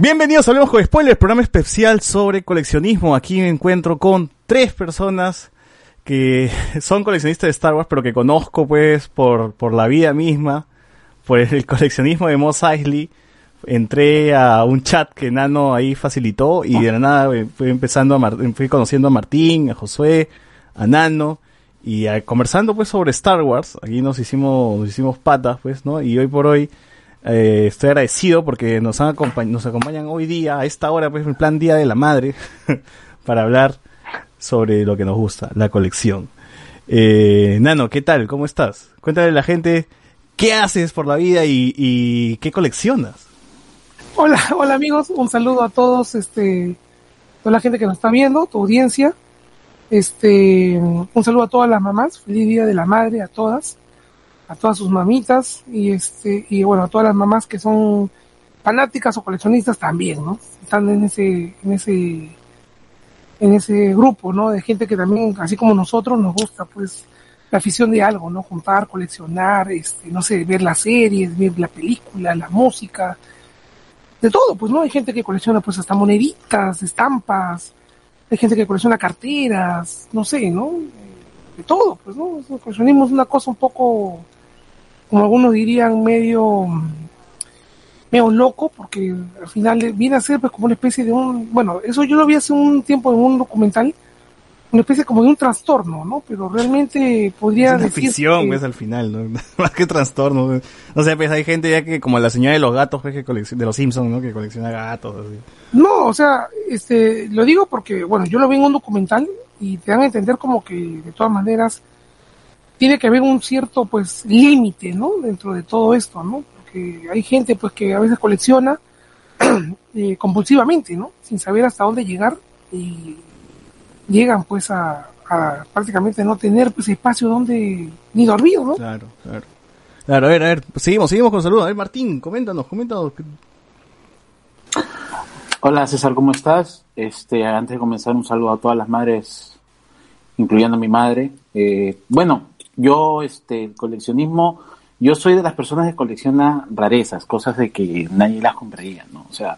Bienvenidos a Hablemos con Spoilers, programa especial sobre coleccionismo. Aquí me encuentro con tres personas que son coleccionistas de Star Wars, pero que conozco pues por, por la vida misma, por el coleccionismo de Mos Eisley. Entré a un chat que Nano ahí facilitó y de la nada fui empezando a fui conociendo a Martín, a Josué, a Nano y conversando pues sobre Star Wars. Aquí nos hicimos nos hicimos patas pues, ¿no? Y hoy por hoy eh, estoy agradecido porque nos, han nos acompañan hoy día, a esta hora, pues, en plan Día de la Madre, para hablar sobre lo que nos gusta, la colección. Eh, Nano, ¿qué tal? ¿Cómo estás? Cuéntale a la gente qué haces por la vida y, qué coleccionas. Hola, hola amigos, un saludo a todos, este, toda la gente que nos está viendo, tu audiencia. Este, un saludo a todas las mamás, feliz día de la madre a todas a todas sus mamitas y este y bueno a todas las mamás que son fanáticas o coleccionistas también no están en ese en ese en ese grupo no de gente que también así como nosotros nos gusta pues la afición de algo no juntar coleccionar este no sé ver las series ver la película la música de todo pues no hay gente que colecciona pues hasta moneditas estampas hay gente que colecciona carteras no sé no de todo pues no el coleccionismo es una cosa un poco como algunos dirían, medio, medio loco, porque al final viene a ser pues como una especie de un, bueno, eso yo lo vi hace un tiempo en un documental, una especie como de un trastorno, ¿no? Pero realmente podría es una ficción, ves, al final, ¿no? Más que trastorno. No sé, pues hay gente ya que, como la señora de los gatos, pues, que de los Simpsons, ¿no? Que colecciona gatos, así. No, o sea, este, lo digo porque, bueno, yo lo vi en un documental y te dan a entender como que, de todas maneras, tiene que haber un cierto pues límite, ¿no? Dentro de todo esto, ¿no? Porque hay gente pues que a veces colecciona eh, compulsivamente, ¿no? Sin saber hasta dónde llegar y llegan pues a, prácticamente no tener pues espacio donde ni dormir, ¿no? Claro, claro. Claro, a ver, a ver, seguimos, seguimos con saludos. A ver, Martín, coméntanos, coméntanos. Hola César, ¿cómo estás? Este, antes de comenzar, un saludo a todas las madres, incluyendo a mi madre. Eh, bueno, yo, este, coleccionismo, yo soy de las personas que colecciona rarezas, cosas de que nadie las compraría, ¿no? O sea,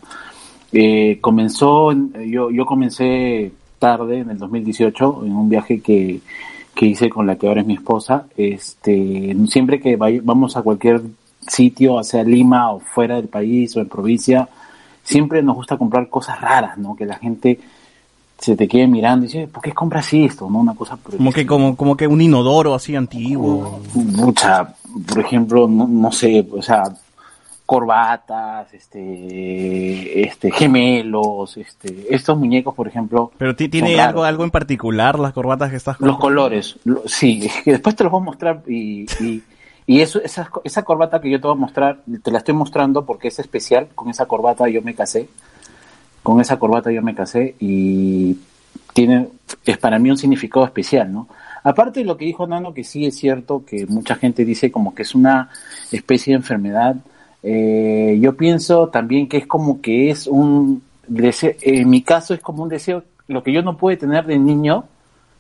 eh, comenzó, yo, yo comencé tarde, en el 2018, en un viaje que, que hice con la que ahora es mi esposa. Este, siempre que vamos a cualquier sitio, sea Lima o fuera del país o en provincia, siempre nos gusta comprar cosas raras, ¿no? Que la gente se te quede mirando y dice, ¿por qué compras esto? ¿No? Una cosa como que como como que un inodoro así antiguo. Mucha, por ejemplo, no, sé, o sea, corbatas, este, este, gemelos, este, estos muñecos, por ejemplo. Pero tiene algo, algo en particular las corbatas que estás. Los colores, sí. Después te los voy a mostrar y, y, y eso, esa, esa corbata que yo te voy a mostrar, te la estoy mostrando porque es especial. Con esa corbata yo me casé con esa corbata yo me casé y tiene, es para mí un significado especial, ¿no? Aparte de lo que dijo Nano, que sí es cierto que mucha gente dice como que es una especie de enfermedad, eh, yo pienso también que es como que es un deseo, en mi caso es como un deseo, lo que yo no pude tener de niño,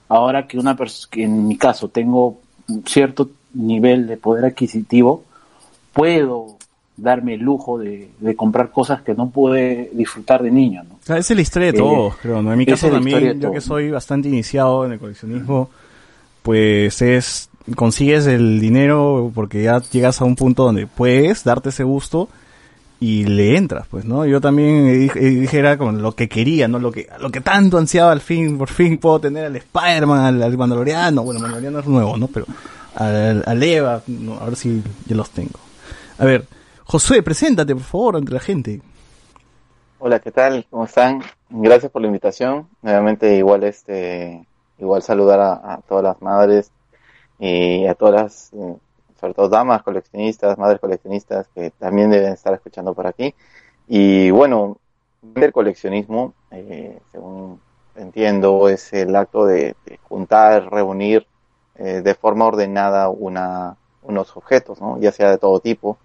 ahora que una persona, que en mi caso tengo cierto nivel de poder adquisitivo, puedo darme el lujo de, comprar cosas que no pude disfrutar de niño. ¿no? esa es la historia de eh, todos, creo. ¿no? En mi caso también, yo que soy bastante iniciado en el coleccionismo, pues es consigues el dinero porque ya llegas a un punto donde puedes darte ese gusto y le entras, pues, ¿no? Yo también dije, era como lo que quería, ¿no? Lo que, lo que tanto ansiaba al fin, por fin puedo tener al Spider-Man, al, Mandaloriano, bueno, Mandaloriano es nuevo, ¿no? Pero al, al Eva, no, a ver si ya los tengo. A ver, Josué, preséntate, por favor, ante la gente. Hola, ¿qué tal? ¿Cómo están? Gracias por la invitación. Nuevamente, igual, este, igual saludar a, todas las madres y a todas eh, sobre todo damas coleccionistas, madres coleccionistas que también deben estar escuchando por aquí. Y bueno, el coleccionismo, eh, según entiendo, es el acto de, juntar, reunir eh, de forma ordenada una, unos objetos, ¿no? ya sea de todo tipo,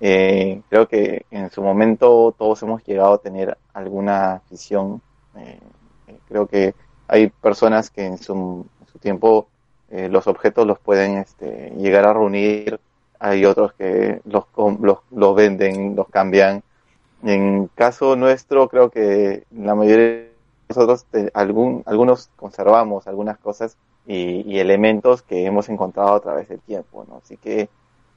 eh, creo que en su momento todos hemos llegado a tener alguna afición. Eh, creo que hay personas que en su, tiempo eh, los objetos los pueden este, llegar a reunir. Hay otros que los, los, los venden, los cambian. En caso nuestro, creo que la mayoría de nosotros, algún, algunos conservamos algunas cosas y, y elementos que hemos encontrado a través del tiempo, ¿no? Así que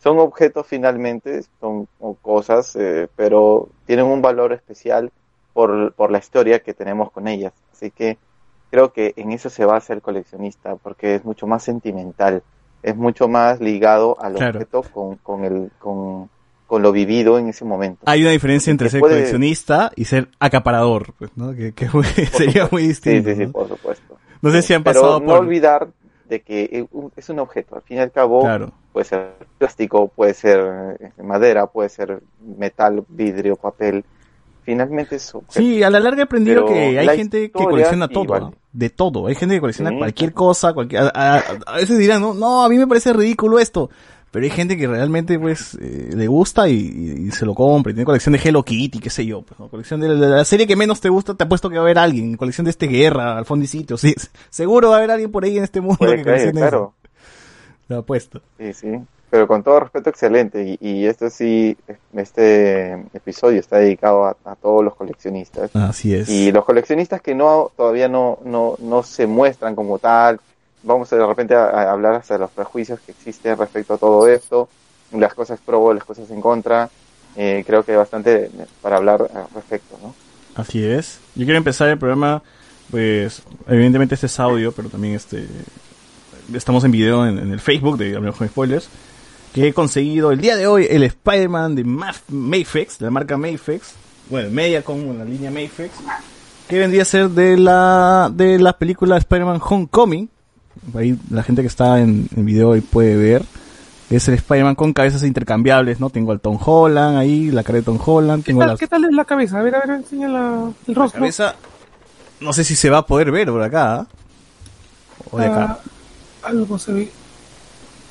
son objetos finalmente, son cosas, eh, pero tienen un valor especial por, por la historia que tenemos con ellas. Así que creo que en eso se basa el coleccionista, porque es mucho más sentimental, es mucho más ligado al Claro. objeto con, con, el, con, con lo vivido en ese momento. Hay una diferencia entre ser puede- coleccionista y ser acaparador, pues, ¿no? Que, que sería muy Sí, distinto. sí, sí, ¿no? por supuesto. No sé si han Pero pasado no por... olvidar de que eh, es un objeto. Al fin y al cabo, Claro. puede ser plástico, puede ser eh, madera, puede ser metal, vidrio, papel. Finalmente es objeto. Sí, a la larga he aprendido Pero que hay gente que colecciona todo, vale. de todo. Hay gente que colecciona Sí. cualquier cosa, cualquier... A, a- a veces dirán, no, no, a mí me parece ridículo esto. Pero hay gente que realmente, pues, eh, le gusta y, se lo compra. Y tiene colección de Hello Kitty, qué sé yo. Pues, ¿no? Colección de la, de la serie que menos te gusta, te apuesto que va a haber alguien. Colección de este guerra, al fondo y sitio. Sí, seguro va a haber alguien por ahí en este mundo Puede que caer, claro. eso. Lo apuesto. Sí, sí. Pero con todo respeto, excelente. Y, y esto sí, este episodio está dedicado a, a todos los coleccionistas. Así es. Y los coleccionistas que no todavía no, no, no se muestran como tal, vamos de repente a, hablar hasta los prejuicios que existen respecto a todo esto, las cosas pro, las cosas en contra. Eh, creo que hay bastante para hablar al respecto, ¿no? Así es. Yo quiero empezar el programa, pues, evidentemente este es audio, pero también este estamos en video en, en el Facebook de Hablemos con Spoilers, que he conseguido el día de hoy el Spider-Man de Maf- Mayfix, de la marca Mayfix, bueno, media con la línea Mayfix, que vendría a ser de la de la película Spider-Man Homecoming. Ahí la gente que está en, en video hoy puede ver. Es el Spider-Man con cabezas intercambiables, ¿no? Tengo al Tom Holland ahí, la cara de Tom Holland, ¿Qué tengo tal, las ¿Qué tal es la cabeza? A ver, a ver, enseña la, el rostro. cabeza. No sé si se va a poder ver por acá. ¿ah? O de acá. Ah, algo se ve.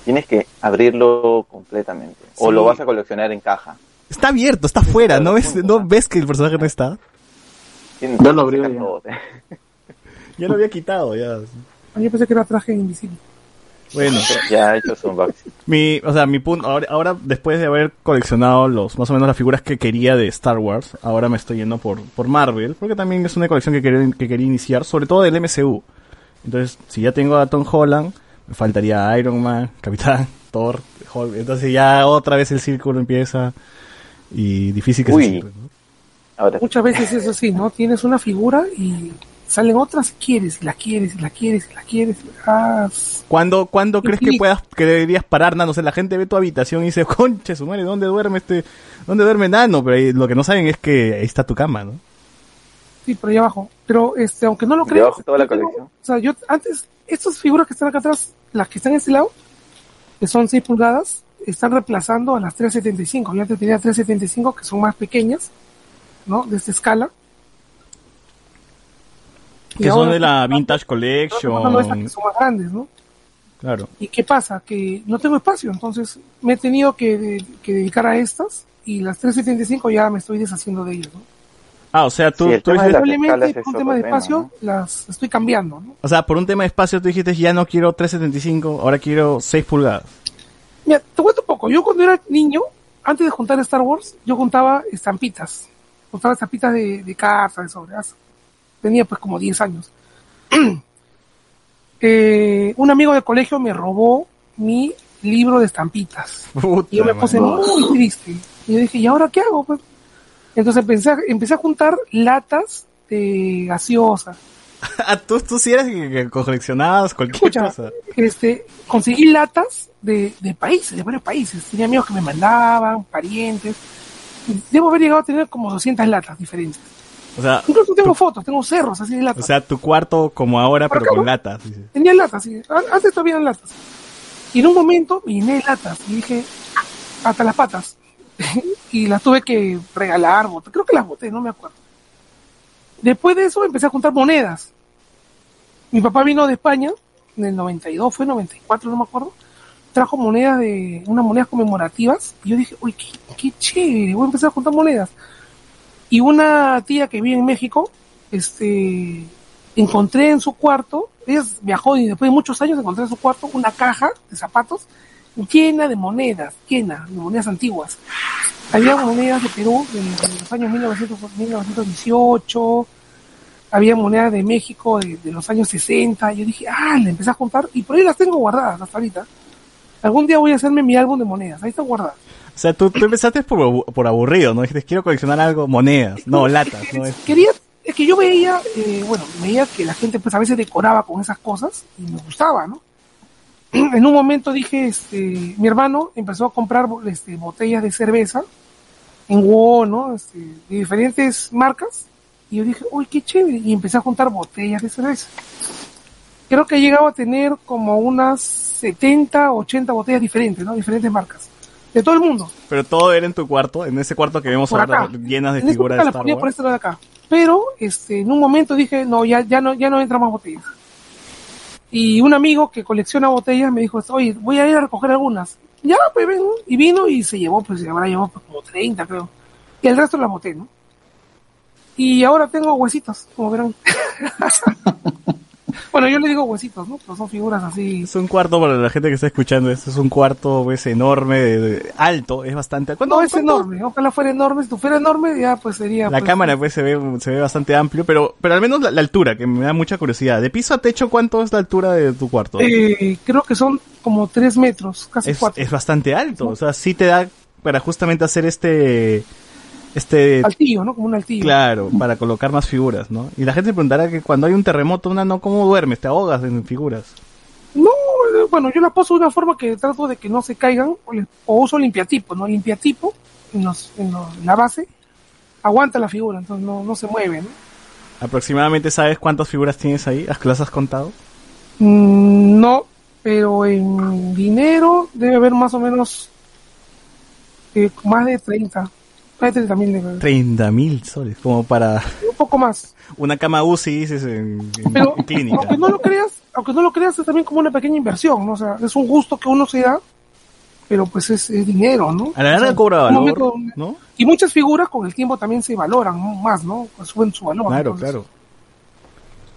Tienes que abrirlo completamente. O lo vas a coleccionar en caja. Está abierto, está fuera. ¿No ves, ¿No ves que el personaje no está? Que lo abrió ya. Ya lo había quitado, ya. Ah, Yo pensé que era traje invisible. Bueno, ya he hecho su unboxing. mi, o sea, mi punto, ahora, ahora después de haber coleccionado los, más o menos las figuras que quería de Star Wars, ahora me estoy yendo por, por Marvel, porque también es una colección que quería, que quería iniciar, sobre todo del MCU. Entonces, si ya tengo a Tom Holland, me faltaría Iron Man, Capitán, Thor, Hulk. Entonces ya otra vez el círculo empieza y difícil que Uy. se cierre, ¿no? Ahora, Muchas veces es así, ¿no? Tienes una figura y salen otras, quieres, y la quieres, y la quieres, y la quieres. Ah, ¿Cuándo, ¿cuándo crees que puedas, que deberías parar, Nano? O sea, la gente ve tu habitación y dice, conche, su madre, ¿dónde duerme este, dónde duerme Nano? Pero ahí lo que no saben es que ahí está tu cama, ¿no? sí, por ahí abajo. Pero, este, aunque no lo creas. Toda la colección. o sea, yo antes, estas figuras que están acá atrás, las que están en este lado, que son 6 pulgadas, están reemplazando a las 375. Yo antes tenía 375 que son más pequeñas, ¿no? De esta escala. Que son de la Vintage estas que Collection. son más grandes, ¿no? Claro. ¿Y qué pasa? Que no tengo espacio, entonces me he tenido que, que dedicar a estas y las 375 ya me estoy deshaciendo de ellas, ¿no? Ah, o sea, tú, Sí, tú dices- Probablemente por un tema de espacio ¿no? las estoy cambiando, ¿no? o sea, por un tema de espacio tú dijiste, ya no quiero 375, ahora quiero 6 pulgadas. Mira, te cuento un poco. Yo cuando era niño, antes de juntar Star Wars, yo juntaba estampitas. Juntaba estampitas de, de cartas, de sobras. Tenía pues como 10 años. Eh, un amigo de colegio me robó mi libro de estampitas. Puta Y yo me puse muy triste. Y yo dije, ¿y ahora qué hago? Pues? Entonces empecé a, empecé a juntar latas de gaseosa. Ah, tú, tú sí eres que, que coleccionabas cualquier Escucha, cosa. este, conseguí latas de, de países, de varios países. Tenía amigos que me mandaban, parientes. Debo haber llegado a tener como 200 latas diferentes. O sea, Incluso tengo fotos, tengo cerros así de o latas. sea, tu cuarto como ahora, pero acá, con latas. Tenía latas, sí. An- Antes todavía eran latas. Y en un momento me llené de latas y dije, hasta las patas. y las tuve que regalar, botar. creo que las boté, no me acuerdo. Después de eso empecé a juntar monedas. Mi papá vino de España, en el 92, fue 94, no me acuerdo. Trajo monedas de, unas monedas conmemorativas. Y yo dije, uy, qué, qué chévere, voy a empezar a juntar monedas. Y una tía que vive en México, este, encontré en su cuarto, ella viajó y después de muchos años encontré en su cuarto una caja de zapatos llena de monedas, llena de monedas antiguas. Había monedas de Perú de, los años 1900, 1918, había monedas de México de, de los años 60. Yo dije, ah, le empecé a juntar y por ahí las tengo guardadas hasta ahorita. Algún día voy a hacerme mi álbum de monedas, ahí están guardadas. O sea, tú, tú empezaste por, por aburrido, ¿no? Dijiste, quiero coleccionar algo, monedas, no, latas, ¿no? Quería, es que yo veía, eh, bueno, veía que la gente pues a veces decoraba con esas cosas y me gustaba, ¿no? En un momento dije, este, mi hermano empezó a comprar este, botellas de cerveza en WoW, ¿no? Este, de diferentes marcas y yo dije, uy, qué chévere, y empecé a juntar botellas de cerveza. Creo que he llegado a tener como unas 70, 80 botellas diferentes, ¿no? Diferentes marcas. De todo el mundo. Pero todo era en tu cuarto, en ese cuarto que vemos Por ahora acá. llenas de En figuras de la Star ponía por Wars. este lado de acá. Pero, este, en un momento dije, no, ya, ya no, ya no entra más botellas. Y un amigo que colecciona botellas me dijo, oye, voy a ir a recoger algunas. Ya, pues ven, y vino y se llevó, pues, habrá llevado pues, como 30, creo. Y el resto las boté, ¿no? Y ahora tengo huesitos, como verán. bueno, yo le digo huesitos, ¿no? Pero son figuras así. Es un cuarto para la gente que está escuchando esto, es un cuarto pues enorme, de- de- alto, es bastante... ¿cuánto- No es cuánto? enorme, ojalá fuera enorme. Si tú fuera enorme, ya pues sería. La pues, cámara pues se ve, se ve bastante amplio, pero, pero al menos la, la altura, que me da mucha curiosidad. De piso a techo, ¿cuánto es la altura de tu cuarto? Eh, creo que son como 3 metros, casi es, 4. es bastante alto, o sea, sí te da para justamente hacer este... Este... altillo, ¿no? Como un altillo. Claro, para colocar más figuras, ¿no? Y la gente se preguntará que cuando hay un terremoto, una no, ¿cómo duermes? ¿Te ahogas en figuras? No, eh, bueno, yo la poso de una forma que trato de que no se caigan, o, uso limpiatipo, ¿no? Limpiatipo en, los, en, lo- en la base, aguanta la figura, entonces no, no se mueve, ¿no? ¿Aproximadamente sabes cuántas figuras tienes ahí? ¿Las las has contado? Mm, no, pero en dinero debe haber más o menos eh, más de 30, de 30 mil debe haber. 30 mil soles, como para un poco más. una cama UCI, dices, en, en- Pero en clínica. aunque no lo creas, aunque no lo creas es también como una pequeña inversión, ¿no? O sea, es un gusto que uno se da, pero pues es, es dinero, ¿no? A la O larga sea, cobra valor, ¿no? Y muchas figuras con el tiempo también se valoran más, ¿no? Pues suben su valor. Claro, entonces, claro.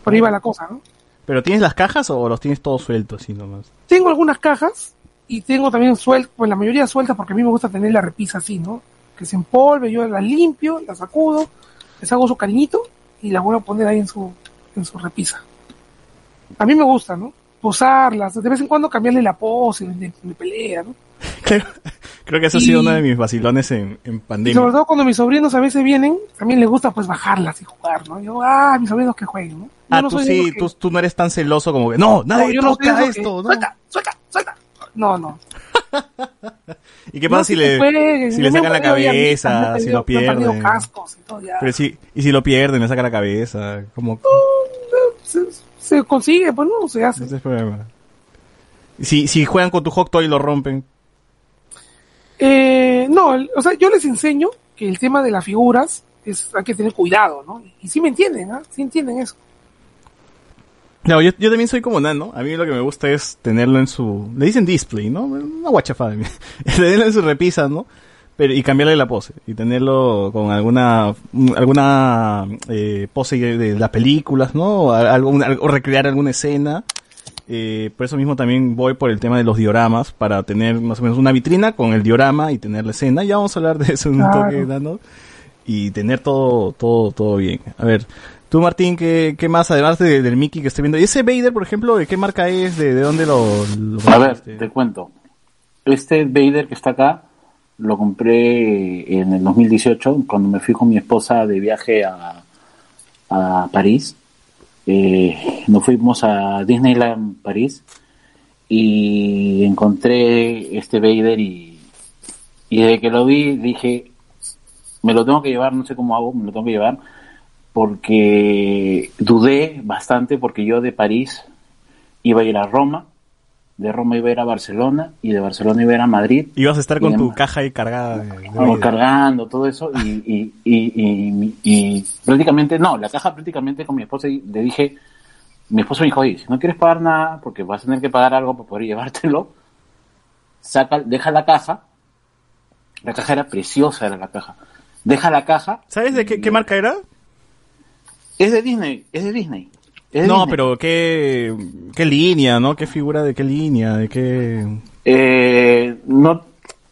Por ahí va la cosa, ¿no? ¿Pero tienes las cajas o los tienes todos sueltos así nomás? Tengo algunas cajas y tengo también sueltas, pues la mayoría sueltas porque a mí me gusta tener la repisa así, ¿no? Que se empolve, yo la limpio, la sacudo, les hago su cariñito y la vuelvo a poner ahí en su, en su repisa. A mí me gusta, ¿no? Posarlas, de vez en cuando cambiarle la pose de, de pelea, ¿no? Creo, creo que eso ha Y- sido uno de mis vacilones en, en Y pandemia. sobre todo cuando mis sobrinos a veces vienen, también les gusta pues bajarlas y jugar, ¿no? Yo, ah, mis sobrinos que jueguen, ¿no? Yo Ah, no tú sí, que- tú, tú no eres tan celoso como que, no, nadie No, yo no toca que, esto, ¿no? Suelta, suelta, suelta. No, no. ¿Y qué pasa No, si le, si le sacan la cabeza, si lo pierden? cascos y todo, ya. Pero si, y si lo pierden, le sacan la cabeza, como... se, se consigue, pues no, se hace. Ese es el problema. Si, si juegan con tu hot toy y lo rompen. Eh, no, o sea, yo les enseño que el tema de las figuras es, hay que tener cuidado, ¿no? Y sí me entienden, ¿ah? Sí entienden eso. No, yo, yo también soy como Nano. A mí lo que me gusta es tenerlo en su... Le dicen display, ¿no? Una guachafada. tenerlo en su repisa, ¿no? Pero, y cambiarle la pose. Y tenerlo con alguna alguna eh, pose de, de las películas, ¿no? O, algún- o recrear alguna escena. Eh, por eso mismo también voy por el tema de los dioramas, para tener más o menos una vitrina con el diorama y tener la escena. Ya vamos a hablar de eso en un Claro. toque, Nano. Y tener todo, todo, todo bien. A ver, tú Martín, ¿qué, qué más? Además de- del Mickey que estoy viendo. ¿Y ese Vader, por ejemplo, de qué marca es? ¿De, de dónde lo, lo A ver, te cuento. Este Vader que está acá lo compré en el 2018 cuando me fui con mi esposa de viaje a, a París. Eh, nos fuimos a Disneyland París y encontré este Vader y, y desde que lo vi dije, me lo tengo que llevar, no sé cómo hago, me lo tengo que llevar porque dudé bastante porque yo de París iba a ir a Roma, de Roma iba a ir a Barcelona y de Barcelona iba a ir a Madrid. Ibas a estar con tu caja ahí cargada de, de cargando todo eso y, y, y, y- y prácticamente, no, la caja prácticamente con mi esposa y le dije, mi esposo me dijo, oye, si no quieres pagar nada, porque vas a tener que pagar algo para poder llevártelo, saca, deja la caja, la caja era preciosa, era la caja, deja la caja. ¿Sabes de qué, qué marca era? Es de Disney, es de Disney. es de No, Disney. pero qué, qué línea, ¿no? ¿Qué figura de qué línea? ¿De qué...? Eh, no,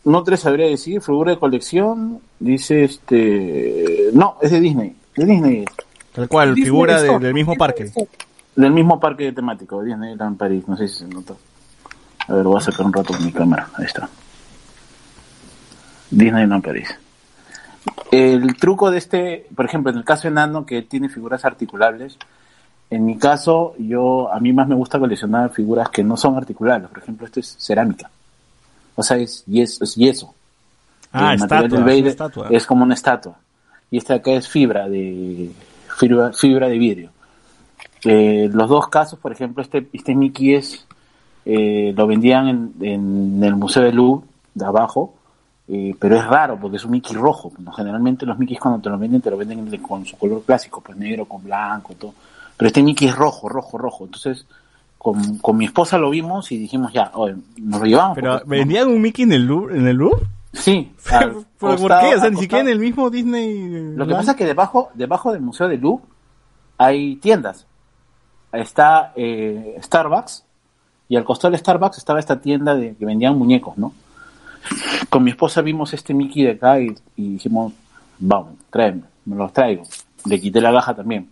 no te sabría decir, figura de colección, dice este... No, es de Disney, de Disney, Tal cual, Disney figura de- del mismo parque. Del mismo parque temático, Disneyland París, no sé si se nota. A ver, voy a sacar un rato con mi cámara, ahí está. Disneyland París. El truco de este, por ejemplo, en el caso de Nano, que tiene figuras articulables, en mi caso, yo, a mí más me gusta coleccionar figuras que no son articulables. Por ejemplo, esto es cerámica. O sea, es yeso. Es yeso. Ah, El material estatua, del es estatua. como una estatua. Y esta acá es fibra de fibra, fibra de vidrio. Eh, los dos casos, por ejemplo, este, este Mickey es, eh, lo vendían en, en el Museo del Louvre, de abajo, eh, pero es raro porque es un Mickey rojo. ¿no? Generalmente los Mickeys cuando te lo venden, te lo venden de- con su color clásico, pues negro con blanco, todo. Pero este Mickey es rojo, rojo, rojo. Entonces, con, con mi esposa lo vimos y dijimos, ya, oye, nos lo llevamos. Pero porque- vendían un Mickey en el Louvre, en el Louvre? Sí. ¿Por, por costado- qué? O sea, ni siquiera en costado. el mismo Disney. Lo que pasa es que debajo, debajo del Museo del Louvre hay tiendas. Está eh, Starbucks y al costado del Starbucks estaba esta tienda de que vendían muñecos, ¿no? Con mi esposa vimos este Mickey de acá y, y dijimos, vamos, tráeme, me los traigo. Le quité la gaja también.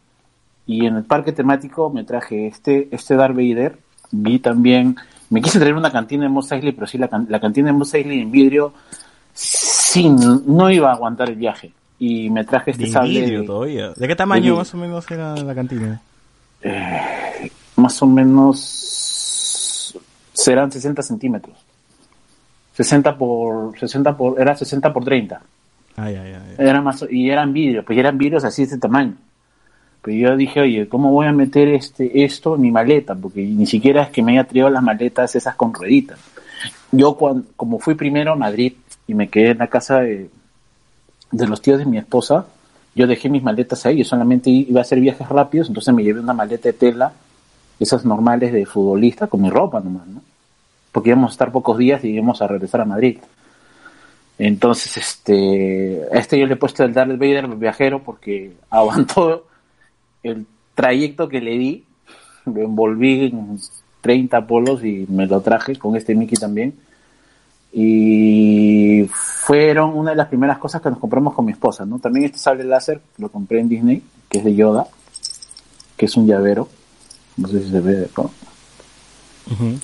Y en el parque temático me traje este, este Darth Vader. Vi también, me quise traer una cantina de Mos Eisley, pero sí la, la cantina de Mos Eisley en vidrio, sí, no iba a aguantar el viaje. Y me traje este De sable vidrio de- todavía. ¿De qué tamaño vidrio. más o menos era la cantina? más o menos serán 60 centímetros. 60 por 60 por era 60 por 30. Ay, ay, ay. Era más y eran vidrios, pues eran vidrios así de este tamaño. Pero yo dije, "Oye, ¿cómo voy a meter este esto en mi maleta? Porque ni siquiera es que me haya traído las maletas esas con rueditas. Yo cuando, como fui primero a Madrid y me quedé en la casa de, de los tíos de mi esposa, yo dejé mis maletas ahí, yo solamente iba a hacer viajes rápidos, entonces me llevé una maleta de tela, esas normales de futbolista, con mi ropa nomás, ¿no? Porque íbamos a estar pocos días y íbamos a regresar a Madrid. Entonces, este, a este yo le he puesto el Darth Vader viajero porque aguantó el trayecto que le di, lo envolví en 30 polos y me lo traje con este Mickey también. Y fueron una de las primeras cosas que nos compramos con mi esposa, ¿no? También este sable láser lo compré en Disney, que es de Yoda, que es un llavero. No sé si se ve acá. Ujú.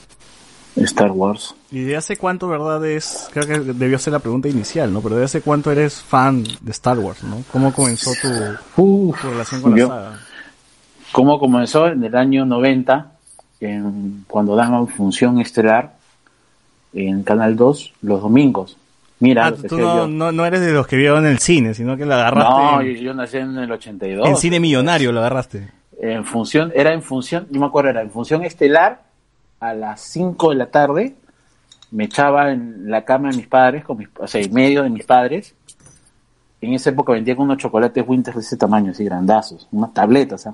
Star Wars. ¿Y de hace cuánto, verdad, es? Creo que debió ser la pregunta inicial, ¿no? Pero de hace cuánto eres fan de Star Wars, ¿no? ¿Cómo comenzó tu, Uf, tu relación con la saga? ¿Cómo comenzó? En el año 90, en- cuando daban función estelar en Canal 2 los domingos. Mira, Ah, tú no, no, no eres de los que vieron en el cine, sino que la agarraste No, yo, en, yo nací en el 82. en cine millonario, lo agarraste. En función, era en función, yo me acuerdo, era en función estelar a las 5 de la tarde. Me echaba en la cama de mis padres, con mis, o sea, en medio de mis padres. En esa época vendían unos chocolates Winter de ese tamaño, así grandazos, unas tabletas,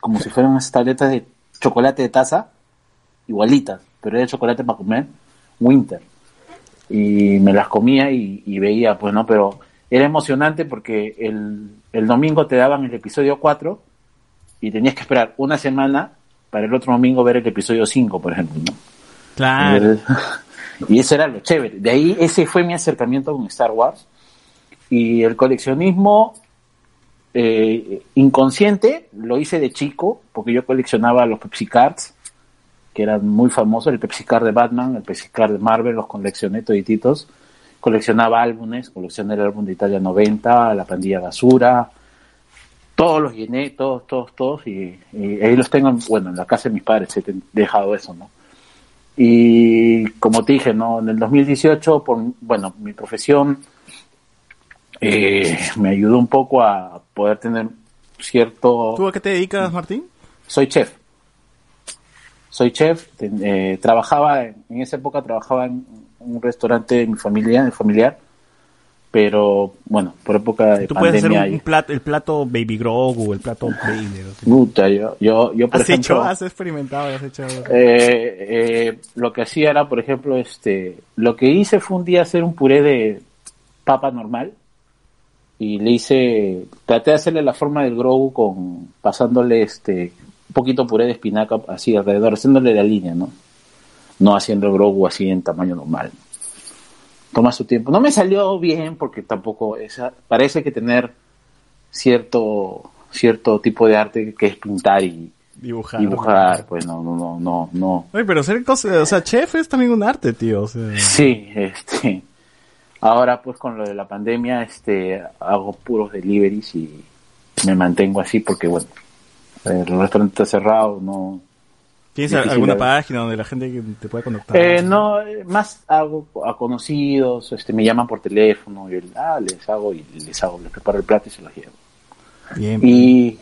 como si fueran unas tabletas de chocolate de taza, igualitas, pero era chocolate para comer, Winter. Y me las comía y, y veía, pues no, pero era emocionante porque el, el domingo te daban el episodio 4 y tenías que esperar una semana para el otro domingo ver el episodio 5, por ejemplo, ¿no? Claro. Y eso era lo chévere. De ahí ese fue mi acercamiento con Star Wars. Y el coleccionismo eh, inconsciente lo hice de chico, porque yo coleccionaba los Pepsi Cards, que eran muy famosos, el Pepsi Card de Batman, el Pepsi Card de Marvel, los coleccioné todititos. Coleccionaba álbumes, coleccioné el álbum de Italia 90, La Pandilla Basura, todos los llené, todos, todos, todos, y, y ahí los tengo, bueno, en la casa de mis padres he ten- dejado eso, ¿no? Y como te dije, ¿no? En el 2018, por, bueno, mi profesión eh, me ayudó un poco a poder tener cierto... ¿Tú a qué te dedicas, Martín? Soy chef. Soy chef. eh, trabajaba, en, en esa época trabajaba en un restaurante de mi familia, de familiar, pero bueno, por época de Tú puedes hacer un, pandemia... un plato, el plato Baby Grogu, el plato Vader. así. Puta, yo, yo, yo por ¿Has ejemplo... hecho? ¿Has experimentado? ¿Has hecho? Eh, eh, lo que hacía era, por ejemplo, este, lo que hice fue un día hacer un puré de papa normal y le hice, traté de hacerle la forma del Grogu con, pasándole este, un poquito puré de espinaca así alrededor, haciéndole la línea, ¿no? no haciendo el Grogu así en tamaño normal. Toma su tiempo. No me salió bien porque tampoco esa, parece que tener cierto cierto tipo de arte que es pintar y Dibujar. dibujar, pues no, no, no, no, no. Oye, pero ser cosas, o sea, chef es también un arte, tío. O sea, Sí, este, ahora pues con lo de la pandemia, este, hago puros deliveries y me mantengo así porque bueno, el restaurante está cerrado, no, ¿Tienes Difícil alguna página donde la gente que te pueda contactar? Eh, no, eh, más hago a conocidos, este, me llaman por teléfono, yo ah, les hago y les hago, les preparo el plato y se los llevo. Bien. Y,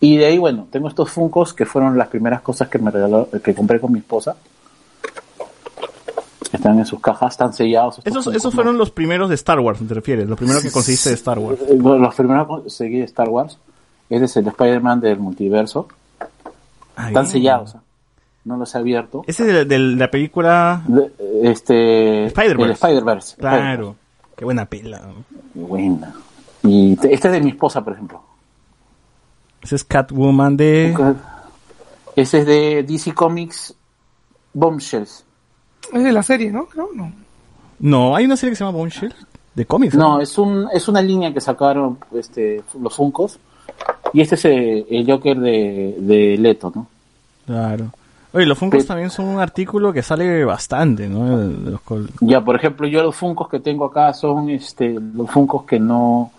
y de ahí, bueno, tengo estos Funcos que fueron las primeras cosas que me regaló, que compré con mi esposa. Están en sus cajas, están sellados. estos Esos, Funkos, esos fueron los primeros de Star Wars, ¿te refieres? Los primeros que conseguiste de Star Wars. Eh, bueno, Los primeros que conseguí de Star Wars. Este es el Spider-Man del multiverso. Ah, Están bien. sellados. ¿ah? No los he abierto. Ese de, de la película... De- Este. Spider-Verse. Spider-Verse. Claro. Qué buena pela. ¿no? Qué buena. Y te- este es de mi esposa, por ejemplo. Ese es Catwoman de... Ese es de DC Comics Bombshells. Es de la serie, ¿no? Creo, no. No, hay una serie que se llama Bombshell. De cómics. No, es un es una línea que sacaron este los Funkos. Y este es el, el Joker de, de Leto, ¿no? Claro. Oye, los Funkos también son un artículo que sale bastante, ¿no? De los col- Ya, por ejemplo, yo los Funkos que tengo acá son este los Funkos que no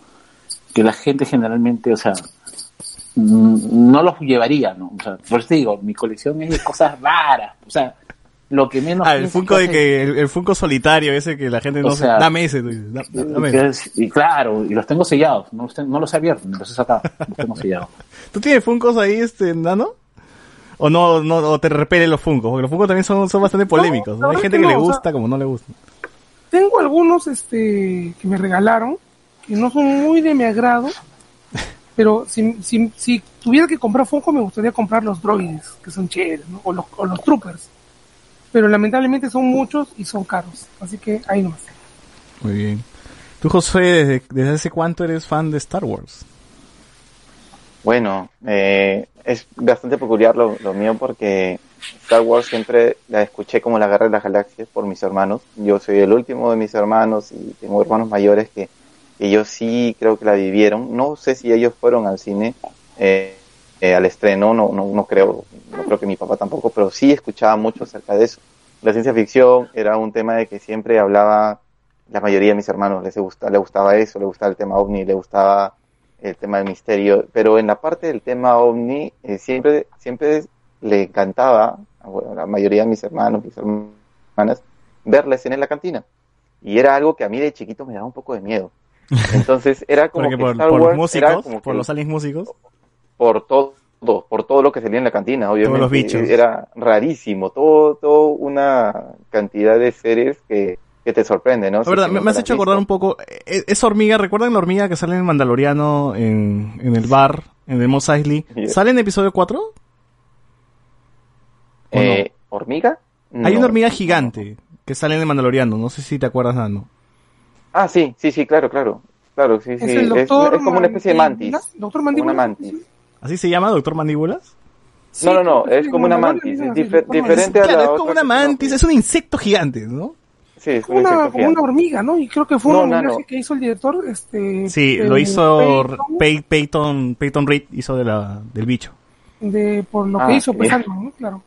que la gente generalmente, o sea, mm, no los llevaría, ¿no? O sea, por eso te digo, mi colección es de cosas raras, o sea, lo que menos Ah, el Funko de que el, el Funko solitario ese que la gente no O se... sea, Dame ese, tú dices, y claro, y los tengo sellados, no los, ten- no los he abierto, los he sacado, los tengo sellados. ¿Tú tienes Funkos ahí, este, nano? ¿O no, no o te repelen los Funkos? Porque los Funkos también son, son bastante polémicos. ¿no? Hay gente que le no, o sea- gusta como no le gusta. Tengo algunos este que me regalaron que no son muy de mi agrado, pero si, si, si tuviera que comprar Funko me gustaría comprar los droides, que son chéveres, ¿no? o, los, o los troopers. Pero lamentablemente son muchos y son caros, así que ahí nomás. Muy bien. Tú, José, ¿desde, desde hace cuánto eres fan de Star Wars? Bueno, eh, es bastante peculiar lo, lo mío porque Star Wars siempre la escuché como la guerra de las galaxias por mis hermanos. Yo soy el último de mis hermanos y tengo hermanos mayores que ellos sí creo que la vivieron. No sé si ellos fueron al cine eh, eh, al estreno, no, no, no creo, no creo que mi papá tampoco, pero sí escuchaba mucho acerca de eso. La ciencia ficción era un tema de que siempre hablaba la mayoría de mis hermanos les gusta, le gustaba eso, le gustaba el tema ovni, le gustaba el tema del misterio, pero en la parte del tema ovni eh, siempre siempre le encantaba a bueno, la mayoría de mis hermanos, mis hermanas, ver la escena en la cantina. Y era algo que a mí de chiquito me daba un poco de miedo. Entonces era como que por, Star por era músicos, como por que- los aliens músicos. por todo, por todo lo que salía en la cantina, obviamente. los bichos. Era rarísimo, todo, todo una cantidad de series que, que te sorprende, ¿no? La verdad, es me, has hecho acordar un poco. eh, Esa hormiga, ¿recuerdan la hormiga que sale en el Mandaloriano en, en el bar, en el Mos Eisley? ¿Sale en episodio 4? Eh, ¿Hormiga? Hay una hormiga gigante que sale en el Mandaloriano, no sé si te acuerdas, Nano. Ah, sí, sí, sí, claro, claro. Claro, sí, sí. Es el Es, doctor es como una especie de mantis. Doctor Mandíbulas. una mantis. ¿Así se llama, Doctor Mandíbulas? Sí, No, no, no, es como una mantis, es difer- diferente a Claro, la es otra como una mantis, es un insecto gigante, ¿no? Sí, es Como un una, como una hormiga, ¿no? Y creo que fue No, un homenaje no. que hizo el director, este... Sí, eh, lo hizo Peyton, Pey- Peyton, Peyton Reed, hizo de la, del bicho. de, por lo Ah, que hizo, pues, algo, ¿no? Claro.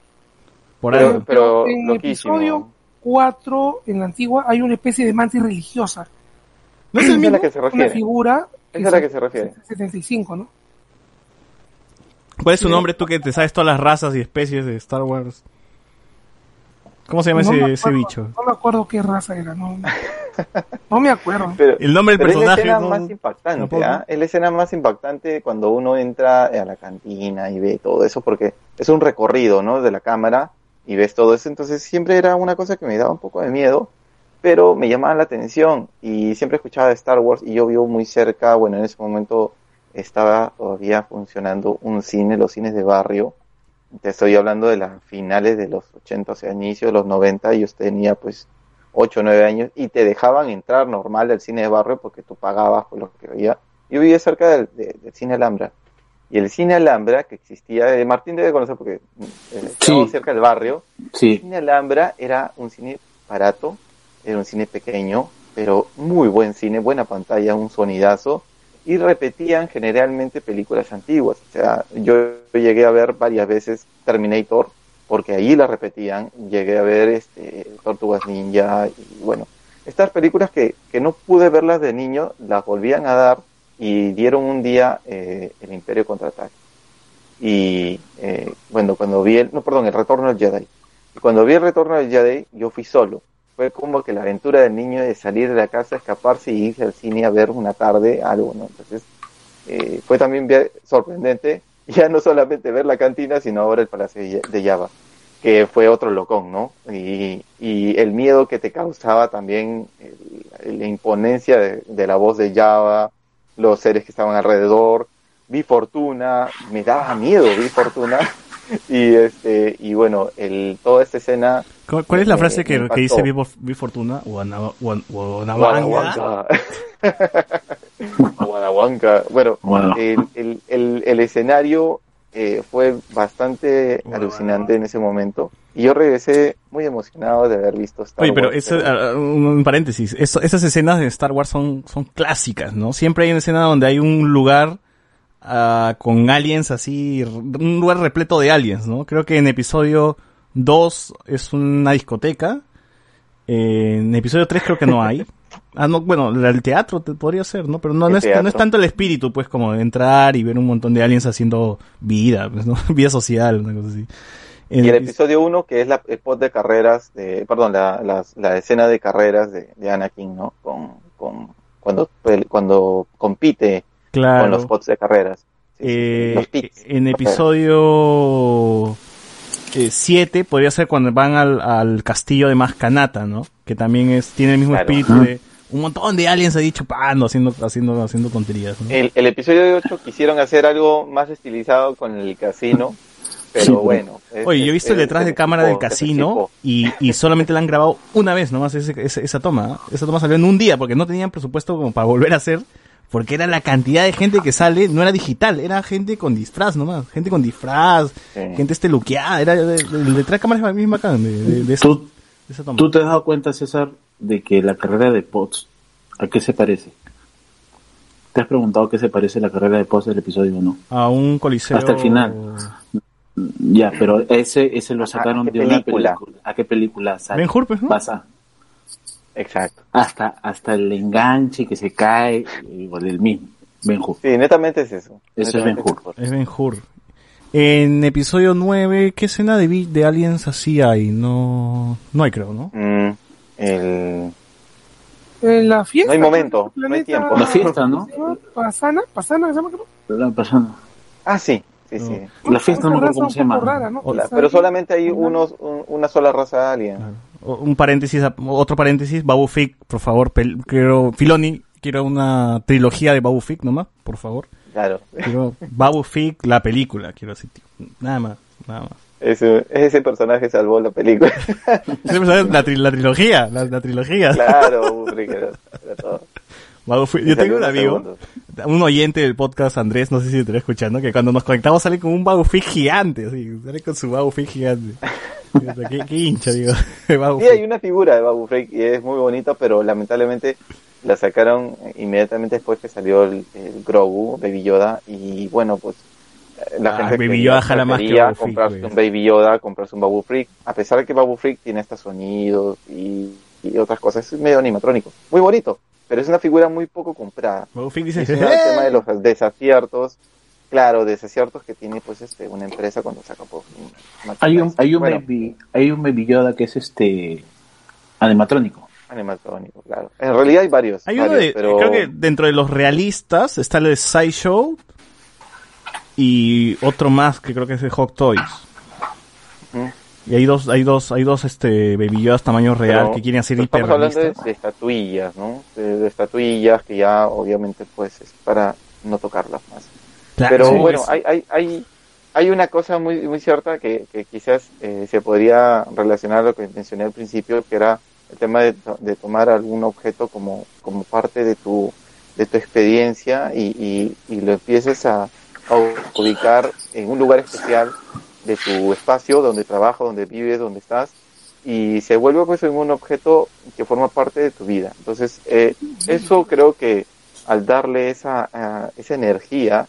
Por Pero- algo. pero en el loquísimo. episodio 4, en la antigua, hay una especie de mantis religiosa. ¿No es el mismo? la que se Una refiere. figura... Esa es la que se refiere. 75, ¿no? ¿Cuál es su nombre tú que te sabes todas las razas y especies de Star Wars? ¿Cómo se llama No ese, me ese acuerdo, bicho? No me acuerdo qué raza era, no, no me acuerdo. Pero, El nombre del pero es la personaje. escena no- más impactante. ¿ah? Es la escena más impactante cuando uno entra a la cantina y ve todo eso, porque es un recorrido, ¿no? De la cámara y ves todo eso. Entonces siempre era una cosa que me daba un poco de miedo, pero me llamaba la atención y siempre escuchaba de Star Wars y yo vivo muy cerca, bueno, en ese momento estaba todavía funcionando un cine, los cines de barrio. Te estoy hablando de las finales de los 80, o sea, inicio de los 90, y yo tenía pues 8 o 9 años y te dejaban entrar normal al cine de barrio porque tú pagabas por lo que veía. Yo vivía cerca del, de- del cine Alhambra Y el cine Alhambra, que existía, eh, Martín debe conocer porque eh, Sí. cerca del barrio, el Sí, cine Alhambra era un cine barato, era un cine pequeño, pero muy buen cine, buena pantalla, un sonidazo, y repetían generalmente películas antiguas. O sea, yo llegué a ver varias veces Terminator, porque ahí la repetían, llegué a ver este, Tortugas Ninja, y bueno, estas películas que, que no pude verlas de niño, las volvían a dar y dieron un día eh, El Imperio Contraataque. Y eh, bueno, cuando vi el, no, perdón, El Retorno del Jedi. Y cuando vi El Retorno del Jedi, yo fui solo. Fue como que la aventura del niño de salir de la casa, escaparse y irse al cine a ver una tarde algo, ¿no? Entonces, eh, fue también sorprendente, ya no solamente ver la cantina, sino ahora el Palacio de Java, que fue otro locón, ¿no? Y, y el miedo que te causaba también, la imponencia de, de la voz de Java, los seres que estaban alrededor, vi Fortuna, me daba miedo, vi Fortuna, y este, y bueno, el, toda esta escena ¿Cuál, cuál es la frase que, que dice Vi, Vi Fortuna? Guanahuanca. Guanahuanca. Bueno, Bueno. el, el, el, el escenario eh, fue bastante Guanahuanca. alucinante en ese momento. Y yo regresé muy emocionado de haber visto Star Oye, pero Wars, eso, ah, un, un paréntesis, eso- esas escenas de Star Wars son, son clásicas, ¿no? Siempre hay una escena donde hay un lugar ah, con aliens así, un lugar repleto de aliens, ¿no? Creo que en episodio 2 es una discoteca, eh, en episodio 3 creo que no hay. Ah, no, bueno, el teatro te- podría ser, ¿no? Pero no, es, no es tanto el espíritu, pues, como de entrar y ver un montón de aliens haciendo vida, pues, ¿no? Vida social, una cosa así. En Y el epi- episodio 1, que es la, el pod de carreras, de, perdón, la, la escena de carreras de, de Anakin, ¿no? Con, con, cuando, cuando compite claro. con los pods de carreras. Sí, sí, Eh, los pits. en episodio 7 podría ser cuando van al, al castillo de Mascanata, ¿no? Que también es tiene el mismo Claro. espíritu de un montón de aliens ahí chupando, haciendo haciendo haciendo tonterías, ¿no? El, el episodio 8 quisieron hacer algo más estilizado con el casino, pero Sí, bueno. es- Oye, yo he es- visto el detrás es de cámara del casino y, y solamente la han grabado una vez nomás ese- ese- esa toma. ¿eh? Esa toma salió en un día porque no tenían presupuesto como para volver a hacer. Porque era la cantidad de gente que sale, no era digital, era gente con disfraz nomás. Gente con disfraz, Sí. gente este luqueada. Era, el detrás de cámara es la misma acá, de, de- de esa, ¿Tú, esa toma. tú te has dado cuenta, César, de que la carrera de Potts, ¿a qué se parece? ¿Te has preguntado qué se parece la carrera de Potts del episodio 1? a un coliseo. Hasta el final. Ya, pero ese, ese lo sacaron ¿a qué de una película? película. ¿A qué película sale? Ben Hur, pues, ¿no? Pasa. Exacto. Hasta, hasta el enganche que se cae, igual el mismo. Ben Hur. Sí, netamente es eso. Eso es Ben-Hur. Es Ben Hur. En episodio 9, ¿qué escena de, vi- de aliens así hay? No, no hay creo, ¿no? Mm, el... En la fiesta. No hay momento, ¿no? no hay tiempo. La fiesta, ¿no? Pasana, Pasana, ¿se llama? creo? La persona. Ah, sí, sí, No. sí. La fiesta no Esa acuerdo cómo se llama. rara, ¿no? Hola, La- pero solamente hay unos, un- una sola raza alien. Claro. Un paréntesis, otro paréntesis, Babu Fick, por favor, quiero, Filoni, quiero una trilogía de Babu Fick nomás, por favor. Claro. Quiero Babu Fick, la película, quiero decir, tío. nada más, nada más. Ese, ese personaje salvó la película. Siempre sabes, La, tri- la trilogía, la, la trilogía. claro, era, era todo. Babu Fick. Yo tengo un amigo, segundos. un oyente del podcast, Andrés, no sé si te estará escuchando, que cuando nos conectamos sale con un Babu Fick gigante, así, sale con su Babu Fick gigante. Qué, qué hincha, digo, de Babu Sí, hay una figura de Babu Freak y es muy bonito, pero lamentablemente la sacaron inmediatamente después que salió el, el Grogu, Baby Yoda, y bueno, pues eh, la Ah, gente Baby quería- Yoda jala más que prefería Babu Frick, comprarse un Baby Yoda, comprarse un Babu Freak, a pesar de que Babu Freak tiene estos sonidos y, y otras cosas, es medio animatrónico, muy bonito, pero es una figura muy poco comprada. Babu Fick dice, Es el tema de los desaciertos, claro, desaciertos que tiene pues este una empresa cuando saca pues, un Hay un, hay un Bueno, baby, hay un baby Yoda que es este animatrónico. animatrónico, claro. En realidad hay varios, Hay uno varios, de, pero creo que dentro de los realistas está el de Sideshow y otro más que creo que es de Hot Toys. Y hay dos, hay dos, hay dos este Baby Yodas tamaño real Pero que quieren hacer estamos hablando de, hiperrealistas. de estatuillas, ¿no? De, de estatuillas que ya obviamente pues es para no tocarlas más. Claro, Pero sí, bueno, es- hay, hay, hay, hay una cosa muy, muy cierta que, que quizás eh, se podría relacionar a lo que mencioné al principio, que era el tema de, de tomar algún objeto como, como parte de tu, de tu experiencia y, y, y lo empieces a, a ubicar en un lugar especial de tu espacio donde trabajas, donde vives, donde estás y se vuelve pues en un objeto que forma parte de tu vida. Entonces, eh, eso creo que al darle esa, ah, esa energía,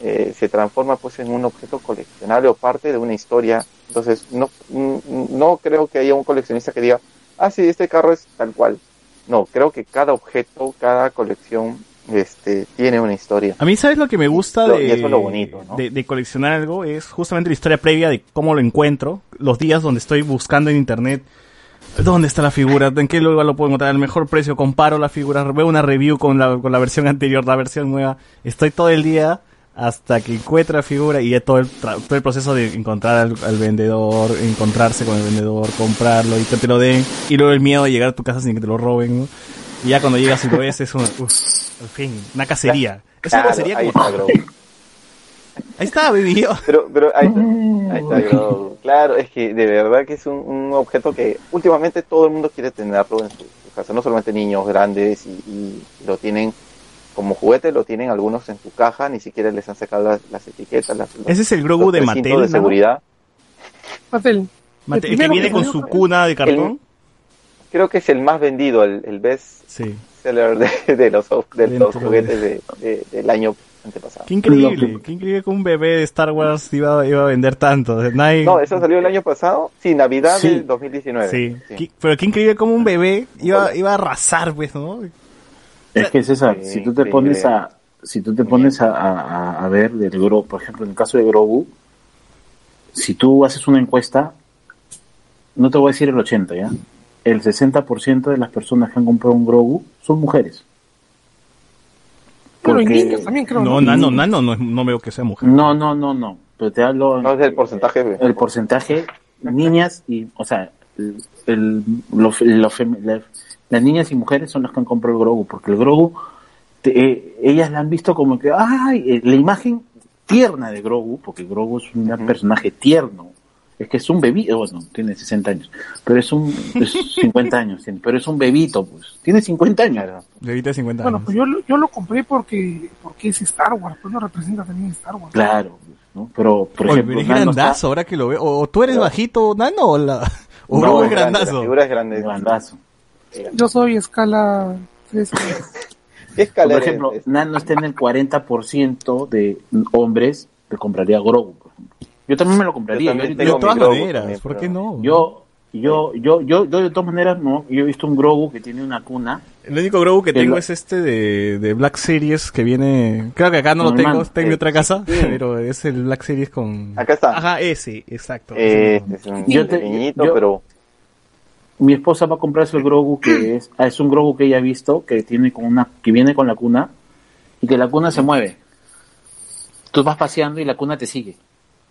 eh, se transforma pues en un objeto coleccionable o parte de una historia. Entonces, no, mm, no creo que haya un coleccionista que diga, ah, sí, este carro es tal cual. No, creo que cada objeto, cada colección este, tiene una historia. A mí, ¿sabes lo que me gusta de, y eso es lo bonito, ¿no? de, de coleccionar algo? Es justamente la historia previa de cómo lo encuentro, los días donde estoy buscando en internet dónde está la figura, en qué lugar lo puedo encontrar al mejor precio, comparo la figura, veo una review con la, con la versión anterior, la versión nueva, estoy todo el día hasta que encuentre la figura y ya todo el, todo el proceso de encontrar al, al vendedor, encontrarse con el vendedor, comprarlo y que te lo den, y luego el miedo de llegar a tu casa sin que te lo roben, ¿no? Y ya cuando llegas y lo ves es un, uf, al fin, una cacería. Es una Claro, cacería ahí como... está. Ahí está, baby. yo. Pero, pero ahí está, ahí está Grogu. Claro, es que de verdad que es un, un objeto que últimamente todo el mundo quiere tenerlo en su, su casa, no solamente niños grandes y, y lo tienen como juguete, lo tienen algunos en su caja, ni siquiera les han sacado las, las etiquetas, las, los, Ese es el Grogu de Mattel, de ¿no? seguridad. Mattel. Mate- el que viene que con su cuna de cartón. Creo que es el más vendido, el, el best Sí. seller de, de los, de los juguetes de, de- del año antepasado. Qué increíble, qué increíble que un bebé de Star Wars iba, iba a vender tanto. Nadie- No, eso salió el año pasado, sí, Navidad Sí. del 2019. Sí. sí. Qué- pero qué increíble como un bebé iba, iba a arrasar, pues, ¿no? Es que César, Sí, si tú te increíble. pones a, si tú te pones a, a- a ver del Grogu, por ejemplo, en el caso de Grogu, si tú haces una encuesta, no te voy a decir el 80, ¿ya? El 60% de las personas que han comprado un Grogu son mujeres. Pero Porque- niños también creo. No, nano, nano, no, no veo que sea mujer. No, no, no, no. Pero te hablo. No es el porcentaje. El porcentaje, niñas y, o sea, el, el- lo- lo la- las niñas y mujeres son las que han comprado el Grogu, porque el Grogu, te- eh, ellas la han visto como que, ay, eh, la imagen tierna de Grogu, porque Grogu es un personaje tierno, es que es un bebito, bueno, tiene 60 años, pero es un, es 50 años, tiene, pero es un bebito, pues, tiene 50 años. Bebita de 50 Bueno, años. pues yo, lo- yo lo compré porque porque es Star Wars, pues lo representa también Star Wars. Claro, ¿no? Pero, por Oye, ejemplo, pero es Nano está- grandazo, ahora que lo veo. O, o tú eres No. bajito, nano, o, la, o No, Grogu es es grande, grandazo. La figura es grande. grandazo. Yo soy escala 3. ¿Qué escala Por ejemplo, Nano está en el 40% de hombres que compraría Grogu. Yo también me lo compraría. Yo De tengo todas maneras, también, ¿por qué no? yo, yo, yo, yo, yo de todas maneras, no. Yo he visto un Grogu que tiene una cuna. El único Grogu que tengo es este de, de Black Series que viene. Creo que acá no lo tengo, está en mi Eh, otra casa, sí. pero es el Black Series con. Acá está. Ajá, ese, exacto. Eh, ese. es un Yo te- pequeñito, yo- pero Mi esposa va a comprarse el Grogu que es, ah, es un Grogu que ella ha visto que tiene con una, que viene con la cuna y que la cuna se mueve. Tú vas paseando y la cuna te sigue.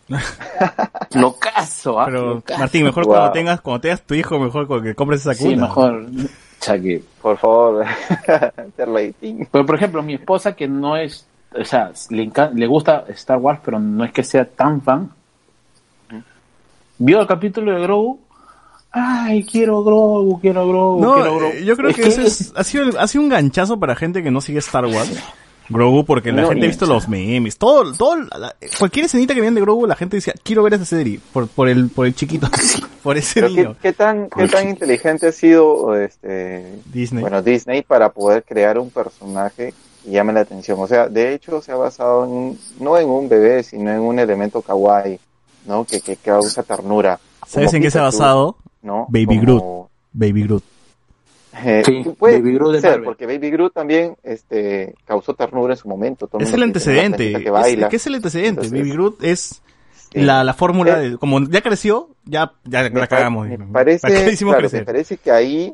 lo caso, ¿ah? Pero, Locazo. Martín, mejor Wow. cuando tengas, cuando tengas tu hijo, mejor que compres esa cuna. Sí, mejor. Chaque. por favor. Pero por ejemplo, mi esposa que no es, o sea, le, le gusta Star Wars, pero no es que sea tan fan, vio el capítulo de Grogu, ay, quiero Grogu, quiero Grogu, No, quiero Grogu. eh, yo creo que, ese es- ha, sido, ha sido un ganchazo para gente que no sigue Star Wars. Grogu, porque la No, gente ha visto los memes, todo, todo, la- cualquier escenita que viene de Grogu, la gente decía, quiero ver esa serie, por, por el, por el chiquito, por ese Pero ¿qué, niño. qué tan, qué tan inteligente ha sido este, Disney. bueno, Disney para poder crear un personaje que llame la atención? O sea, de hecho se ha basado en un- no en un bebé, sino en un elemento kawaii, ¿no? Que, que causa ternura. ¿Sabes en qué se ha basado? ¿No? Baby Como- Baby Groot. Eh, Sí, puede Baby Groot ser, porque Baby Groot también este, causó ternura en su momento. todo Es el antecedente. Que Es. ¿Qué es el antecedente? Entonces, Baby Groot es sí. la, la fórmula Eh, de, como ya creció, ya, ya me la cagamos. Me ¿Para qué parece, claro, me parece que ahí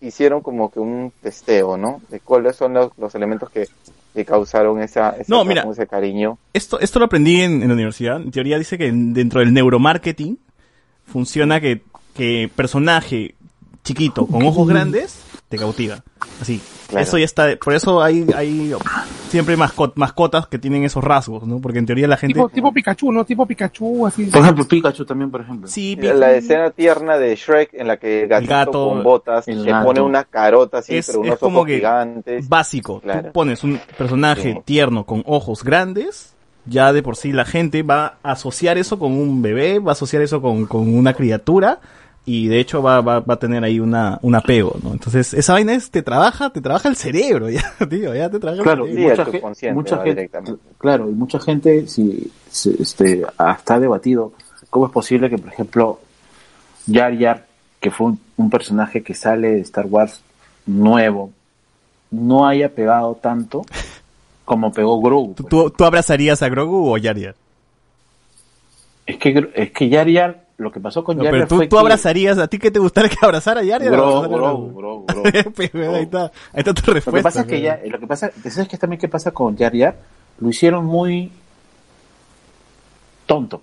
hicieron como que un testeo, ¿no? De cuáles son los, los elementos que, que causaron esa, esa No, mira. atracción, ese cariño. Esto, esto lo aprendí en, en la universidad. En teoría dice que en- dentro del neuromarketing funciona que, que personaje chiquito con ojos grandes te cautiva. Así. Claro. Eso ya está. Por eso hay, hay siempre mascot- mascotas que tienen esos rasgos, ¿no? Porque en teoría la gente. Tipo, tipo Pikachu, ¿no? Tipo Pikachu, así. Por ejemplo, Pikachu también, por ejemplo. Sí, La, la escena tierna de Shrek en la que el gatito gato- con botas el se gato. pone una carota así, Es- pero es unos como ojos que gigantes. básico. Tú pones un personaje Sí. tierno con ojos grandes ya de por sí la gente va a asociar eso con un bebé, va a asociar eso con, con una criatura y de hecho va, va, va a tener ahí una, un apego, ¿no? Entonces, esa vaina es, te trabaja, te trabaja el cerebro, ya, tío, ya te trabaja Claro, el y cerebro. Mucha, el ge- subconsciente mucha gente, directamente. claro, y mucha gente si, si, este, hasta ha debatido cómo es posible que, por ejemplo, Yar Yar, que fue un, un personaje que sale de Star Wars nuevo, no haya pegado tanto como pegó Grogu. ¿Tú, tú, tú abrazarías a Grogu o Yar Yar? Es que, es que Yar Yar, lo que pasó con No, pero tú, fue tú que- abrazarías, ¿a ti qué te gustaría que abrazara a Yar Yar? o Grogu, abrazara a Grogu, Grogu, Grogu. Pues, ahí está, ahí está tu Lo respuesta. que pasa es que ya, lo que pasa, ¿sabes qué también qué pasa con Yar Yar? Lo hicieron muy tonto.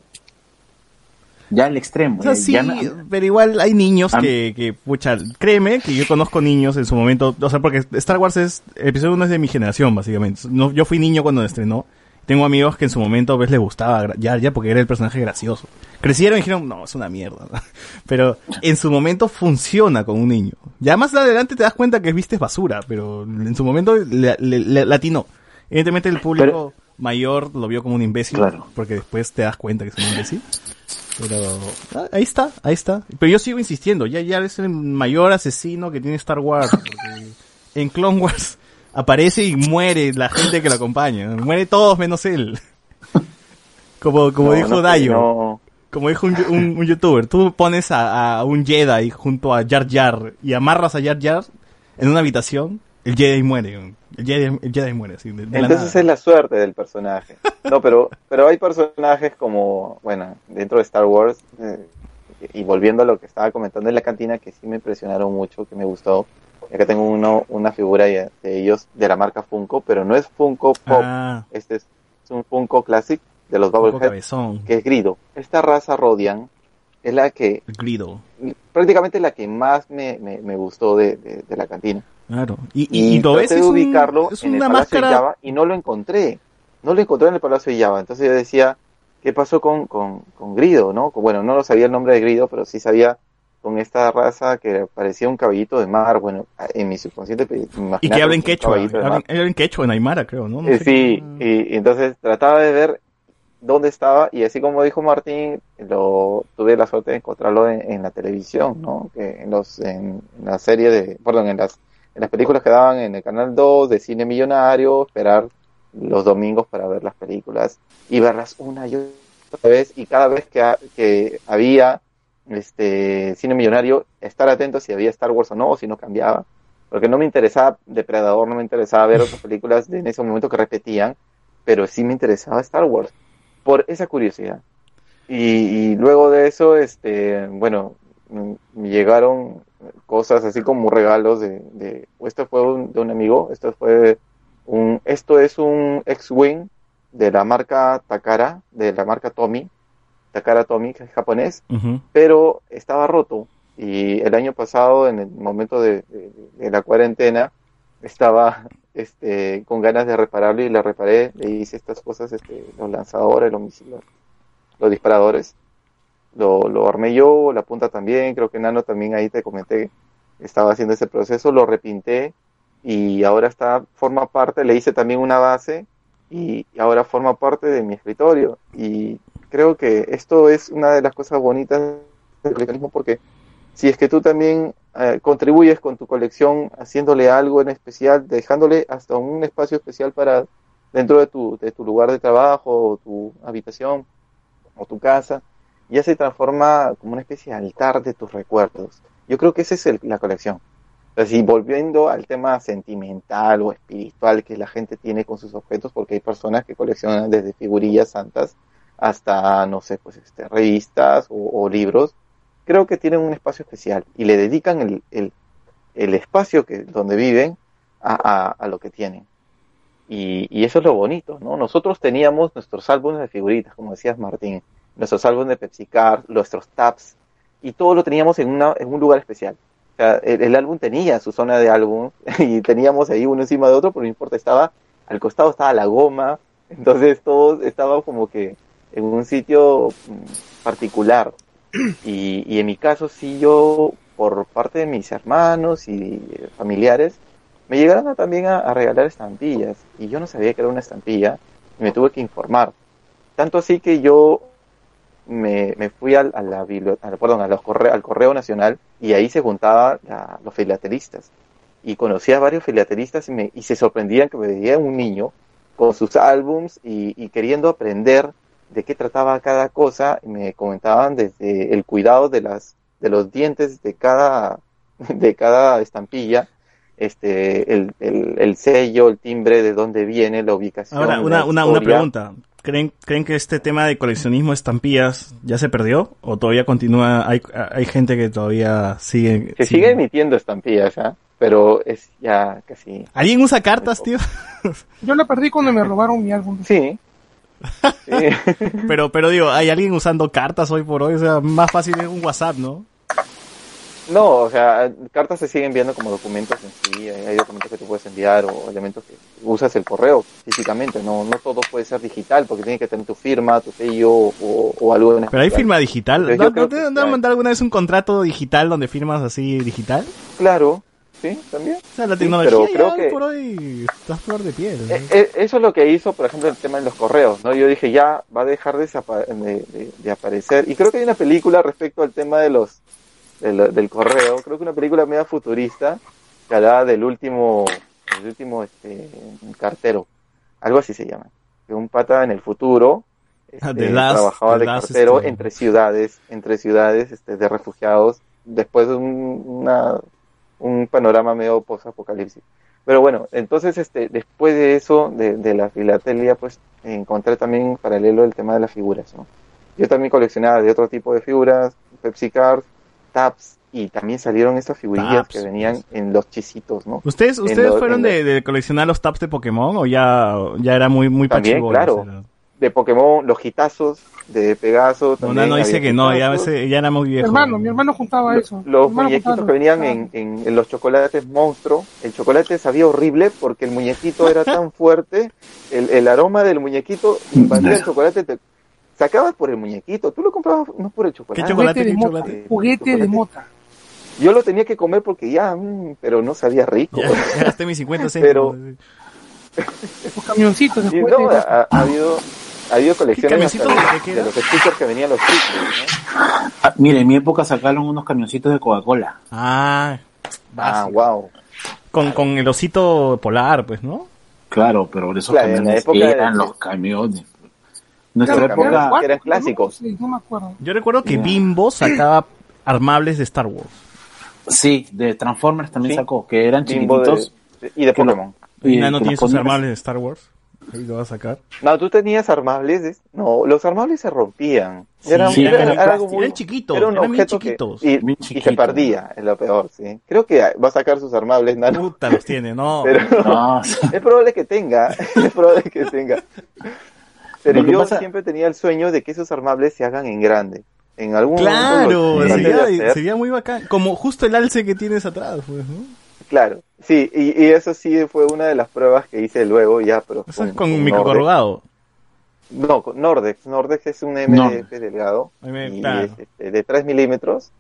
Ya al extremo. O sea, ya- sí, ya no- pero igual hay niños que, que, pucha, créeme que yo conozco niños en su momento, o sea, porque Star Wars es, el episodio 1 es de mi generación, básicamente. No, yo fui niño cuando estrenó. Tengo amigos que en su momento, ves, le gustaba gra- Jar Jar porque era el personaje gracioso. Crecieron y dijeron, no, es una mierda. Pero en su momento funciona con un niño. Ya más adelante te das cuenta que viste basura, pero en su momento le, le- le- latinó. Evidentemente el público mayor lo vio como un imbécil, Claro. porque después te das cuenta que es un imbécil. Pero ah, ahí está, ahí está. Pero yo sigo insistiendo, ya ya es el mayor asesino que tiene Star Wars. en Clone Wars aparece y muere la gente que lo acompaña. Muere todos menos él. Como, como No, dijo no, Dayo, no. como dijo un, un- un youtuber, tú pones a, a un Jedi junto a Jar Jar y amarras a Jar Jar en una habitación, el Jedi muere. El Jedi, el Jedi muere, así, de, de la Entonces es la suerte del personaje. No, pero, pero hay personajes como, bueno, dentro de Star Wars, eh, y volviendo a lo que estaba comentando en la cantina, que sí me impresionaron mucho, que me gustó. Y acá tengo uno, una figura de de ellos de la marca Funko, pero no es Funko Pop, Ah, este es, es un Funko Classic de los un poco Bubblehead, cabezón, que es Grido. Esta raza Rodian es la que, grido. prácticamente la que más me, me, me gustó de, de- de la cantina. Claro. Y, y, y, lo traté de ubicarlo es en el Palacio de máscara. Java y no lo encontré. No lo encontré en el Palacio de Java. Entonces yo decía, ¿qué pasó con, con, con Grido? ¿no? Bueno, no lo sabía el nombre de Grido, pero sí sabía con esta raza que parecía un caballito de mar. Bueno, en mi subconsciente me Y que hablen un quechua. Hablen, hablen quechua en Aymara, creo, ¿no? No Eh, sé sí, cómo- y, y entonces trataba de ver dónde estaba y así como dijo Martín, lo tuve la suerte de encontrarlo en, en la televisión, ¿no? Que en los en, en la serie de, perdón, en las en las películas que daban en el canal 2 de Cine Millonario, esperar los domingos para ver las películas y verlas una y otra vez y cada vez que, que había este Cine Millonario estar atento si había Star Wars o no, o si no cambiaba porque no me interesaba Depredador, no me interesaba ver otras películas de en ese momento que repetían, pero sí me interesaba Star Wars, por esa curiosidad. Y, luego de eso, este, bueno, me llegaron cosas así como regalos de, de esto fue un- de un amigo, esto fue un, esto es un X-Wing de la marca Takara, de la marca Tommy, Takara que es japonés, pero estaba roto. Y el año pasado, en el momento de, de- de la cuarentena, estaba este, con ganas de repararlo y le reparé, le hice estas cosas, este, los lanzadores, los misiles, los disparadores. Lo, lo armé yo, la punta también, creo que Nano también ahí te comenté, estaba haciendo ese proceso, lo repinté y ahora está, forma parte, le hice también una base y ahora forma parte de mi escritorio. Y creo que esto es una de las cosas bonitas del coleccionismo porque si es que tú también eh, contribuyes con tu colección haciéndole algo en especial, dejándole hasta un espacio especial para dentro de tu, de tu lugar de trabajo o tu habitación o tu casa, ya se transforma como una especie de altar de tus recuerdos. Yo creo que esa es el- la colección. O volviendo al tema sentimental o espiritual que la gente tiene con sus objetos, porque hay personas que coleccionan desde figurillas santas hasta, no sé, pues este, revistas o, libros, creo que tienen un espacio especial y le dedican el, el, el espacio que, donde viven a, a, lo que tienen. Y, y eso es lo bonito, ¿no? Nosotros teníamos nuestros álbumes de figuritas, como decías Martín, nuestros álbumes de Pepsi Card, nuestros tabs, y todo lo teníamos en, una, en un lugar especial. El, el álbum tenía su zona de álbum y teníamos ahí uno encima de otro, pero no importa, estaba, al costado estaba la goma, entonces todos estábamos como que en un sitio mm, particular. Y, y en mi caso, sí, yo, por parte de mis hermanos y eh, familiares, me llegaron a- también a, a regalar estampillas. Y yo no sabía que era una estampilla y me tuve que informar. tanto así que yo me, me fui al, a la al- perdón, a los corre- al Correo Nacional y ahí se juntaban los filatelistas. Y conocí a varios filatelistas y, me, y se sorprendían que me veía un niño con sus álbums y, y queriendo aprender de qué trataba cada cosa. Y me comentaban desde el cuidado de las de los dientes de cada de cada estampilla, este el, el, el sello, el timbre, de dónde viene, la ubicación. Ahora, una, una, una pregunta. ¿Creen, ¿Creen que este tema de coleccionismo de estampillas ya se perdió? ¿O todavía continúa? Hay, hay gente que todavía sigue. Se sigue emitiendo estampillas, ¿ah? pero es ya casi. ¿Alguien usa cartas, tío? Yo la perdí cuando me robaron mi álbum. Sí. Sí. Pero, pero digo, ¿hay alguien usando cartas hoy por hoy? O sea, más fácil es un WhatsApp, ¿no? No, o sea, cartas se siguen viendo como documentos en sí, hay documentos que tú puedes enviar o elementos que usas el correo físicamente, no no todo puede ser digital porque tiene que tener tu firma, tu sello o, o algo en Pero hay firma digital. Entonces, ¿No, no te han mandado alguna vez un contrato digital donde firmas así digital? Claro, sí, también. O sea, la Sí, tecnología pero ya creo que- por hoy está flor de piel. ¿no? Eh, eh, Eso es lo que hizo, por ejemplo, el tema de los correos, ¿no? Yo dije, ya va a dejar de, de- de- aparecer. Y creo que hay una película respecto al tema de los de lo- del correo, creo que una película media futurista que hablaba del último, el último este, cartero, algo así se llama. Que un pata en el futuro Ah, este, Last- trabajaba de cartero entre ciudades, entre ciudades este, de refugiados, después de un, una, un panorama medio post-apocalipsis. Pero bueno, entonces este, después de eso, de, de la filatelia, pues encontré también en paralelo el tema de las figuras, ¿no? Yo también coleccionaba de otro tipo de figuras, Pepsi Cards, Taps, y también salieron estas figurillas Taps, que venían en los chisitos, ¿no? ¿Ustedes, ustedes fueron de, de coleccionar los taps de Pokémon o ya, ya era muy, muy También, pachibolos? claro. Era- De Pokémon, los hitazos, de Pegaso, No, también no, dice que no, ya, a hitazos. veces- ya era muy Mi viejo. hermano, mi hermano juntaba eso. Mi Los muñequitos juntaba que venían en, en- en los chocolates monstruo, el chocolate sabía horrible porque el muñequito era tan fuerte, el, el aroma del muñequito invadía el chocolate, te sacabas por el muñequito, tú lo comprabas no por el chocolate. ¿Qué chocolate? Juguete de ¿Qué mota. chocolate? Juguete de Chocolate. mota. Yo lo tenía que comer porque ya, mm, pero no sabía rico. Ya, ya gasté mis 50 céntimos. Los camioncitos de no, de ha, ha habido, ha habido colecciones hasta de los stickers que venían los chicles, Ah, mire, en mi época sacaron unos camioncitos de Coca-Cola. Ah, ¿no? Ah, wow. con, con el osito polar, pues, ¿no? Claro, pero esos Claro, en la camiones de- eran los camiones. Nuestra Claro, época, eran clásicos. Sí, no me acuerdo. Yo recuerdo que. Bimbo sacaba armables de Star Wars. sí, de Transformers también Sí. sacó, que eran Bimbo chiquititos. de- y de lo- Pokémon. Y y no que tiene sus armables de Star Wars. Ahí lo va a sacar. No, tú tenías armables. ¿es? No, los armables se rompían. Sí, Eran, sí, era- algo muy- Eran chiquitos, era un eran bien objeto que- chiquitos. y, Bien y se perdía, es lo peor, sí. Creo que va a sacar sus armables, Nano. Puta, los tiene, no. Pero No, es probable que tenga, es probable que tenga. Pero yo pasa- siempre tenía el sueño de que esos armables se hagan en grande. En algún Claro, momento de sería, sería muy bacán. Como justo el alce que tienes atrás, pues, ¿no? Claro, sí, y, y eso sí fue una de las pruebas que hice luego ya, pero Eso es con, con microcorrugado. No, con Nordex. Nordex es un MDF Nordex. delgado y claro. es, este, de 3 milímetros.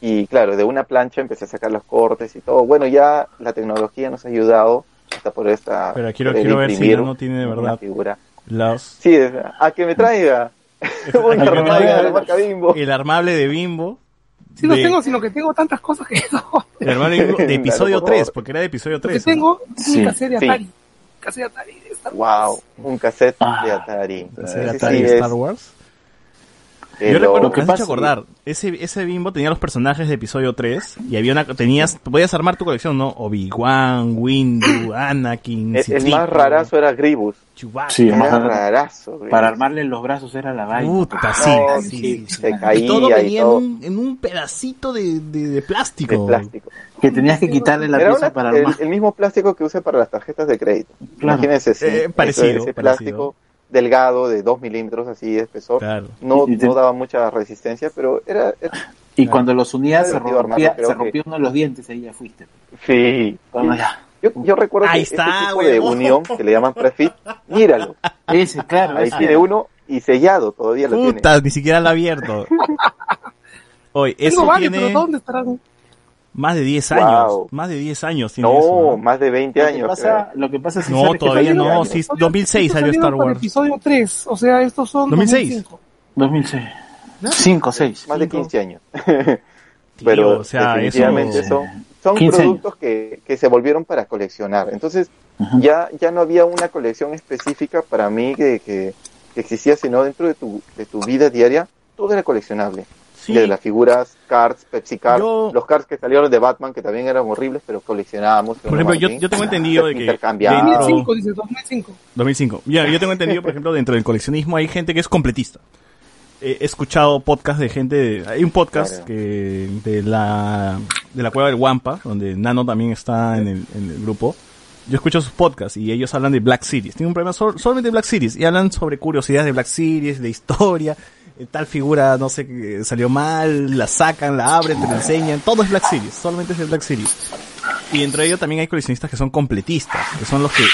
Y claro, de una plancha empecé a sacar los cortes y todo. Bueno, ya la tecnología nos ha ayudado hasta por esta. Pero quiero- quiero ver si no tiene de una verdad. figura. Los, Sí, a que me traiga. Voy A a que me traiga. el armable de Bimbo. Sí los de- tengo, sino que tengo tantas cosas que no. Armable de, de episodio por favor. 3, porque era de episodio Lo que 3. tengo es Sí, un cassette de sí. Atari. Cassette de Atari de Star Wars. Wow, un cassette Ah. de Atari. Ese de Ese Atari sí de Star Wars. De Yo lo- recuerdo que que me has hecho acordar, ese, ese bimbo tenía los personajes de episodio 3 y había una, tenías, podías armar tu colección, ¿no? Obi-Wan, Windu, Anakin, el, el más rarazo era Gribus. Chewbacca. Sí, el más Era raro. rarazo. Gribus. Para armarle los brazos era la vaina. Puta, sí, No, sí, sí, sí, sí. se Y caía todo y venía en todo. un, en un pedacito de, de, de plástico. de plástico. Que tenías que quitarle la Era pieza una- para armar. el mismo plástico que usa para las tarjetas de crédito. Claro. Imagínense sí, Eh, parecido, ese parecido. plástico delgado de 2 milímetros así de espesor. Claro. No, Y te- no daba mucha resistencia, pero era... era- Y cuando los unías se rompía, armarlo, se que- rompía uno de los dientes, ahí ya fuiste. Sí. Yo, yo recuerdo Ahí que está, este tipo de unión que le llaman prefit, míralo. Ese, claro. Ahí ese. tiene uno y sellado todavía lo tiene. Puta, ni siquiera lo ha abierto. Oye, eso varios, pero tiene... ¿dónde estarán? Más de 10 Wow. años. Más de 10 años tiene No, eso. más de 20 Lo que años. pasa, lo que pasa es que No, ¿sabes qué todavía no, sí, 2006 salió Star Wars. episodio 3, o sea, estos son 2006. 2005. 2006. 5, 6. Más de Cinco. 15 años. Tío, Pero o sea, definitivamente eso... son, son 15 productos que, que se volvieron para coleccionar. Entonces, Ujú. ya, ya no había una colección específica para mí que, que, que existía, sino dentro de tu, de tu vida diaria, todo era coleccionable. Sí, De las figuras, cards, Pepsi Cards, Yo- los cards que salieron de Batman, que también eran horribles, pero coleccionábamos. por ejemplo, yo, yo tengo entendido de que dentro- 2005, dice 2005. 2005. Ya, yo tengo entendido, por ejemplo, dentro del coleccionismo hay gente que es completista. He he escuchado podcast de gente, de- hay un podcast Claro. que de la de la cueva del Wampa, donde Nano también está en el, en el grupo. Yo escucho sus podcasts y ellos hablan de Black Series. Tienen un problema sol- solamente de Black Series y hablan sobre curiosidades de Black Series, de historia. Eh, Tal figura, no sé, que salió mal, la sacan, la abren, te la enseñan. Todo es Black Series, solamente es de Black Series. Y entre ellos también hay coleccionistas que son completistas, que son los que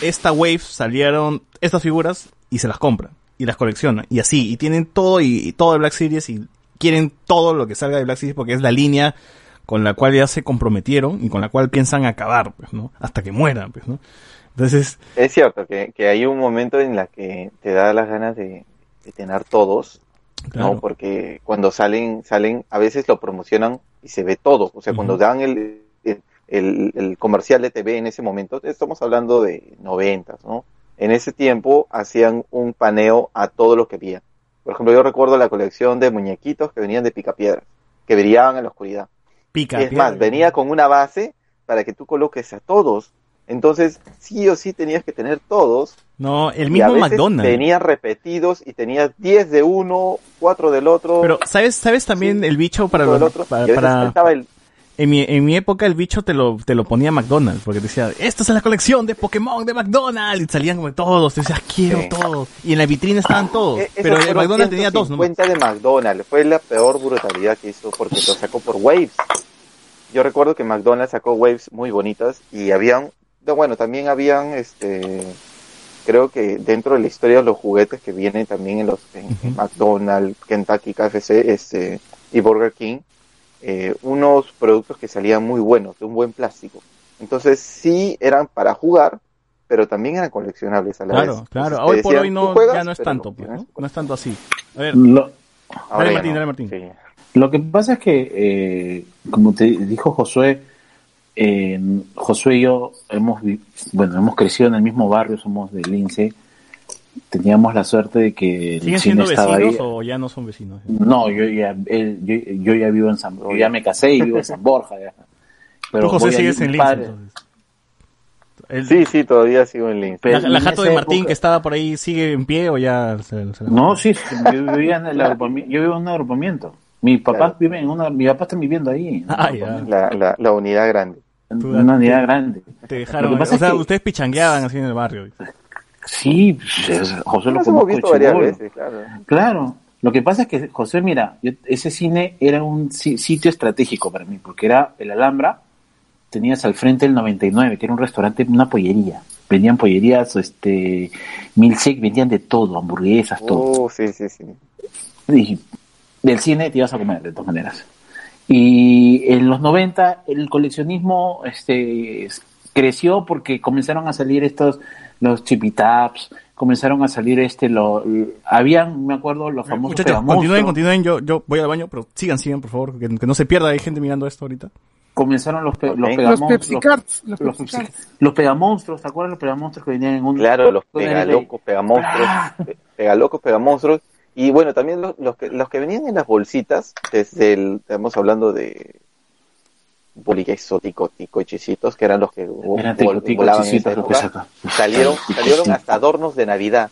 esta wave salieron estas figuras y se las compran y las coleccionan y así y tienen todo y, y todo de Black Series y quieren todo lo que salga de Black Series porque es la línea con la cual ya se comprometieron y con la cual piensan acabar, pues, ¿no? Hasta que mueran, pues, ¿no? Entonces, Es cierto que, que hay un momento en la que te da las ganas de, de tener todos, claro, ¿no? Porque cuando salen, salen, a veces lo promocionan y se ve todo. O sea, cuando dan el, el, el- el comercial de TV en ese momento, estamos hablando de noventas, ¿no? En ese tiempo hacían un paneo a todo lo que había. Por ejemplo, yo recuerdo la colección de muñequitos que venían de Picapiedra, que brillaban en la oscuridad. pica. Es más, venía con una base para que tú coloques a todos. Entonces, sí o sí tenías que tener todos. No, el y a mismo veces McDonald's. Venían repetidos y tenías 10 de uno, 4 del otro. Pero, ¿sabes, sabes también Sí, el bicho para, los- otro. para, y para- el, en mi, en mi época el bicho te lo, te lo ponía McDonald's, porque te decía, esta es la colección de Pokémon de McDonald's, y salían como todos, te decías, quiero Sí. todos, y en la vitrina estaban todos, Eh, esos pero el McDonald's tenía dos nomás. 150 de McDonald's. Fue la peor brutalidad que hizo porque lo sacó por waves. Yo recuerdo que McDonald's sacó waves muy bonitas y habían, no, bueno, también habían, este, creo que dentro de la historia de los juguetes que vienen también en los en. McDonald's, Kentucky, KFC, este, y Burger King, eh, unos productos que salían muy buenos, de un buen plástico. Entonces sí eran para jugar, pero también eran coleccionables a la Claro, vez. claro, te hoy por decían, hoy "Tú no, juegas, ya no es tanto, pues, ¿no? No es tanto así. A ver, Lo, Ahora ya Martín, no. dale, Martín. Sí. lo que pasa es que, eh, como te dijo Josué, eh, Josué y yo hemos, bueno, hemos crecido en el mismo barrio, somos de Lince. Teníamos la suerte de que el ¿siguen cine siendo estaba vecinos ahí. o ya no son vecinos? No, yo ya, él- yo, yo ya vivo en San yo ya me casé y vivo en San Borja. ya. Pero Tú, José, voy a sigues ir- en Lince, padres- entonces. El- Sí, sí, todavía sigo en Lince. Pero la, la jato de Martín época- que estaba por ahí, ¿sigue en pie o ya se, se la- No, sí, yo vivía en el agrupamiento, yo vivo en un agrupamiento. Mis papás Claro. viven en una, mi papá está viviendo ahí. Ah, La, la, la unidad grande. una unidad grande. Te dejaron, Lo que pasa o sea, es que- ustedes pichangueaban así en el barrio. Sí, pues, José lo conozco varias veces, claro. Claro. Lo que pasa es que, José, mira, yo- ese cine era un si- sitio estratégico para mí, porque era el Alhambra, tenías al frente el 99, que era un restaurante, una pollería. Vendían pollerías, este, milkshake, vendían de todo, hamburguesas, todo. Oh, sí, sí, sí. Y del cine te ibas a comer, de todas maneras. Y en los 90 el coleccionismo este, creció porque comenzaron a salir estos, los chipitaps, comenzaron a salir este, lo, habían, me acuerdo, los famosos Muchachos, continúen, continúen, yo, yo voy al baño, pero sigan, sigan, por favor, que, que no se pierda, hay gente mirando esto ahorita. Comenzaron los, pe- los pegamonstruos. Pepsi Cards. Los los, Pepsi Pepsi- Cards. los pegamonstruos, ¿te acuerdas los pegamonstruos que venían en un... Claro, los pegalocos, pegamonstruos, Ah. pe- pegalocos, pegamonstruos. Y bueno, también los, los, que, los que venían en las bolsitas, desde el, estamos hablando de boliquesos, ticochicitos, que eran los que Eran vol- ticoticos, volaban en esa chisitos, lo que saca. Salieron, Tico, salieron tico. hasta adornos de Navidad.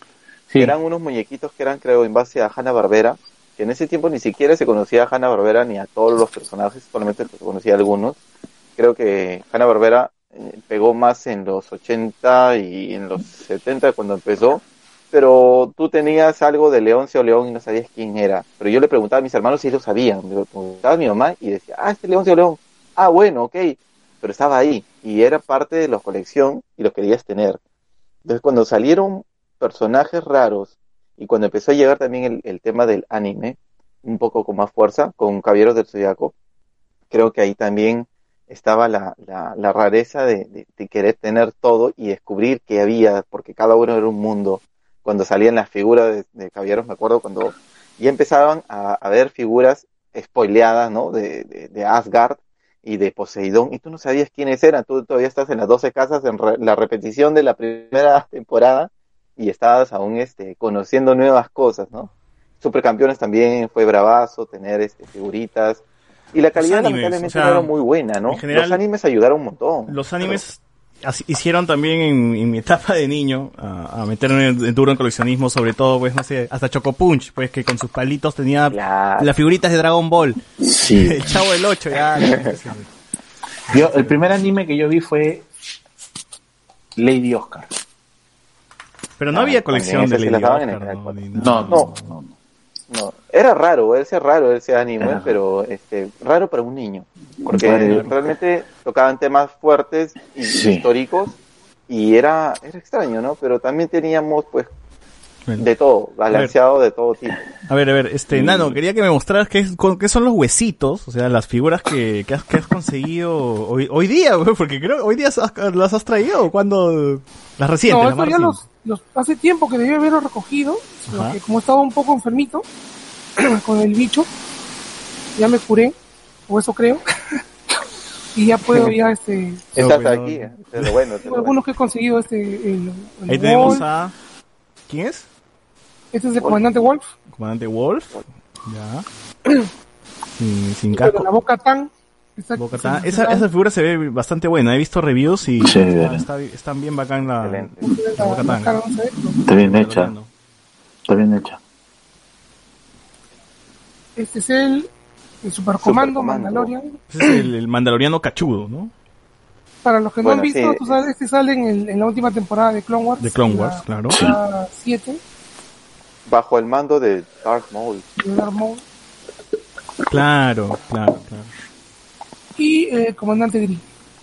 Sí. Eran unos muñequitos que eran, creo, en base a Hanna Barbera, que en ese tiempo ni siquiera se conocía a Hanna Barbera ni a todos los personajes, solamente se conocía a algunos. Creo que Hanna Barbera pegó más en los 80 y en los 70 cuando empezó, pero tú tenías algo de Leoncio León y no sabías quién era. Pero yo le preguntaba a mis hermanos si ellos sabían. Lo preguntaba a mi mamá y decía, ah, este es Leoncio León. Ah, bueno, ok. Pero estaba ahí y era parte de la colección y lo querías tener. Entonces cuando salieron personajes raros y cuando empezó a llegar también el, el tema del anime, un poco con más fuerza, con Caballeros del Zodiaco, creo que ahí también estaba la, la, la rareza de, de, de querer tener todo y descubrir que había, porque cada uno era un mundo. Cuando salían las figuras de, de caballeros, me acuerdo cuando ya empezaban a, a ver figuras spoileadas, ¿no? De, de, de Asgard y de Poseidón, y tú no sabías quiénes eran, tú todavía estás en las 12 casas en re- la repetición de la primera temporada y estabas aún este, conociendo nuevas cosas, ¿no? Supercampeones también fue bravazo, tener este, figuritas, y la calidad animes, lamentablemente o sea, no era muy buena, ¿no? general- Los animes ayudaron un montón. Los animes así- hicieron también en, en mi etapa de niño a, a meterme en, en duro en coleccionismo, sobre todo, pues, no sé, hasta Choco Punch, pues, que con sus palitos tenía Claro. las figuritas de Dragon Ball. Sí. El Chavo del 8, ya. Yo, el primer anime que yo vi fue Lady Oscar. Pero no Ah, había colección de Lady Oscar, ¿no? no, no. No. Era raro, ese raro ese anime, Era raro. pero este raro para un niño, porque realmente tocaban temas fuertes y Sí. históricos y era era extraño, ¿no? Pero también teníamos pues Bueno. de todo, balanceado de todo tipo. A ver, a ver, este, Nano, quería que me mostraras qué, es- con- qué son los huesitos, o sea, las figuras que, que, has, que has conseguido hoy, hoy día, porque creo hoy día has- las has traído, o cuando las recientes, No, las los. Los, hace tiempo que debí haberlos recogido, pero que como estaba un poco enfermito con el bicho, ya me curé, o eso creo, y ya puedo ya este, Estás pero- aquí, es lo bueno, algunos que he conseguido este, el, el Ahí tenemos Wolf, a, ¿quién es? este es el comandante Wolf, Comandante Wolf, ya, sin, sin pero casco. la boca tan, se- Esa, esa figura se ve bastante buena, he visto reviews y Sí, está, bien. está- están bien bacán la, la- la la pero Está bien hecha. Está bien hecha. este es el, el Supercomando Supercomando. Mandalorian, Ese es el, el mandaloriano cachudo, ¿no? para los que no Bueno, han visto, sí. tú sabes, este sale en, el- en la última temporada de Clone Wars, De Clone la- Wars, claro. la 7, Bajo el mando de Darth Maul. de Darth Maul, Claro, claro, claro. Eh, Comandante Gris.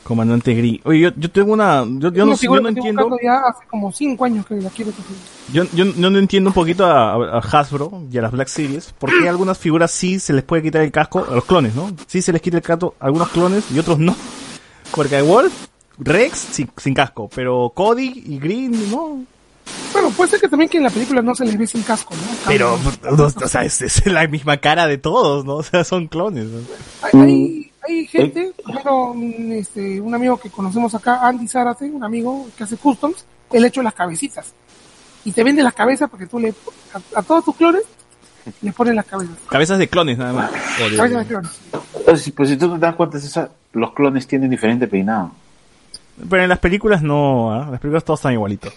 Comandante Gris. Oye, yo, yo tengo una, yo, yo no, Una yo no entiendo, ya hace como 5 años que la quiero yo, yo, yo no entiendo un poquito a, a Hasbro y a las Black Series, por qué algunas figuras sí se les puede quitar el casco, a los clones, ¿no? Sí se les quita el casco a algunos clones y otros no. Porque a Wolf, Rex sin, sin casco, pero Cody y Green, no. Bueno, puede ser que también que en la película no se les ve sin casco, ¿no? Pero, no, o sea, es, es la misma cara de todos, ¿no? O sea, son clones. ¿no? Hay, hay, hay gente, por ejemplo, un, este, un amigo que conocemos acá, Andy Zárate, un amigo que hace customs, él ha hecho las cabecitas. Y te vende las cabezas porque tú le, a, a todos tus clones, le pones las cabezas. Cabezas de clones, nada más. Cabezas de clones. Pero si, tú te das cuenta, esa- los clones tienen diferente peinado. Pero en las películas no, ¿ah? las películas todos están igualitos.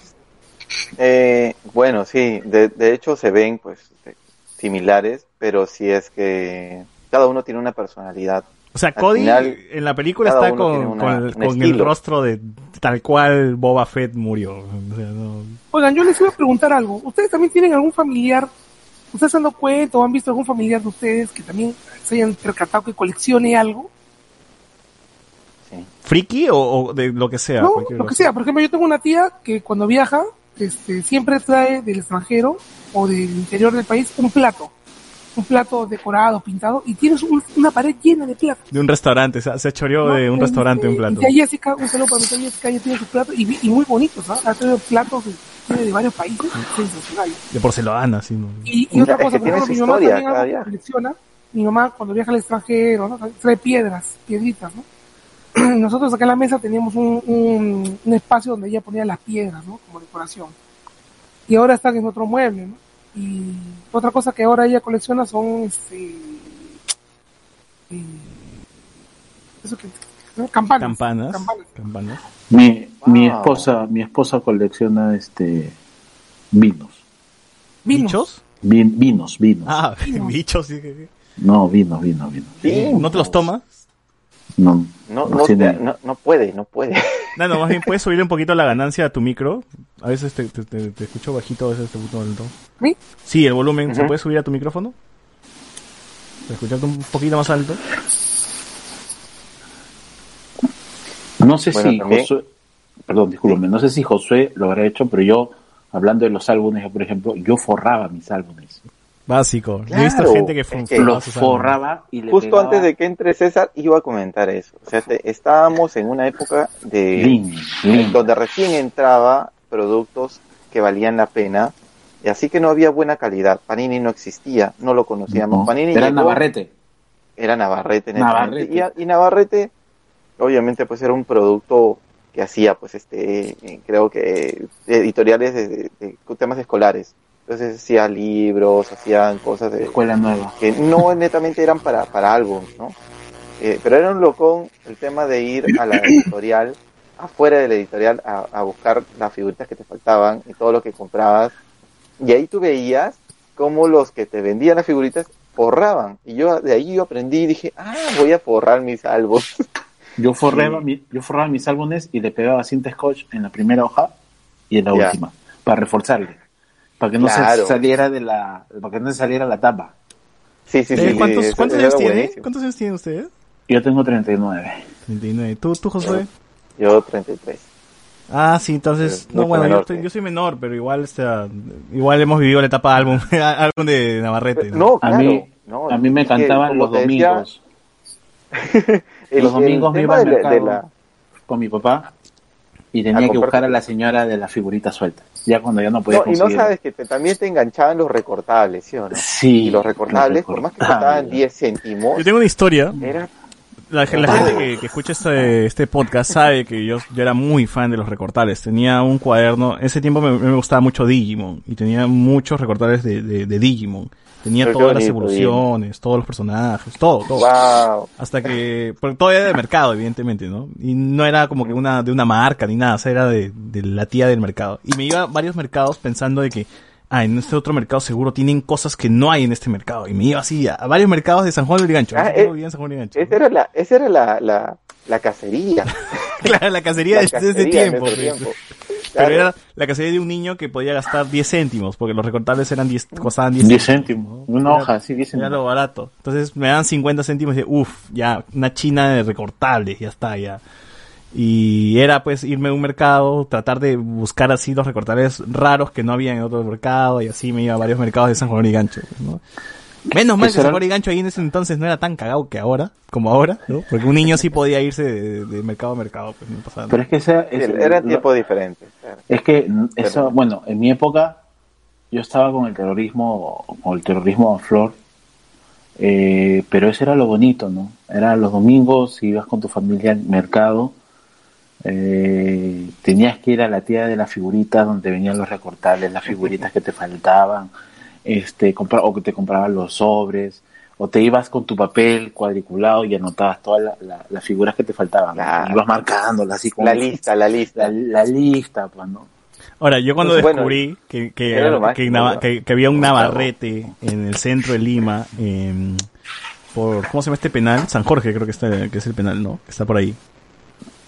Eh, bueno, sí, de, de hecho se ven pues eh, similares, pero sí es que cada uno tiene una personalidad. O sea, Al Cody final, en la película está con, una- con, con el rostro de tal cual Boba Fett murió. O sea, no- Oigan, yo les iba a preguntar algo. ¿Ustedes también tienen algún familiar? ¿Ustedes se han dado cuenta o han visto algún familiar de ustedes que también se hayan percatado que coleccione algo? Sí. ¿Friki o, o de lo que sea? No, lo que sea. Por ejemplo, yo tengo una tía que cuando viaja, este, siempre trae del extranjero o del interior del país un plato. Un plato decorado, pintado, y tienes un- una pared llena de platos. De un restaurante, o sea, se choreó ¿no? de un restaurante un plato. Tía Jessica, un saludo para mi tía Jessica, ella tiene sus platos y, y muy bonitos, ¿no? Ha traído platos de, tiene de varios países, sensacionales. De porcelana, así, ¿no? Y, y otra cosa, por tiene ejemplo, mi mamá historia también algo colecciona. Mi mamá cuando viaja al extranjero, ¿no? trae piedras, piedritas, ¿no? Nosotros acá en la mesa teníamos un, un, un espacio donde ella ponía las piedras, ¿no? Como decoración. Y ahora están en otro mueble, ¿no? Y otra cosa que ahora ella colecciona son, este, eh, eso que, campanas. Campanas. Campanas. Campanas. Mi, mi esposa, mi esposa colecciona este vinos. Vinos. ¿Bichos? Vin- vinos, vinos. Ah, bichos. sí, sí, sí. No, vinos, vinos, vinos. ¿No te los tomas? No, No, no, tiene- no, no puede, no puede. No, no, más bien puedes subirle un poquito la ganancia a tu micro. A veces te, te, te- te escucho bajito, a veces te escucho alto. ¿Sí? Sí, el volumen. ¿Se puede subir a tu micrófono? ¿Para escucharte un poquito más alto? no sé Bueno, si también- Josué, perdón, discúlpame, no sé si Josué lo habrá hecho, pero yo, hablando de los álbumes, por ejemplo, yo forraba mis álbumes. Básico. He visto Claro, gente que, es que Lo forraba y le Justo pegaba antes de que entre César iba a comentar eso. O sea, te- estábamos en una época de donde recién entraba productos que valían la pena y así que no había buena calidad. Panini no existía, no lo conocíamos. No, Panini Era llegó- Navarrete. era Navarrete. Navarrete. Y, Navarrete obviamente pues era un producto que hacía pues este eh, creo que editoriales de, de- de temas escolares entonces hacía libros hacían cosas de Escuela nueva. que no netamente eran para para álbums no Eh, pero era un locón el tema de ir a la editorial afuera de la editorial a, a buscar las figuritas que te faltaban y todo lo que comprabas y ahí tú veías cómo los que te vendían las figuritas forraban. Y yo de ahí yo aprendí y dije, ah, voy a forrar mis álbumes. Yo forraba, mi- yo forraba mis álbumes y le pegaba cinta scotch en la primera hoja y en la última, para reforzarle, para que no Claro. se saliera de la, para que no se saliera la tapa. Sí, sí, sí. Eh, sí, ¿Cuántos, cuántos años tiene? buenísimo. ¿Cuántos años tienen ustedes? Yo tengo 39. 39. ¿Tú, tú Josué? Yo 33. Ah, sí, entonces, no, bueno, yo, menor yo soy menor, pero igual, o sea, igual hemos vivido la etapa álbum, álbum de Navarrete. No, A claro. mí, no, a mí me cantaban los decía, domingos. el- los domingos me iba al mercado de la- con mi papá y tenía A que buscar a la señora de la figurita suelta. Ya cuando ya no podía No, y no sabes que te- también te enganchaban los recortables, ¿sí o no? Sí. Y los recortables, por más que costaban recortables. 10 céntimos, Yo tengo una historia. era La, la gente que, que escucha este, este podcast sabe que yo, yo era muy fan de los recortables. Tenía un cuaderno. En ese tiempo me, me gustaba mucho Digimon. Y tenía muchos recortables de, de, de Digimon. Tenía Pero todas las evoluciones, todos los personajes, todo, todo. wow. Hasta que, porque todo era de mercado, evidentemente, ¿no? Y no era como que una, de una marca ni nada, o sea, era de, de la tía del mercado. Y me iba a varios mercados pensando de que, ah, en este otro mercado seguro tienen cosas que no hay en este mercado. Y me iba así a, a varios mercados de San Juan del Gancho. Ah, eh, vivía en San Juan del Gancho. Esa era la, esa era la, la, la cacería. Claro, la cacería La de, de ese cacería en tiempo. ese pues. Pero era la cacería de un niño que podía gastar 10 céntimos, porque los recortables eran 10, costaban 10 10 céntimos. Una Era- hoja, sí, 10 Era céntimos. lo barato. Entonces me dan 50 céntimos y dije, uff, ya, una china de recortables, ya está, ya. Y era pues irme a un mercado, tratar de buscar así los recortables raros que no había en otro mercado, y así me iba a varios mercados de San Juan y Gancho. ¿no? Menos mal que era- y Gancho ahí en ese entonces no era tan cagado que ahora, como ahora, ¿no? Porque un niño sí podía irse de, de mercado a mercado, pues no pasaba nada. Pero es que esa, Sí, es- eran lo- tiempos diferentes. claro. Es que eso, bueno, en mi época yo estaba con el terrorismo, con el terrorismo a flor, eh, pero eso era lo bonito, ¿no? Era los domingos, ibas con tu familia al mercado, eh, tenías que ir a la tía de las figuritas donde venían los recortables, las figuritas que te faltaban, este, compra- o que te compraban los sobres, o te ibas con tu papel cuadriculado y anotabas todas la- la- las figuras que te faltaban. Claro. ibas marcándolas así como La lista, la lista. la, la lista, pues, ¿no? Ahora, yo cuando bueno, descubrí que, que, que, había un Navarrete en el centro de Lima, em, por, ¿cómo se llama este penal? San Jorge creo que, está, que es el penal, ¿no? Que está por ahí.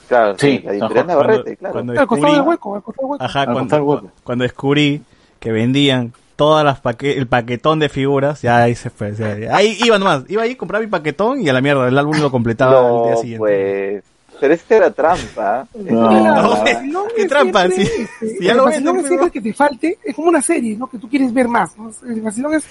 Claro, Sí, sí, la editorial cuando- Navarrete, claro. cuando Al costado del hueco, al costado del hueco. ajá, cuando, cuando descubrí que vendían todas las paque el paquetón de figuras, ya ahí se fue. o sea, ahí iba nomás, iba ahí, compraba mi paquetón y a la mierda, el álbum lo completaba al día No, siguiente. pues. Pero es que era trampa. No, no, el ¿qué- trampa? Sí, este, sí, ya el lo vacilón venden, es siempre pero- que te falte, es como una serie, ¿no? Que tú quieres ver más, ¿no? El vacilón es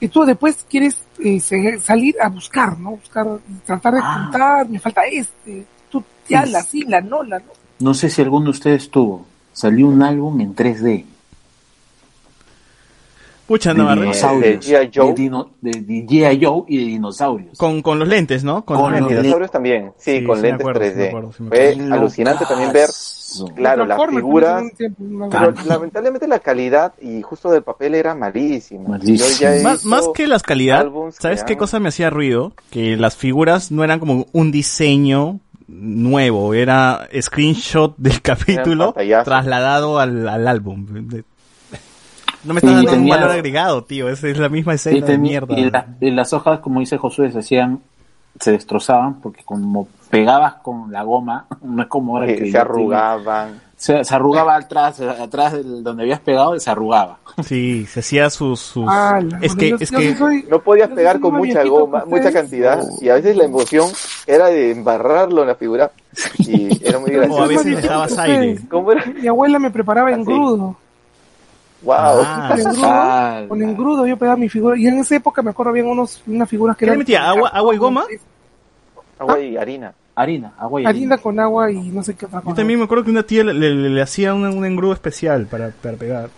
que tú después quieres eh, salir a buscar, ¿no? Buscar, tratar de Ah. contar, me falta este, tú ya la sí, la no, la no. No sé si alguno de ustedes tuvo. Salió un álbum en 3D. Pucha, De Navarrete. dinosaurios. De G.I. Joe. De, dino- de- de G.I. Joe y de dinosaurios. Con, con los lentes, ¿no? Con, Con los lentes. Dinosaurios también, sí, Sí, con sí lentes acuerdo, sí me 3D. acuerdo, sí Fue alucinante también ver, claro, las figuras, pero lamentablemente la calidad y justo del papel era malísima. Yo Más, más que las calidad, ¿sabes qué han- cosa me hacía ruido? Que las figuras no eran como un diseño nuevo, era screenshot del capítulo trasladado al, al álbum. No me está Sí, dando un tenía- valor agregado, tío. Esa es la misma escena de mierda. y la- y las hojas, como dice Josué, se hacían, se destrozaban porque como pegabas con la goma, no es como ahora que que se arrugaban. Se, se arrugaba atrás, atrás del- donde habías pegado, se arrugaba. Sí, se hacía sus... sus... Ah, es que, yo- es yo que... soy- No podías pegar con mucha goma, mucha cantidad, y a veces la emoción era de embarrarlo en la figura, y era muy O a gracioso. veces dejabas aire. ¿Cómo era? Mi abuela me preparaba en crudo. Wow. Ah, Con engrudo, Ah, con engrudo yo pegaba mi figura. Y en esa época me acuerdo habían unos, unas figuras que ¿Qué le eran. metía? ¿Agua- agua y goma? Agua y harina. harina, agua y Harina con agua y no sé qué otra Yo cosa. también me acuerdo que una tía le, le- le hacía un, un engrudo especial para, para pegar.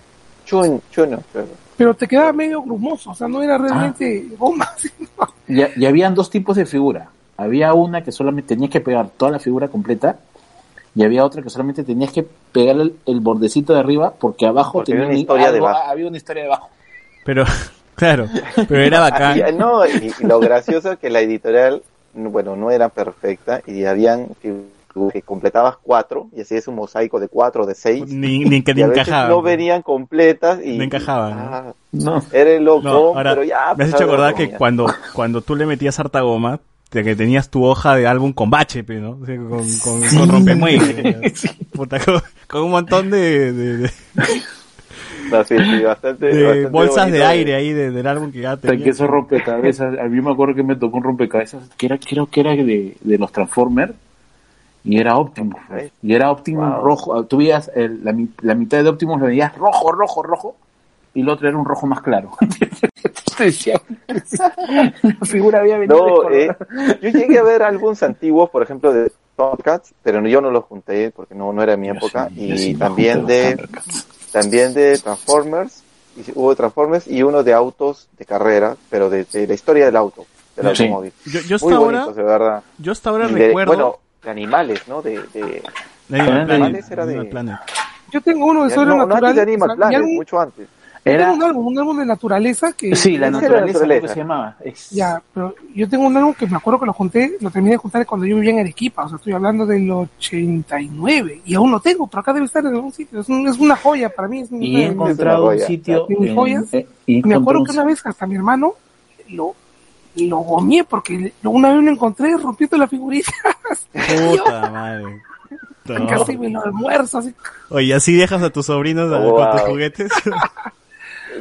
Chun, chuno. creo. Pero te quedaba medio grumoso, o sea, no era realmente goma. sino- Y, y habían dos tipos de figura. Había una que solamente tenías que pegar toda la figura completa y había otra que solamente tenías que pegar el, el bordecito de arriba porque abajo Porque tenía había una historia algo- debajo. había una historia debajo. Pero, claro, pero era bacán. No, y, y lo gracioso es que la editorial, bueno, no era perfecta y habían que completabas cuatro y así es un mosaico de cuatro, de seis. Ni, ni que y ni a veces no venían completas y No encajaban, ¿no? ah, No. eres loco, No, ahora, pero ya me has pues, hecho algo acordar que comía. cuando, cuando tú le metías harta goma, de que tenías tu hoja de álbum con bache, ¿no? O sea, con, con. Puta, con, con un montón de, de- de- No, sí, sí, bastante, de bastante bolsas de aire ahí de- del álbum que ya que tenía. esos rompecabezas, a mí me acuerdo que me tocó un rompecabezas que era, creo que era de, de los Transformers y era Optimus. pues. Y era Optimus Wow. rojo. Tú veías el- la, mi- la mitad de Optimus lo veías rojo, rojo, rojo y el otro era un rojo más claro. La figura había venido No, eh, yo llegué a ver álbumes antiguos, por ejemplo, de Thundercats, pero yo no los junté porque no, no era mi Yo época. sí, y sí también de, también de Transformers, y hubo Transformers y uno de autos de carrera, pero de, de la historia del auto, del Sí. automóvil. Yo, yo hasta Muy ahora, bonitos, de verdad. yo hasta ahora de- recuerdo bueno, de animales, ¿no? De, de, de Animal Animal Planet, era de-. Yo tengo uno de no, sobrenatural. no antes de Animal Planet, mucho antes. Yo Era, tengo un álbum, un álbum de naturaleza que. sí, la naturaleza, que se llamaba. Es- Ya, pero yo tengo un álbum que me acuerdo que lo junté, lo terminé de juntar cuando yo vivía en Arequipa, o sea, estoy hablando del 89, y aún lo tengo, pero acá debe estar en algún sitio, es, un- es una joya para mí. Es un- Y he encontrado un sitio. Eh, y Me acuerdo un que una vez hasta mi hermano lo, lo gomié porque una vez lo encontré rompiendo la figurita, Puta madre. No. casi me lo almuerzo, así. Oye, así dejas a tus sobrinos Wow. con tus juguetes.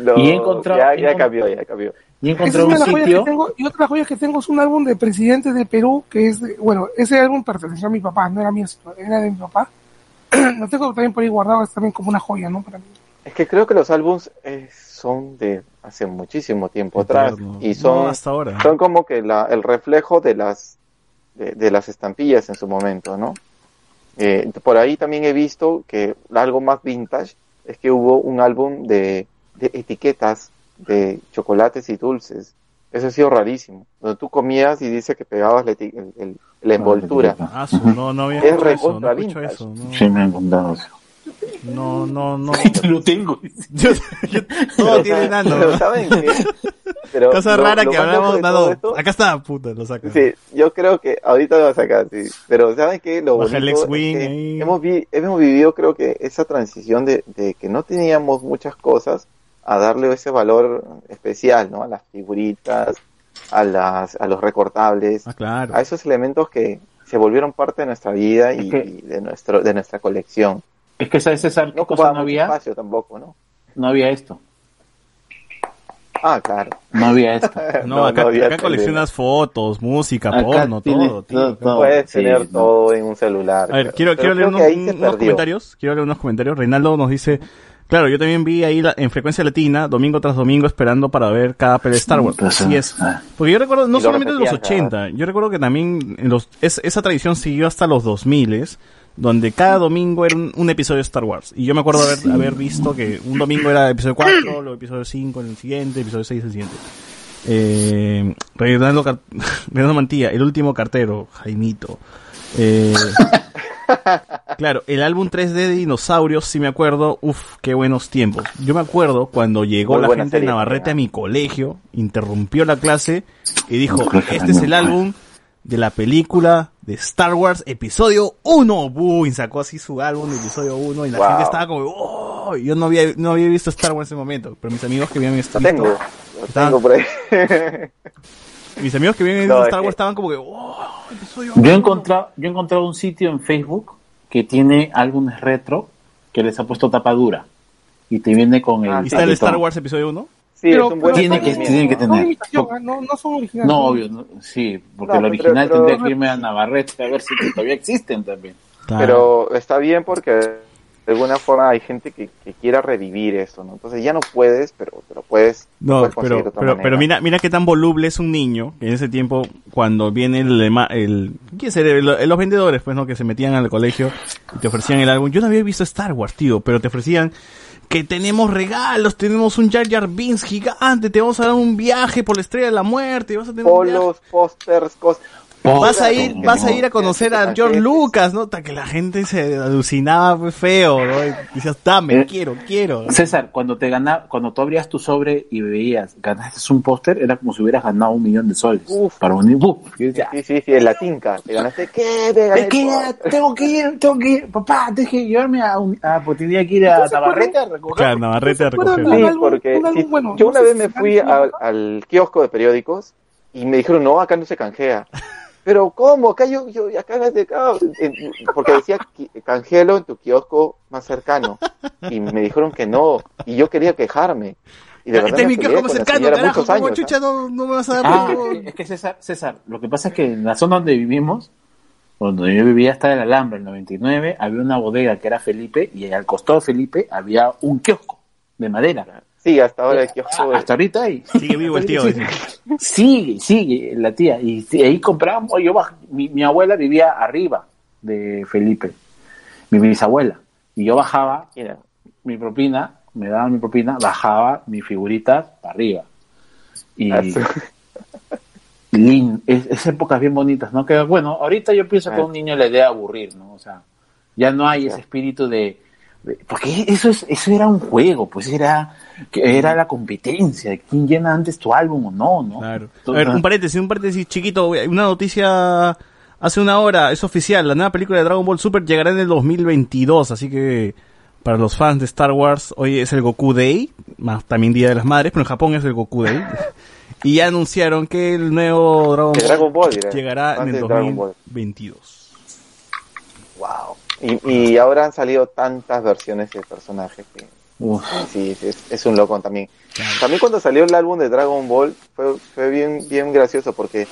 No, Y he encontrado- ya, ya cambió, ya cambió. Y encontré es una un de las joyas que sitio. tengo, y otra joya que tengo es un álbum de presidentes de Perú, que es, de- bueno, ese álbum perteneció a mi papá, no era mío, era de mi papá. lo tengo también por ahí guardado, es también como una joya, ¿no? Para mí. Es que creo que los álbums eh, son de hace muchísimo tiempo atrás y son No, hasta ahora. son como que la, el reflejo de las de, de las estampillas en su momento, ¿no? Eh, por ahí también he visto que algo más vintage es que hubo un álbum de, de etiquetas de chocolates y dulces. Eso ha sido rarísimo. Donde tú comías y dice que pegabas la, eti- el- el- la envoltura. Ah, su, no, no había Es escuchado eso, no escucho eso. No, Sí, me han contado eso. no, no. no. Lo tengo. Yo- yo- todo tiene nano. Pero ¿saben qué? Pero Cosa lo- rara lo que hablamos, todo esto- Acá está, puta, lo saca. Sí, yo creo que ahorita lo va a sacar, sí. Pero ¿saben qué? Lo Baja el bonito es que hemos, vi- hemos vivido, creo que, esa transición de, de que no teníamos muchas cosas a darle ese valor especial, ¿no? A las figuritas, a, las, a los recortables, Ah, claro. a esos elementos que se volvieron parte de nuestra vida y, Es que- y de, nuestro, de nuestra colección. Es que, ¿sabes, César? ¿Qué No cosa no había? espacio tampoco, ¿no? No había esto. Ah, claro. No había esto. No, no, acá, no había acá coleccionas fotos, música, Acá porno, todo, tío. todo, todo. Puedes sí, tener no. todo en un celular. A ver, pero- quiero, pero quiero leer unos, comentarios. Quiero leer unos comentarios. Reinaldo nos dice, claro, yo también vi ahí la- en frecuencia latina, domingo tras domingo, esperando para ver cada pelea de Star Wars. Pues, Así ah, es. ah. Porque yo recuerdo, no solamente de los repetían 80, yo recuerdo que también en los, es- esa tradición siguió hasta los 2000 donde cada domingo era un, un episodio de Star Wars. Y yo me acuerdo haber, haber visto que un domingo era episodio 4, luego episodio 5 en el siguiente, episodio 6 en el siguiente. Eh, Reinaldo Mantilla, el último cartero, Jaimito. Eh, claro, el álbum 3D de dinosaurios, sí me acuerdo, uff, qué buenos tiempos. Yo me acuerdo cuando llegó Muy la gente de Navarrete a mi colegio, interrumpió la clase y dijo, este es el álbum de la película de Star Wars episodio 1. ¡Buh! Y sacó así su álbum de episodio 1 y la Wow. gente estaba como, ¡oh! Yo no había, no había visto Star Wars en ese momento, pero mis amigos que habían visto, Lo tengo, lo tengo por ahí. mis amigos que No, visto es Star Wars estaban como que, ¡oh! Episodio Yo he 1". encontrado, yo he encontrado un sitio en Facebook que tiene álbumes retro que les ha puesto tapa dura y te viene con el Ah, ¿Y está el. Star Wars episodio 1? Sí, Pero- es un buen pero Tiene que- tiene que tener. no, no son originales. No, obvio, no, sí, porque No, el pero- original pero- tendría que irme a Navarrete a ver si todavía existen también. Claro. Pero está bien porque de alguna forma hay gente que, que quiera revivir eso, ¿no? Entonces ya no puedes, pero, pero puedes. No, puedes conseguir de pero, otra pero, mira, mira qué tan voluble es un niño, que en ese tiempo, cuando viene el, el. El- los vendedores, pues, ¿no? Que se metían al colegio y te ofrecían el álbum. Yo no había visto Star Wars, tío, pero te ofrecían que tenemos regalos, tenemos un Jar Jar Binks gigante, te vamos a dar un viaje por la Estrella de la Muerte, vas a tener. Polos, pósters, cosas. Vas a ir, vas a ir a conocer a George que- Lucas, ¿no? Hasta que la gente se alucinaba pues, feo, ¿no? Y decías, dame, Eh, quiero, quiero. César, cuando te gana, cuando tú abrías tu sobre y veías, ganaste un póster, era como si hubieras ganado un millón de soles. Uf. Para unir, uf, Sí, sí, sí, en la tinca. Te ganaste, ¿qué? Te gané póster. tengo que ir, tengo que ir, papá, tengo que llevarme a un, ah, pues tenía que ir a ¿Ustedes se Navarrete a recoger. Claro, Navarrete a recoger. Un Sí, porque un álbum sí, bueno, yo una vez me fui al kiosco de periódicos y me dijeron, no, acá no se canjea. Pero ¿cómo? Acá yo, yo acá de acá, en- porque decía "Qui- canjelo en tu kiosco más cercano. Y me dijeron que no, y yo quería quejarme. Y de verdad Este es me mi más cercano, carajo, muchos ¿cómo años. chucha ¿ah? no, no me vas a dar Ah, es que César, César, lo que pasa es que en la zona donde vivimos, donde yo vivía hasta el Alhambra, el 99, había una bodega que era Felipe y al costado de Felipe había un kiosco de madera. Sí, hasta ahora el kiosco Ah, hasta ahorita ahí. Sigue vivo el tío. Sí. dice. Sigue, sigue la tía. Y ahí comprábamos, yo baj- mi, mi abuela vivía arriba de Felipe, mi bisabuela. Y yo bajaba mi propina, me daban mi propina, bajaba mi figurita para arriba. Y así- lin- es, es épocas bien bonitas, ¿no? Que bueno, ahorita yo pienso que a Ah. un niño le debe aburrir, ¿no? O sea, ya no hay ese espíritu de- porque eso es, eso era un juego, pues era, que era la competencia de quién llena antes tu álbum o no, ¿no? Claro. A ver, un paréntesis, un paréntesis chiquito. Una noticia hace una hora, es oficial. La nueva película de Dragon Ball Super llegará en el 2022. Así que para los fans de Star Wars, hoy es el Goku Day. Más también Día de las Madres, pero en Japón es el Goku Day. y ya anunciaron que el nuevo Dragon Dragon Ball, llegará en el de Dragon Ball. 2022. Wow. Y, y ahora han salido tantas versiones de personajes que sí, es, es un loco también. También cuando salió el álbum de Dragon Ball fue, fue bien, bien gracioso porque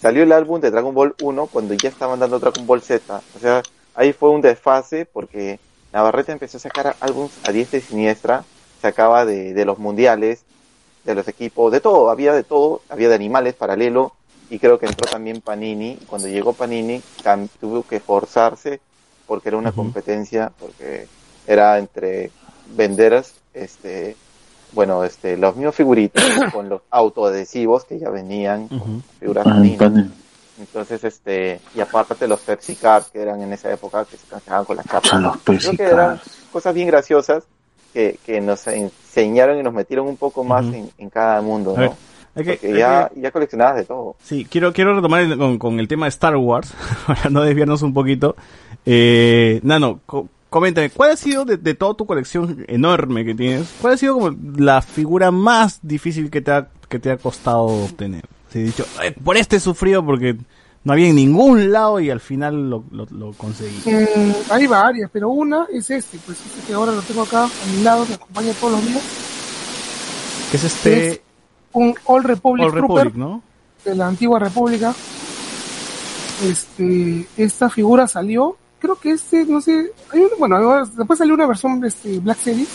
salió el álbum de Dragon Ball 1 cuando ya estaban dando Dragon Ball Z. O sea, ahí fue un desfase porque Navarrete empezó a sacar álbumes a diestra y siniestra, sacaba de, de los mundiales, de los equipos, de todo, había de todo, había de animales paralelo y creo que entró también Panini. Y Cuando llegó Panini tuvo que forzarse porque era una competencia, porque era entre vender este bueno este los mismos figuritas con los autoadhesivos que ya venían con figuras pan- entonces. Este y aparte los Pepsi Cards que eran en esa época que se canjeaban con las o sea, capas los creo Pepsi que eran cosas bien graciosas que, que nos enseñaron y nos metieron un poco más en, en cada mundo ¿no? Porque ya, que- ya coleccionabas de todo Sí, quiero, quiero retomar el- con, con el tema de Star Wars, para no desviarnos un poquito. Eh, Nano, co- coméntame, ¿cuál ha sido de, de toda tu colección enorme que tienes, cuál ha sido como la figura más difícil que te ha, que te ha costado obtener? Si he dicho, "Ay, por este he sufrido porque no había en ningún lado y al final lo, lo, lo conseguí. Mm, hay varias, pero una es este, pues este que ahora lo tengo acá a mi lado, me acompaña todos los días. Que es este Es Un All Republic All Trooper Republic, ¿no? de la antigua República. Este, esta figura salió, creo que este, no sé, hay un- bueno, después salió una versión de este Black Series,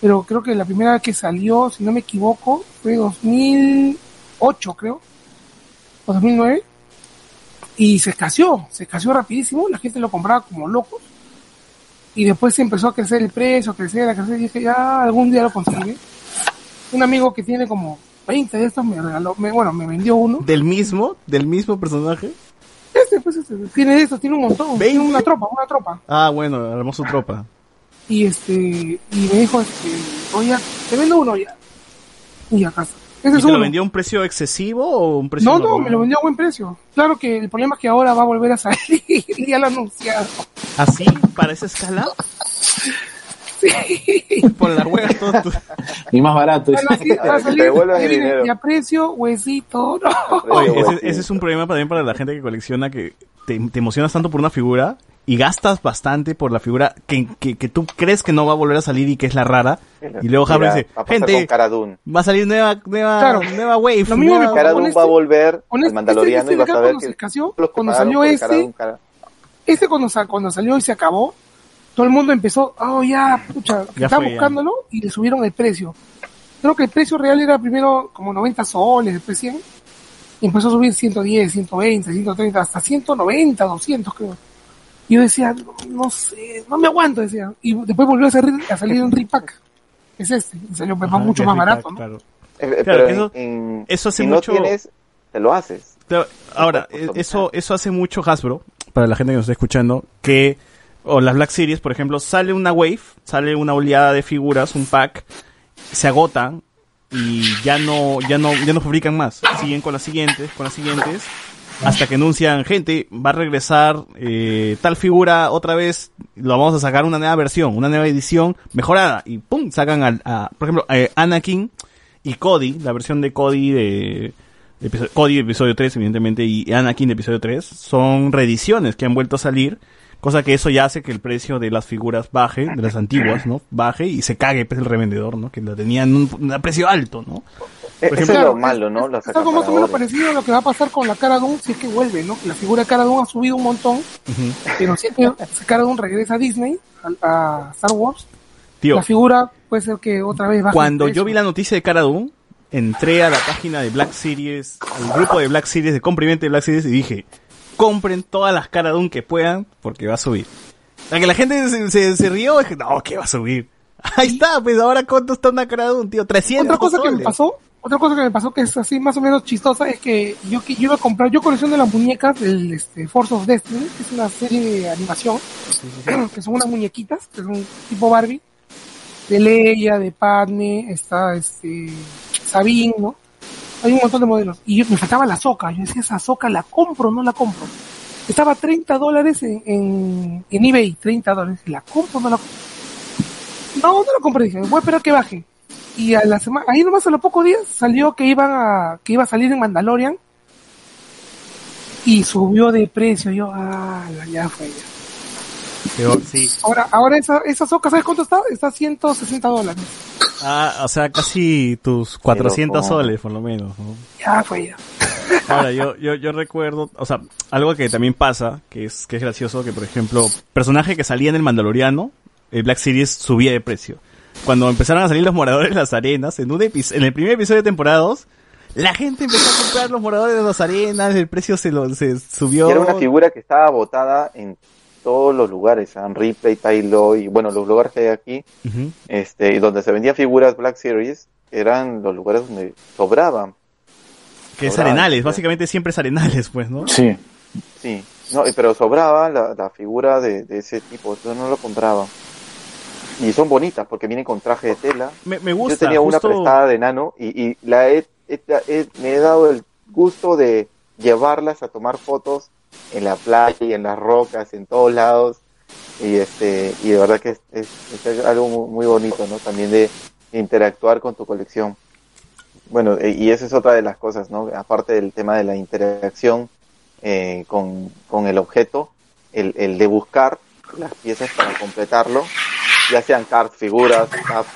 pero creo que la primera que salió, si no me equivoco, fue 2008, creo, o 2009, y se escaseó, se escaseó rapidísimo, la gente lo compraba como locos, y después se empezó a crecer el precio, a crecer, a crecer, y dije, ya algún día lo conseguiré. Un amigo que tiene como 20 de estos me regaló, me- bueno, me vendió uno. Del mismo, del mismo personaje. Este, pues, este, tiene de estos, tiene un montón, tiene ¿Veinte? una tropa, una tropa. Ah, bueno, armó su tropa. Y este, y me dijo, este, oye, te vendo uno ya. Y acá está. Ese ¿Y es te lo vendió a un precio excesivo o un precio No, no, me lo vendió a buen precio. Claro que el problema es que ahora va a volver a salir, ya lo anunciaron. ¿Así? ¿Para esa escala? Por la hueá todo tu- Y más barato. Van a, salir- va a Te salir devuelven el dinero. y a precio, huesito, no. Oye, ese, sí. ese es un problema también para la gente que colecciona, que te, te emocionas tanto por una figura y gastas bastante por la figura que, que, que tú crees que no va a volver a salir y que es la rara. Y luego Harvey dice, gente, va a salir nueva, nueva, Claro. nueva wave. Lo mismo nueva- me Cara con Dune este- va a volver con al este- Mandaloriano este- y vas este a ver cuando que los cuando salió este, Este cuando, sa- cuando salió y se acabó, todo el mundo empezó, oh ya, pucha, Ya estaba fue, ya. buscándolo y le subieron el precio. Creo que el precio real era primero como 90 soles, después 100, y empezó a subir 110, 120, 130, hasta 190, 200 creo. Y yo decía, no, no sé, no me aguanto, decía. Y después volvió a salir, a salir en repack. Es este, y salió pues, Ajá, mucho más barato, ¿no? claro. Eh, Claro, pero eso- en- eso hace si mucho- no tienes, te lo haces. Claro, Ahora, eh, eso, eso hace mucho Hasbro, para la gente que nos está escuchando, que, o las Black Series, por ejemplo, sale una wave, sale una oleada de figuras, un pack, se agotan y ya no, ya no, ya no fabrican más. Siguen con las siguientes, con las siguientes, hasta que anuncian, gente, va a regresar eh, tal figura otra vez, lo vamos a sacar una nueva versión, una nueva edición mejorada, y pum, sacan al, a, por ejemplo, eh, Anakin y Cody, la versión de Cody de, episodio- Cody episodio 3, evidentemente, y Anakin de episodio 3, son reediciones que han vuelto a salir, cosa que eso ya hace que el precio de las figuras baje, de las antiguas, ¿no? Baje y se cague pues, el revendedor, ¿no? Que lo tenían un, un precio alto, ¿no? Eh, Por Eso ejemplo, es lo malo, ¿no? Los Es algo más o menos parecido a lo que va a pasar con la Cara Dune si es que vuelve, ¿no? La figura de Cara Dune ha subido un montón, Ujú. pero si es que Cara Dune regresa a Disney, a, a Star Wars, Tío, la figura puede ser que otra vez baje. cuando yo vi la noticia de Cara Dune, entré a la página de Black Series, al grupo de Black Series, de comprimento de Black Series, y dije, compren todas las Cara Dune que puedan, porque va a subir. La que la gente se, se, se rió, dije, no, que va a subir. Ahí está, pues ahora cuánto está una Cara Dune, tío, 300 Otra cosa que me pasó, otra cosa que me pasó que es así más o menos chistosa es que yo que yo iba a comprar, yo colecciono las muñecas del este, Force of Destiny, que es una serie de animación, que son unas muñequitas, que son tipo Barbie, de Leia, de Padme, está este Sabine, ¿no? Hay un montón de modelos. Y yo, me faltaba la soca, yo decía esa soca la compro o no la compro. Estaba 30 dólares en, en, en eBay, 30 dólares, la compro o no la compro. No, no la compré, dije, voy a esperar que baje. Y a la semana, ahí nomás a los pocos días salió que iban a, que iba a salir en Mandalorian y subió de precio. Yo, ah, ya fue ya. Sí. Ahora, ahora esa, esa soca, ¿sabes cuánto está? Está 160 dólares. Ah, o sea, casi tus 400 loco. soles, por lo menos, ¿no? Ya fue ya. Ahora, yo, yo, yo recuerdo, o sea, algo que también pasa, que es, que es gracioso, que por ejemplo, personaje que salía en el Mandaloriano, el Black Series subía de precio. Cuando empezaron a salir los moradores de las arenas, en un epi- en el primer episodio de temporada 2, la gente empezó a comprar los moradores de las arenas, el precio se lo, se subió. Y era una figura que estaba botada en todos los lugares, San Ripley, Tailo y bueno, los lugares que hay aquí, este, y donde se vendían figuras Black Series, eran los lugares donde sobraban. Que es arenales, sí. básicamente siempre es arenales, pues, ¿no? Sí. Sí, no, pero sobraba la, la figura de, de ese tipo, yo no lo compraba. Y son bonitas porque vienen con traje de tela. Me, me gusta, yo tenía una prestada de nano y, y la he, he- he- me he dado el gusto de llevarlas a tomar fotos en la playa y en las rocas, en todos lados. Y este, y de verdad que es, es- algo muy, muy bonito, ¿no? También de interactuar con tu colección. Bueno, e- y esa es otra de las cosas, ¿no? Aparte del tema de la interacción eh, con, con el objeto, el, el de buscar las piezas para completarlo, ya sean cards, figuras,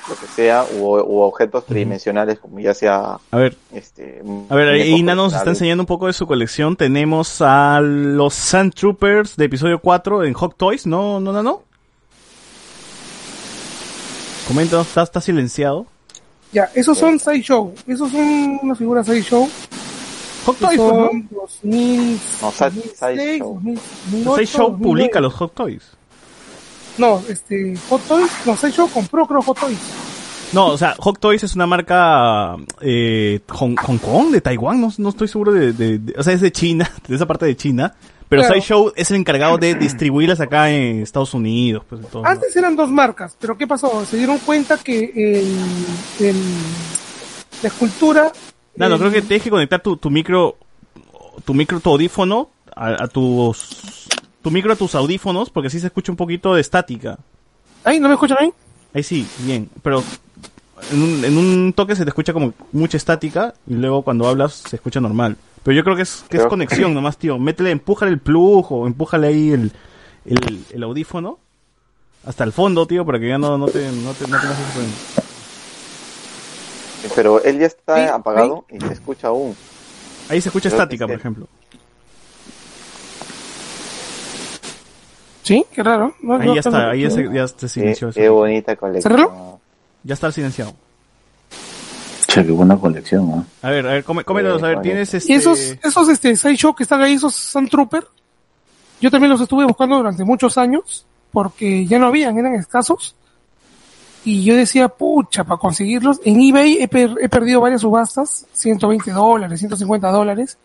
lo que sea, u, u objetos tridimensionales, como ya sea A ver, este. A ver, Ina nos está enseñando un poco de su colección. Tenemos a los Sand Troopers de episodio 4 en Hot Toys, ¿no? ¿No, no, no? Comenta, está, está silenciado. Ya, esos son Sideshow. Esos son unas figuras Sideshow. Hot Toys, pues, ¿no? son 2000, No, Side- 2006, Sideshow. 2008, Sideshow 2009. publica los Hot Toys. No, este, Hot Toys, no, Sideshow compró, creo, Hot Toys. No, o sea, Hot Toys es una marca eh, Hong, Hong Kong, de Taiwán, no, no estoy seguro de, de- de- O sea, es de China, de esa parte de China. Pero Claro. Sideshow es el encargado de distribuirlas acá en Estados Unidos. Pues, en lados. Antes eran dos marcas, pero ¿qué pasó? Se dieron cuenta que el, el- la escultura... No, no, el- creo que tienes que conectar tu, tu micro, tu micro, tu audífono a, a tus, tu micro a tus audífonos, porque así se escucha un poquito de estática. ¿Ay, no me escuchan ahí? Ahí sí, bien, pero en un, en un toque se te escucha como mucha estática y luego cuando hablas se escucha normal. Pero yo creo que es, que es Creo- conexión nomás, tío. Métele, empújale el plug o empújale ahí el, el, el audífono hasta el fondo, tío, para que ya no, no te, no te, no tengas ese problema. Pero él ya está Sí, apagado y se escucha aún. Ahí se escucha estática, sí. por ejemplo. Sí, qué raro. No, Ahí no ya está, ahí ya se, ya se silenció qué bonita colección. ¿Cerró? Ya está silenciado. Che, qué buena colección, ¿no? A ver, a ver, coméntanos, a ver, tienes Y este... esos, esos este, sideshow que están ahí, esos Sun Trooper, yo también los estuve buscando durante muchos años, porque ya no habían, eran escasos. Y yo decía, pucha, para conseguirlos, en eBay he, per- he perdido varias subastas, 120 dólares, 150 dólares.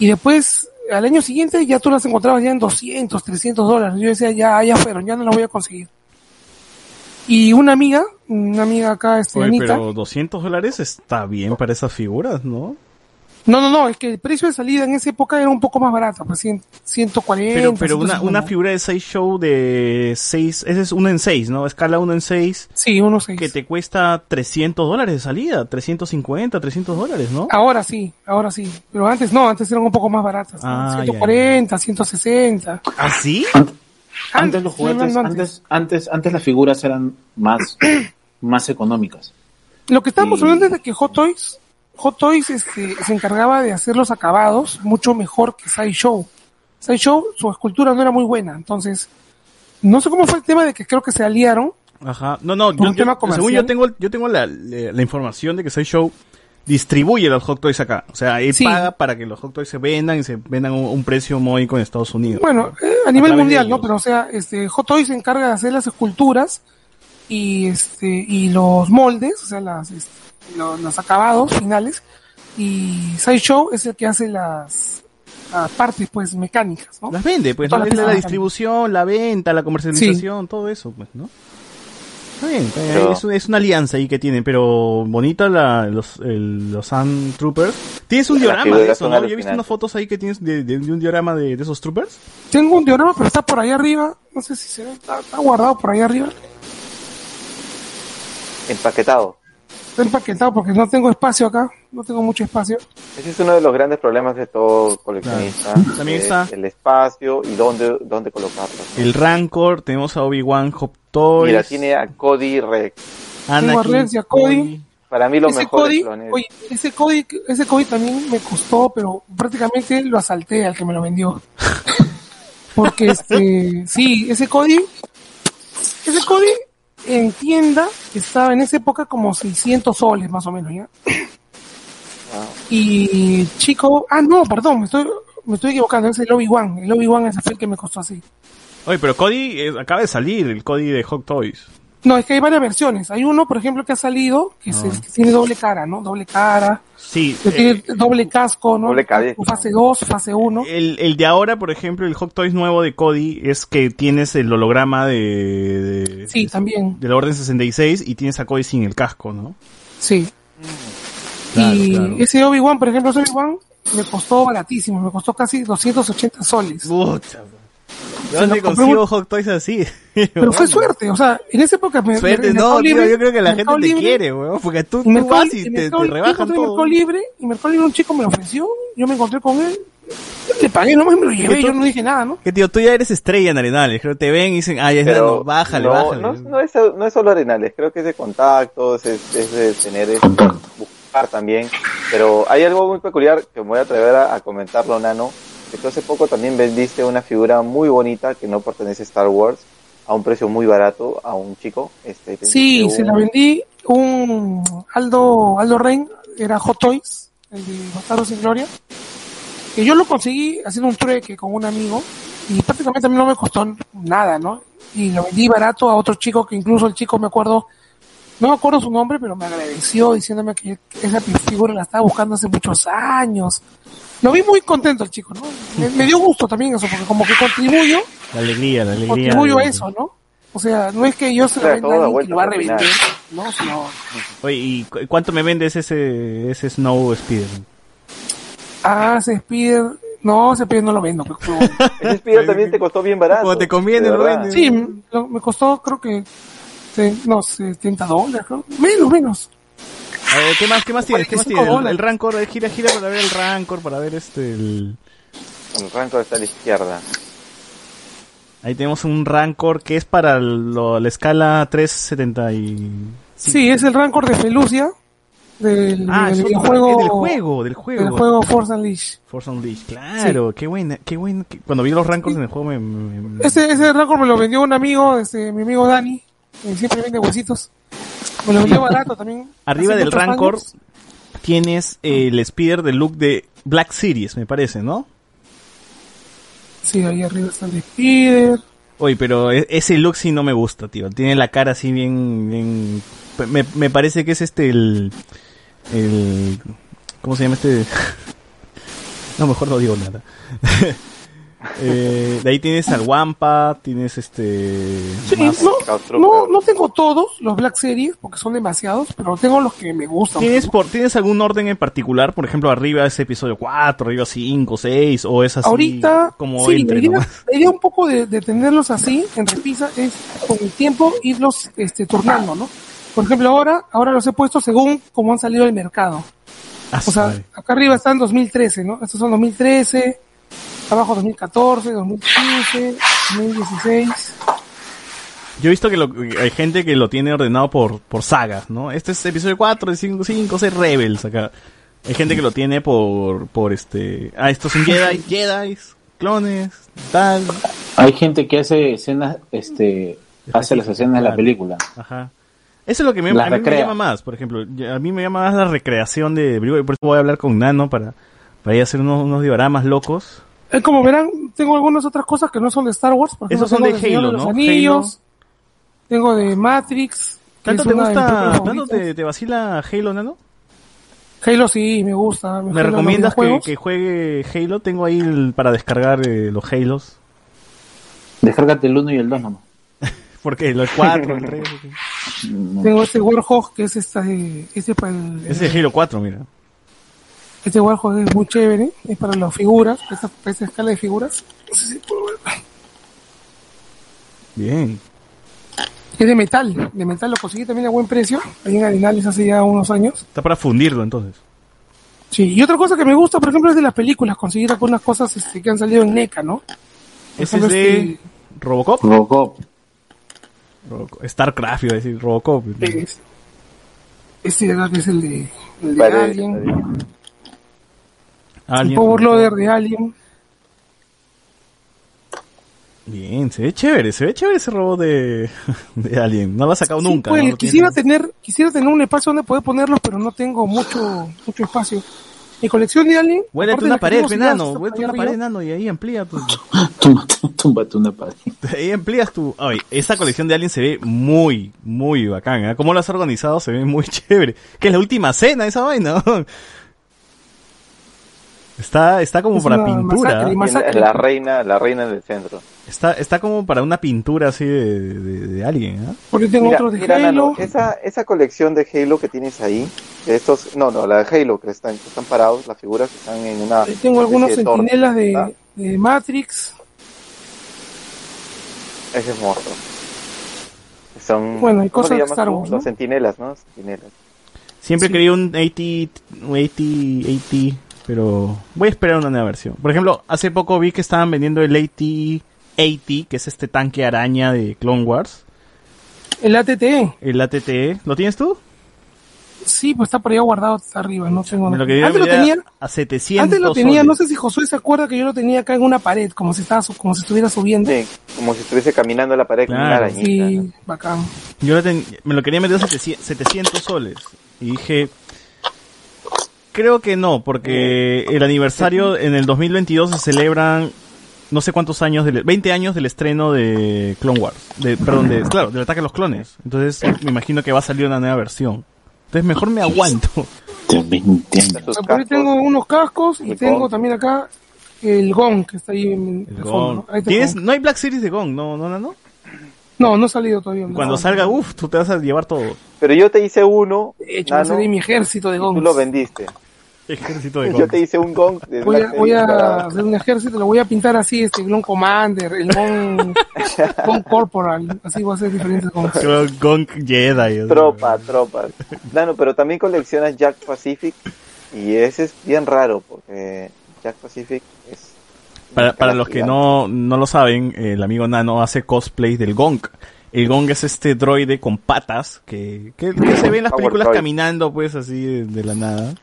Y después, al año siguiente, ya tú las encontrabas ya en 200, 300 dólares. Yo decía, ya, ya fueron, ya no las voy a conseguir. Y una amiga, una amiga acá, este, Oye, Anita, pero 200 dólares está bien para esas figuras, ¿no? No, no, no, es que el precio de salida en esa época era un poco más barato, pues cien- 140. Pero, pero una, 150. una figura de 6 show de 6, ese es uno en 6, ¿no? Escala 1 en 6, Sí, unos seis. que te cuesta 300 dólares de salida, 350, 300 dólares, ¿no? Ahora sí, ahora sí. Pero antes no, antes eran un poco más baratas. ¿no? Ah, ya, 140, 160. ¿Ah, sí? Antes, Antes, los juguetes, hablando antes, antes, antes las figuras eran más, más económicas. Lo que estábamos Sí. hablando es de que Hot Toys, Hot Toys este, se encargaba de hacer los acabados mucho mejor que Sideshow. Sideshow, su escultura no era muy buena, entonces, no sé cómo fue el tema de que creo que se aliaron. Ajá. No, no, yo, yo- según yo tengo, yo tengo la, la, la información de que Soy Show distribuye los Hot Toys acá. O sea, él Sí. paga para que los Hot Toys se vendan y se vendan a un, un precio módico en Estados Unidos. Bueno, eh, a nivel mundial, ¿no? Pero o sea, este, Hot Toys se encarga de hacer las esculturas y este y los moldes, o sea, las este, lo- los acabados finales y Sideshow es el que hace las, las partes pues mecánicas, ¿no? Las vende, pues, Todas ¿no? las Es la distribución, la venta, la comercialización, todo eso, pues, ¿no? Está bien, está bien, Pero- es, es una alianza ahí que tienen, pero bonita la, los, el, los Sun Troopers. ¿Tienes un diorama de eso, no? Yo he visto unas fotos ahí que tienes de, de- de un diorama de, de esos Troopers. Tengo un diorama, pero está por ahí arriba, no sé si se ve, está, está guardado por ahí arriba, Empaquetado. Está empaquetado porque no tengo espacio acá, no tengo mucho espacio. Ese es uno de los grandes problemas de todo coleccionista. Claro. También es está- El espacio y dónde, dónde colocarlo. ¿no? El Rancor, tenemos a Obi-Wan, Hot Toys. Mira, tiene a Cody Rex. Tengo a Rex y a Cody. Para mí lo ese mejor Cody, oye, ese Cody, ese Cody también me costó, pero prácticamente lo asalté al que me lo vendió. Porque este, sí, ese Cody, ese Cody en tienda estaba en esa época como 600 soles más o menos, ¿ya? Y chico, ah no, perdón, me estoy, me estoy equivocando, es el Obi-Wan, el Obi-Wan ese fue el que me costó así. Oye, pero Cody eh, acaba de salir, el Cody de Hot Toys. No, es que hay varias versiones. Hay uno, por ejemplo, que ha salido, que, se- Ah. que tiene doble cara, ¿no? Doble cara, Sí, que eh, tiene doble casco, ¿no? doble cabeza. Fase 2, fase 1. el, el de ahora, por ejemplo, el Hot Toys nuevo de Cody es que tienes el holograma de, de, Sí, de- también. de la Orden 66 y tienes a Cody sin el casco, ¿no? Sí. Claro, y claro. ese Obi-Wan, por ejemplo, ese Obi-Wan me costó baratísimo, me costó casi 280 soles. Pucha, ¿De dónde consigo Hot Toys así? Pero fue suerte, o sea, en esa época me... Suerte, en no, tío, Libre- yo creo que la en gente te quiere, weón, porque tú, en tú Mercado- vas y en te, te yo rebajan encontré en todo. Mercado Libre, y Mercado Libre un chico me lo ofreció, yo me encontré con él, yo le pagué nomás me lo llevé, tú- yo no dije nada, ¿no? Que tío, tú ya eres estrella en Arenales, creo que te ven y dicen, ay, es Pero no, bájale, no, bájale. No, no es, no es solo arenales, creo que es de contactos, es, es de tener, es buscar también. Pero hay algo muy peculiar que me voy a atrever a, a comentarlo, Nano. Que tú hace poco también vendiste una figura muy bonita que no pertenece a Star Wars a un precio muy barato a un chico. Este, Sí, se la vendí un Aldo, Aldo Rein, era Hot Toys, el de Bastardos sin Gloria, que yo lo conseguí haciendo un trueque con un amigo y prácticamente a mí no me costó nada, ¿no? Y lo vendí barato a otro chico que incluso el chico me acuerdo, no me acuerdo su nombre, pero me agradeció diciéndome que esa figura la estaba buscando hace muchos años. Lo vi muy contento el chico, ¿no? Me, me dio gusto también eso, porque como que contribuyo La alegría, la alegría. contribuyo a eso, ¿no? O sea, no es que yo se lo venda a alguien que lo va a revender, ¿no? Sino, Oye, ¿y cu- cuánto me vendes ese, ese Snow Speeder? ah, ese Spider, no, ese Spider no lo vendo. pero- Ese Spider también te costó bien barato. Como te conviene, lo vendes. sí, lo- me costó creo que, no, 70 dólares, creo. menos, menos. A ver, ¿qué más, qué más tienes? ¿Qué más 45 tienes? El, Rancor, eh, gira, gira para ver el Rancor, para ver este, el... El Rancor está a la izquierda. Ahí tenemos un Rancor que es para lo- la escala 370 y... Sí, es el Rancor de Felucia, Del, Ah, del es otro- videojuego, es del juego, del juego. del juego Force Unleashed. Force Unleashed, claro, qué buena, qué buena. qué- Cuando vi los rankings en el juego me... me- me- Ese, ese récord me lo vendió un amigo, este, mi amigo Dani, que siempre vende huesitos. Me lo vendió barato también. Arriba del Rancor años. tienes el speeder de look de Black Series, me parece, ¿no? Sí, ahí arriba está el Spider. Oye, pero e- ese look sí no me gusta, tío. Tiene la cara así bien... bien... Me, me parece que es este el... el ¿Cómo se llama este? no, mejor no digo nada. Eh, de ahí tienes al Wampa, tienes este... Sí, más- no, no, no tengo todos los Black Series, porque son demasiados, pero tengo los que me gustan. ¿Tienes, por, ¿Tienes algún orden en particular? Por ejemplo, arriba es episodio 4, arriba 5, 6, o es así Ahorita, como sí, entre la idea, nomás? la idea un poco de, de tenerlos así, en repisa, es con el tiempo irlos este, turnando, ¿no? Por ejemplo, ahora, ahora los he puesto según cómo han salido al mercado. Ah, O sea, acá arriba están 2013, ¿no? Estos son 2013, abajo 2014, 2015, 2016. Yo he visto que lo- hay gente que lo tiene ordenado por, por sagas, ¿no? Este es episodio 4, 5, 5, 6 Rebels acá. Hay gente que lo tiene por, por este... Ah, estos son Jedi, Jedi, clones, tal. Hay gente que hace escenas, este, hace las escenas de la película. Ajá. Eso es lo que me, a mí me llama más, por ejemplo. A mí me llama más la recreación de... Por eso voy a hablar con Nano para, para ir a hacer unos, unos dioramas locos. Eh, como verán, tengo algunas otras cosas que no son de Star Wars. Por ejemplo, Esos son de Halo, los ¿no? Anillos, tengo de Matrix. ¿Tanto te de gusta, tanto te, te vacila Halo, Nano? Halo sí, me gusta. ¿Me Halo, los recomiendas que, juegue Halo? Tengo ahí el- para descargar eh, los Halos. Descárgate el 1 y el 2 nomás. Porque los 4, el 3. No. Tengo este Warhawk que es esta de, este para el, Ese es Halo 4, mira. Este Warhawk es muy chévere, es para las figuras, esta, para esta escala de figuras. No sé si puedo ver. Bien. Es de metal, de metal lo conseguí también a buen precio, ahí en Arenales hace ya unos años. Está para fundirlo entonces. Sí, y otra cosa que me gusta, por ejemplo, es de las películas, conseguir algunas cosas este, que han salido en NECA, ¿no? Ese es de este, Robocop. Robocop. Robocop. Starcraft, iba a decir Robocop. es- este de acá que es el de, el de Vale, Alien, Alien, Power Robocop. Loader de Alien. Bien, se ve chévere, se ve chévere ese robot de, de Alien. No lo ha sacado Sí, nunca. pues, ¿no? Quisiera tiene- tener, quisiera tener un espacio donde poder ponerlos, pero no tengo mucho, mucho espacio. Mi colección de Alien. De una pared, enano. allá una pared, enano, y ahí amplía tu... Túmbate, túmbate una pared. Ahí amplías tu... Ay, esa colección de Alien se ve muy, muy bacán. ¿eh? Cómo lo has organizado se ve muy chévere. Que es la última cena esa vaina. Está, está como Es para pintura. masacre, la- masacre. La reina, la reina del centro. Está, está como para una pintura así de, de, de alguien, ¿ah? Porque tengo Mira, otro de mira, Halo. Nano, esa, esa colección de Halo que tienes ahí, estos, no, no, la de Halo que están, que están parados, las figuras que están en una. Ahí tengo algunos especie de de, Matrix. Ese es monstruo. Son, Bueno, hay ¿cómo cosas de Star? Wars, ¿no? Los sentinelas, ¿no? Sentinelas. Siempre Sí. quería un 80, un 80, 80, pero voy a esperar una nueva versión. Por ejemplo, hace poco vi que estaban vendiendo el 80, 80, que es este tanque araña de Clone Wars. El ATT. El ATT, ¿lo tienes tú? Sí, pues está por allá guardado hasta arriba. No tengo Me lo nada. quería Antes lo tenía. a 700 Antes lo tenía, soles. no sé si Josué se acuerda que yo lo tenía acá en una pared, como si estaba, como si estuviera subiendo. Sí, como si estuviese caminando en la pared con una Claro. arañita. Sí, ¿no? bacán. Yo lo ten- me lo quería meter a 700, 700 soles. Y dije, creo que no, porque el aniversario en el 2022 se celebran no sé cuántos años, del, 20 años del estreno de Clone Wars. De, perdón, de, claro, del ataque a los clones. Entonces me imagino que va a salir una nueva versión. Entonces mejor me aguanto. De 20 años. Sus Por ahí cascos. tengo unos cascos y tengo también acá el gong que está ahí en El el fondo. Gong. ¿no? Ahí ¿Tienes, gong. no hay Black Series de Gong, no, no, no, no. No, no ha salido todavía. no. Cuando salga, uff, tú te vas a llevar todo. Pero yo te hice uno, De hecho, va a Nano, salir mi ejército de gongs. tú lo vendiste. Ejército de Yo Gong. te hice un gong de Voy a, voy a hacer un ejército, lo voy a pintar así, este, Glon Commander, el Gon, Gon Corporal, así voy a hacer diferentes gongs. Gong Jedi. Tropa, tropa. Nano, pero también coleccionas Jack Pacific y ese es bien raro porque Jack Pacific es... Para, para los que no, no lo saben, el amigo Nano hace cosplay del Gonk. el Gong es este droide con patas que, que, que se ve en las películas caminando, pues así de, de la nada.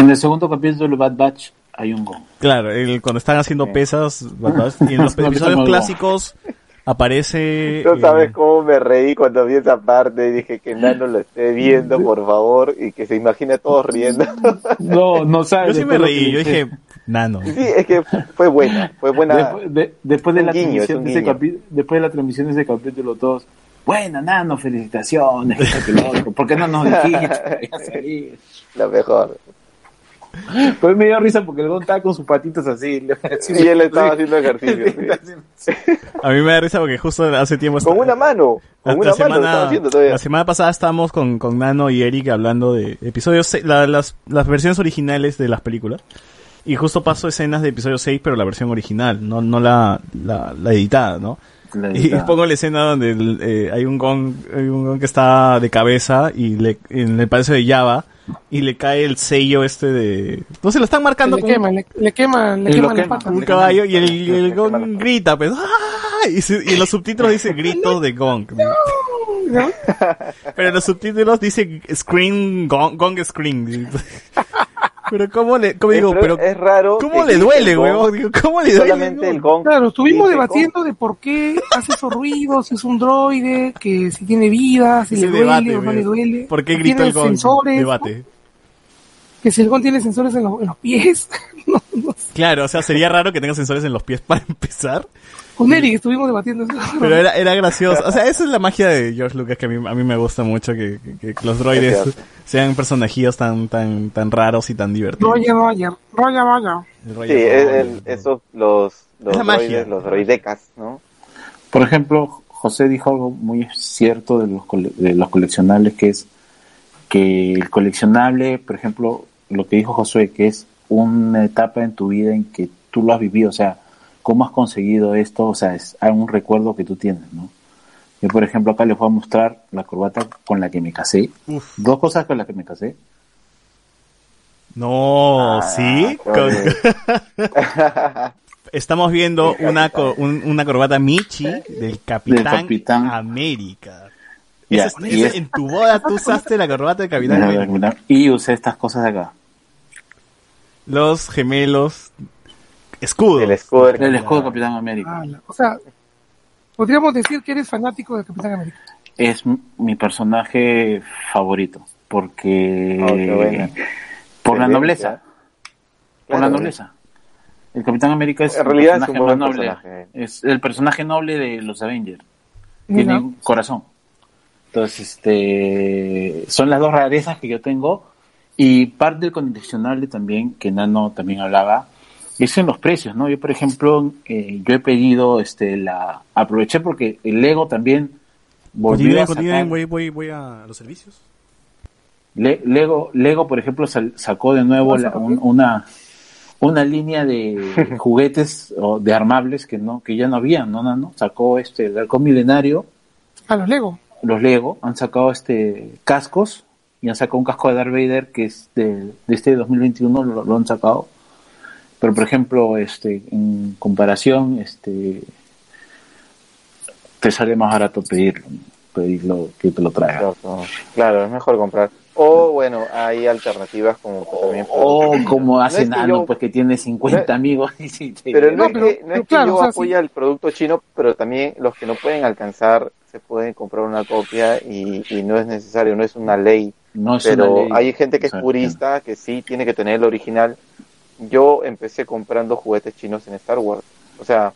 En el segundo capítulo de Bad Batch hay un gong. Claro, el, cuando están haciendo Sí. pesas, ¿verdad? y en los No, episodios clásicos aparece. No eh, sabes cómo me reí cuando vi esa parte y dije que Nano lo esté viendo, por favor, y que se imagine a todos riendo. No, no sabes. Yo sí me lo reí, yo dije, nano. Sí, es que fue buena, fue buena. Después de, después de la guiño, transmisión de ese capi- después de la transmisión de ese capítulo todos buena nano felicitaciones esto que lo otro. ¿por qué no nos dijiste. La mejor. pues me dio risa porque el gong estaba con sus patitas así Y él estaba haciendo ejercicio. sí. A mí me da risa porque justo hace tiempo Con una mano, La, con la una mano lo estaba haciendo todavía. la semana pasada estábamos con, con Nano y Eric hablando de episodios, la- las, las versiones originales de las películas. Y justo paso escenas de episodio 6, pero la versión original, no, no la, la, la editada, ¿no? La Y pongo la escena donde el, eh, hay un gong, hay un gong que está de cabeza y le, en el palacio de Java y le cae el sello este de... No se lo están marcando le quema, le, le quema, le lo quema la quema. pata. un caballo y el, y el gong grita, pues, ¡ah! y, se- y en los subtítulos dice gritos de gong. ¿no? Pero en los subtítulos dice screen, gong, gong screen. Pero cómo le, cómo digo, Pero pero es raro. cómo le duele, weón, Digo, cómo le duele. Solamente el gong. Claro, estuvimos debatiendo de por qué hace esos ruidos, si es un droide, que si tiene vida, si Ese le duele debate, o no le duele. ¿Por qué grita el gong? sensores, Debate. ¿no? Que si el gong tiene sensores en, los- en los pies. no, no sé. Claro, o sea, sería raro que tenga sensores en los pies para empezar. Con Eric estuvimos debatiendo eso. Pero era, era gracioso. O sea, esa es la magia de George Lucas que a mí, a mí me gusta mucho, que, que- que los droides sean personajillos tan, tan, tan raros y tan divertidos. Roger, Roger, Roger, Roger. Sí, el- esos, los, los Es droides, los droidecas, ¿no? Por ejemplo, José dijo algo muy cierto de los, cole- de los coleccionables, que es que el coleccionable, por ejemplo, lo que dijo Josué, que es una etapa en tu vida en que tú lo has vivido, o sea, cómo has conseguido esto, o sea, es un recuerdo que tú tienes, ¿no? Yo, por ejemplo, acá les voy a mostrar la corbata con la que me casé. Uf. Dos cosas con las que me casé. No, Ah, ¿sí? Con-. Estamos viendo una, un- una corbata Michi del Capitán, Capitán. América. Ya, Ese- y ese- es- en tu boda tú usaste la corbata del Capitán América. Y usé estas cosas de acá. Los gemelos escudos. El escudo del El escudo de Capitán América. Ah, o sea, podríamos decir que eres fanático de Capitán América. es mi personaje favorito porque Oh, por la nobleza, por Claro. la nobleza. El Capitán América es En el es personaje un más noble, personaje. es el personaje noble de los Avengers. Tiene un corazón. Entonces, este, son las dos rarezas que yo tengo y parte del condicionable también que Nano también hablaba es en los precios, ¿no? Yo, por ejemplo, eh, yo he pedido, este, la, aproveché porque el Lego también volvió Continúen, a sacar, voy, voy, voy a los servicios. Le- Lego, Lego, por ejemplo, sal- sacó de nuevo la- un- una, una línea de juguetes o de armables que no, que ya no había, ¿no? Nano? Sacó este, el halcón milenario, A los Lego. los Lego, han sacado este cascos y han sacado un casco de Darth Vader que es de, de este 2021, lo, lo han sacado. Pero por ejemplo, este, en comparación, este, te sale más barato pedirlo, ¿no? pedirlo que te lo traiga. Claro, claro, es mejor comprar. O bueno, hay alternativas como que también O como No hace que Nano, yo- pues que tiene 50 No- amigos. y sí, te- Pero no, No, es pero- que, no es que claro, yo o sea, apoye sí. al producto chino, pero también los que no pueden alcanzar se pueden comprar una copia y, y no es necesario, no es una ley. no es Pero una ley. hay gente que es purista, que sí tiene que tener el original. Yo empecé comprando juguetes chinos en Star Wars. O sea,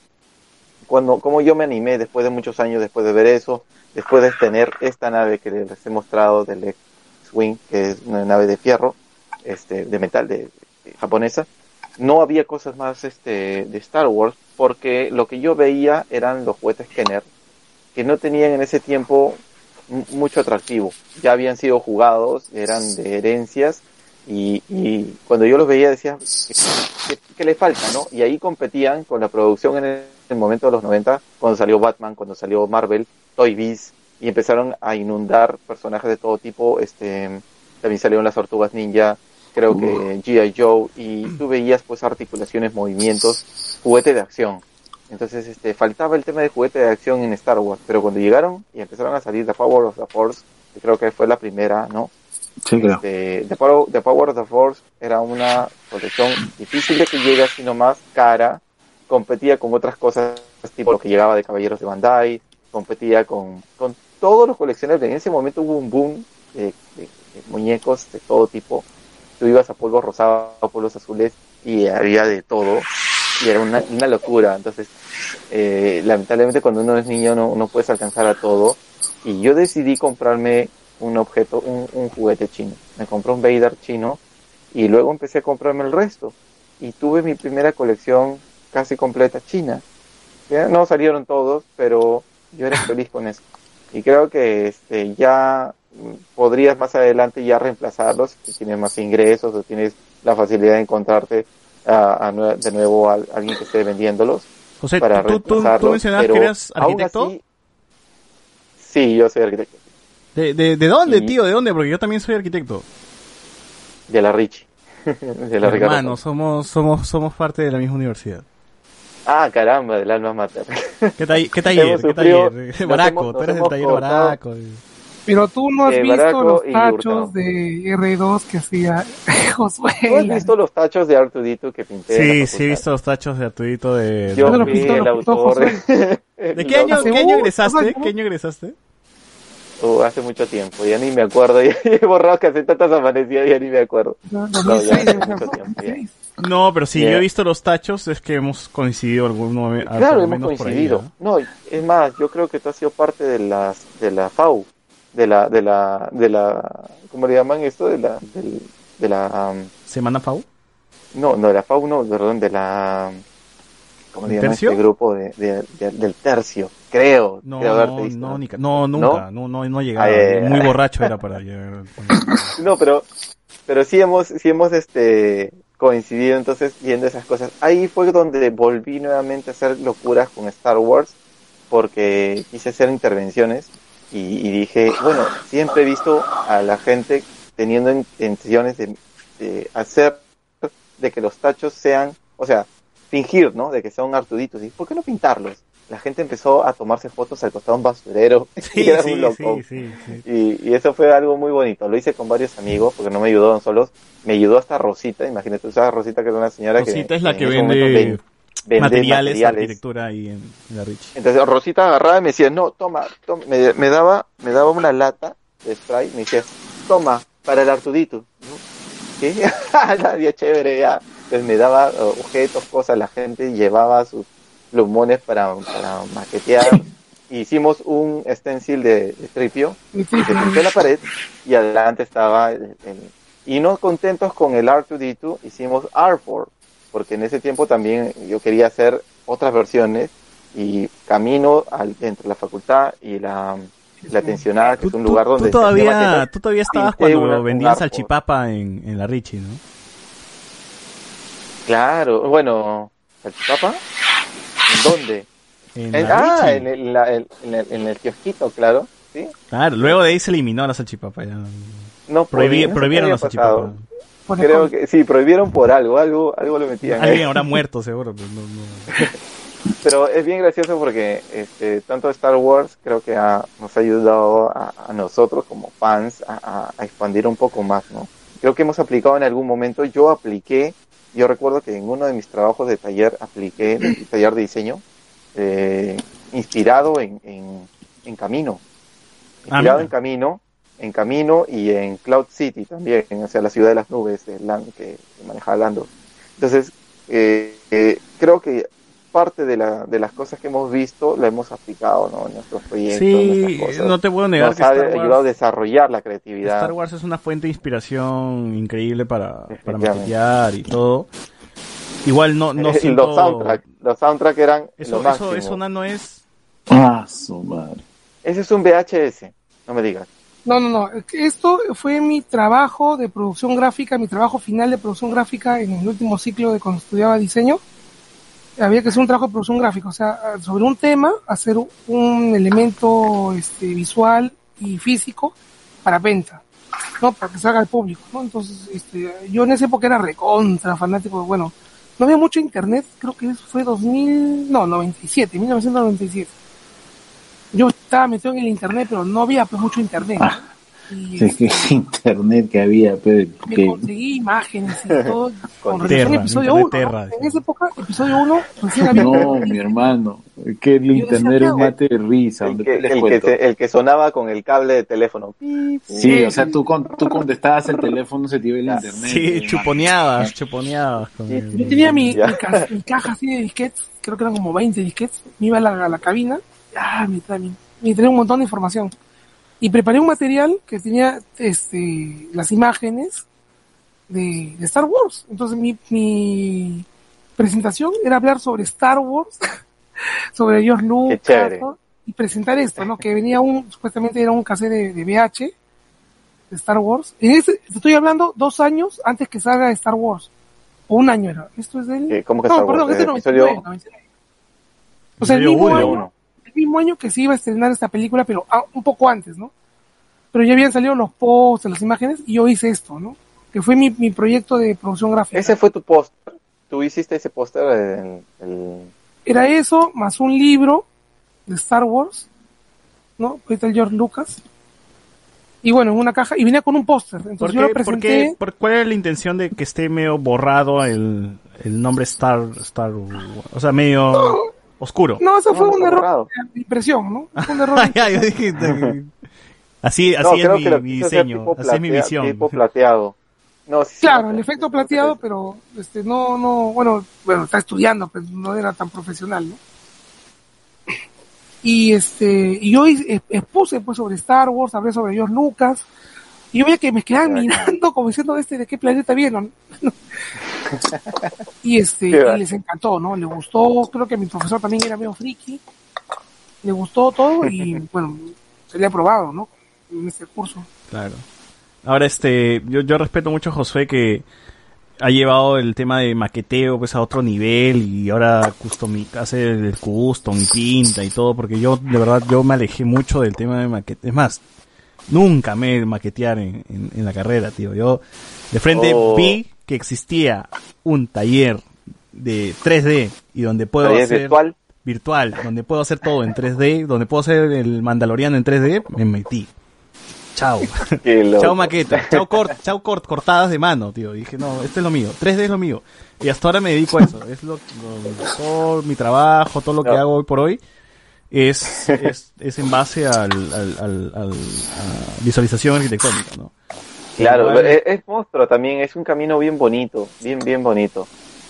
cuando como yo me animé después de muchos años, después de ver eso, después de tener esta nave que les he mostrado del X-Wing, que es una nave de fierro, este, de metal, de, de japonesa, no había cosas más este, de Star Wars, porque lo que yo veía eran los juguetes Kenner, que no tenían en ese tiempo mu- mucho atractivo. Ya habían sido jugados, eran de herencias, y, y cuando yo los veía decía, ¿qué, qué- le falta? ¿no? Y ahí competían con la producción en el, el momento de los 90, cuando salió Batman, cuando salió Marvel, Toy Biz, y empezaron a inundar personajes de todo tipo, este también salieron las tortugas ninja, creo que G.I. Joe, y tú veías pues articulaciones, movimientos, juguete de acción. Entonces, este, faltaba el tema de juguete de acción en Star Wars, pero cuando llegaron y empezaron a salir The Power of the Force, que creo que fue la primera, ¿no? Sí, The, Power, of the Force era una colección difícil de que llegue, sino más cara, competía con otras cosas, tipo lo que llegaba de Caballeros de Bandai, competía con, con todos los coleccionables. En ese momento hubo un boom de, de- de muñecos de todo tipo. Tú ibas a polvos rosados, a polvos azules y había de todo. Y era una, una locura. Entonces, eh, lamentablemente cuando uno es niño no, no puedes alcanzar a todo. Y yo decidí comprarme un objeto, un, un juguete chino. Me compré un Vader chino y luego empecé a comprarme el resto. Y tuve mi primera colección casi completa china. Ya no salieron todos, pero yo era feliz con eso. Y creo que este, ya podrías más adelante ya reemplazarlos si tienes más ingresos o tienes la facilidad de encontrarte a, de nuevo a, alguien que esté vendiéndolos José, para tú, tú, tú mencionabas pero que eras aún arquitecto. así- sí, yo soy arquitecto. ¿De, de, de dónde, Sí. tío? ¿De dónde? Porque yo también soy arquitecto. De la Richie. de la Ricardo. Hermano, somos, somos, somos parte de la misma universidad. Ah, caramba, del alma mater. ¿Qué, ta- qué taller? ¿Qué sufrido- taller? Baraco, hemos- tú eres del taller cortado. Baraco. Pero tú no has Eh, visto los tachos de R2 que hacía Josué. ¿Tú has visto los tachos de Artudito que pinté? Sí, sí, he visto los tachos de Artudito de... Yo ¿Dónde lo fui pintó? el ¿Lo pintó autor. ¿De qué año, qué año egresaste? ¿Qué año egresaste? Uh, hace mucho tiempo, ya ni me acuerdo. Ya he borrado que hace tantas amanecidas, ya ni me acuerdo. No, No, 2006, ya, o sea, mucho tiempo, ya. 2006. No, pero si Yeah. yo he visto los tachos es que hemos coincidido alguno Claro, hemos menos ahí, coincidido. ¿no? No, es más, yo creo que tú has sido parte de las de la FAU, de la de la de la ¿cómo le llaman esto? De la del- de la um, ¿Semana FAU? no, no de la FAU no, perdón, de la ¿cómo le ¿El llaman tercio? este grupo de, de- de- del tercio? Creo, No, creo no, no, ni no, nunca, no, no, no, llegaba. Ah, ya. Muy borracho era para llegar. No, pero, pero sí hemos, sí hemos este, coincidido entonces viendo esas cosas. Ahí fue donde volví nuevamente a hacer locuras con Star Wars, porque quise hacer intervenciones y, y dije, bueno, siempre he visto a la gente teniendo intenciones de, de hacer de que los tachos sean, o sea, fingir, ¿no? De que sean artuditos. ¿Y por qué no pintarlos? La gente empezó a tomarse fotos al costado de un basurero. Sí, y era sí, un loco. sí. Y, y eso fue algo muy bonito. Lo hice con varios amigos porque no me ayudaron solos. Me ayudó hasta Rosita. Imagínate, usaba Rosita que era una señora que. Rosita es la que vende materiales, de arquitectura ahí en, en la Rich. Entonces Rosita agarraba y me decía, no, toma, toma. Me, me daba, me daba una lata de spray. Me decía, toma, para el Artudito. ¿Qué? Nadie chévere ya. Entonces me daba objetos, cosas. La gente llevaba sus plumones para, para maquetear. Hicimos un stencil de, de tripio que se pintó en la pared y adelante estaba el, el- y no contentos con el R2D2 hicimos R4 porque en ese tiempo también yo quería hacer otras versiones y camino al, entre la facultad y la, la tensionada que Tú, es un tú- lugar tú donde se todavía, tú todavía estabas cuando arco. salchipapa en, en la Richie, ¿no? claro bueno ¿salchipapa? ¿en dónde? En En- la ah en el, la- el- en el, en el kiosquito claro ¿sí? Claro, luego de ahí se eliminó la salchipapa. Ya. no qué prohibieron la salchipapa. creo que sí prohibieron por algo algo algo lo metían ahí. Alguien habrá muerto, seguro. pero no- no. Pero es bien gracioso porque este, tanto Star Wars creo que ha- nos ha ayudado a, a nosotros como fans a, a- a expandir un poco más, ¿no? Creo que hemos aplicado en algún momento, yo apliqué, yo recuerdo que en uno de mis trabajos de taller apliqué, de taller de diseño, eh, inspirado en, en, en Camino. Ah, Inspirado en Camino, en Camino y en Cloud City también, o sea, la ciudad de las nubes de Lan- que, que manejaba Lando. Entonces, eh, eh, creo que parte de, la, de las cosas que hemos visto la hemos aplicado ¿no? en nuestros proyectos. Sí, cosas. no te puedo negar Nos que ha Star ayudado a desarrollar la creatividad. Star Wars es una fuente de inspiración increíble para, para maquetear y todo. Igual no, no Eh, siento... Los soundtracks, los soundtracks eran Eso, lo eso, eso no- no es... Ah, su madre. Ese es un VHS, no me digas. no, no, no. Esto fue mi trabajo de producción gráfica, mi trabajo final de producción gráfica en el último ciclo de cuando estudiaba diseño. Había que hacer un trabajo de producción gráfica, o sea, sobre un tema, hacer un elemento este, visual y físico para venta, ¿no? Para que salga al público, ¿no? Entonces, este, yo en esa época era recontra fanático, bueno, no había mucho internet, creo que eso fue 2000, no, 97, 1997. Yo estaba metido en el internet, pero no había pues mucho internet. ¿no? Y, Sí, que internet que había, pero me que conseguí imágenes y todo con Con Terra, episodio internet 1. Terra, En esa época, episodio 1, recién había no, mi hermano, que el internet era un mate de risa, El que, el, que se- el que sonaba con el cable de teléfono. Sí, o sea, tú, con, tú contestabas el teléfono, se te iba el Ya. internet. Sí, chuponeabas, chuponeabas. Con Yo el- tenía mi, mi, ca- mi caja así de disquetes, creo que eran como 20 disquetes. Me iba a la, a la cabina, ah, me traía, me traía un montón de información. Y preparé un material que tenía este, las imágenes de, de Star Wars. Entonces mi, mi presentación era hablar sobre Star Wars, sobre George Lucas. ¿no? y presentar esto, ¿no? Que venía un, supuestamente era un cassette de, de VH, de Star Wars. En ese, te estoy hablando dos años antes que salga Star Wars. O un año era. Esto es del... ¿Cómo que no, Star Wars? perdón, este es Desde episodio- 99, 99. O sea, el Episodio mismo, uno. año, uno. El mismo año que se iba a estrenar esta película, pero ah, un poco antes, ¿no? Pero ya habían salido los posts, las imágenes, y yo hice esto, ¿no? Que fue mi, mi proyecto de producción gráfica. Ese fue tu póster. Tú hiciste ese póster. Era eso, más un libro de Star Wars, ¿no? Ahorita el George Lucas. Y bueno, en una caja, y venía con un póster. ¿Por Entonces yo lo qué, por presenté. qué- por- ¿Cuál era la intención de que esté medio borrado el, el nombre Star, Star, o sea, medio oscuro? No, eso No, fue no un error borrado. de impresión, ¿no? Fue un error de ya, yo dije, así, No, así es mi, diseño, así es mi visión. Tipo plateado. No, sí, Claro, el efecto sí, plateado, sí. pero este no, no, bueno, bueno, está estudiando, pues no era tan profesional, ¿no? Y este, y yo ex- expuse pues sobre Star Wars, hablé sobre George Lucas, y yo veía que me quedaban mirando como diciendo este de qué planeta vieron. y este, y les encantó, ¿no? Le gustó, creo que mi profesor también era medio friki, le gustó todo y bueno, se le ha aprobado, ¿no? En este curso. Claro. Ahora, este, yo, yo respeto mucho a Josué que ha llevado el tema de maqueteo pues a otro nivel y ahora customi hace el custom y pinta y todo porque yo de verdad yo me alejé mucho del tema de maquete. Es más, nunca me maquetear en, en, en la carrera, tío. Yo de frente Oh. vi que existía un taller de 3D y donde puedo Taller hacer virtual. virtual, donde puedo hacer todo en 3D, donde puedo hacer el Mandaloriano en 3D, me metí. Chao. Chao maqueta, chao cort, chao cort, cortadas de mano, tío. Dije, no, esto es lo mío, 3D es lo mío. Y hasta ahora me dedico a eso. Es lo, lo- todo mi trabajo, todo lo que hago hoy por hoy es, es, es en base al, al, al, al- a visualización arquitectónica, ¿no? Claro, Igual- es, es monstruo también, es un camino bien bonito, bien, bien bonito.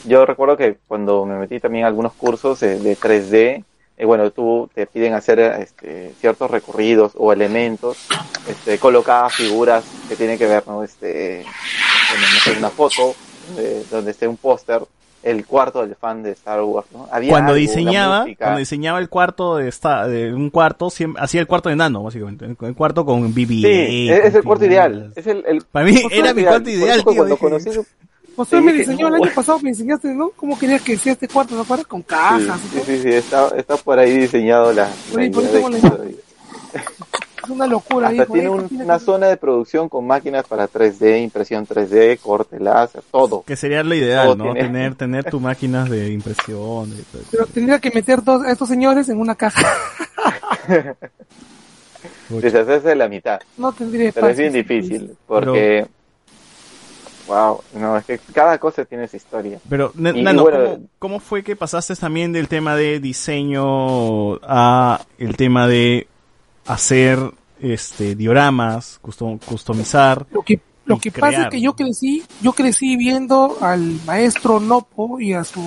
Yo recuerdo que cuando me metí también a algunos cursos de, de 3D, eh, bueno, tú te piden hacer este, ciertos recorridos o elementos, este, colocadas figuras que tienen que ver, ¿no? Este, una foto de- donde esté un póster, el cuarto del fan de Star Wars, ¿no? Había Cuando algo, diseñaba, cuando diseñaba el cuarto de esta, de un cuarto, siempre, hacía el cuarto de nano, básicamente. El, cuarto con BB. Sí, es, es el cuarto ideal. Es el, el Para mí cuarto era mi cuarto ideal, tío. Cuando dije, conocí José Sí, me diseñó no, el año pasado, me enseñaste, ¿no? ¿Cómo querías que sea este cuarto? ¿No acuerdas? Con cajas. sí, sí, sí, está, está por ahí diseñado la, Por ahí, la por ahí idea tengo de la que- idea. Es una locura. Hasta tiene un- tiene- una zona de producción con máquinas para 3D, impresión 3D, corte láser, todo. Que sería lo ideal, Todo ¿no? tiene- Tener, tener tus máquinas de impresión. todo. Pero tendría que meter todos a estos señores en una caja. Deshacerse de la mitad. No tendría Pero es bien difícil, porque... Wow, no, es que cada cosa tiene su historia. Pero, y Nano, bueno- ¿cómo, cómo fue que pasaste también del tema de diseño a el tema de hacer este dioramas, custom- customizar? Lo que, lo Y que pasa es que yo crecí, yo crecí viendo al maestro Nopo y a su...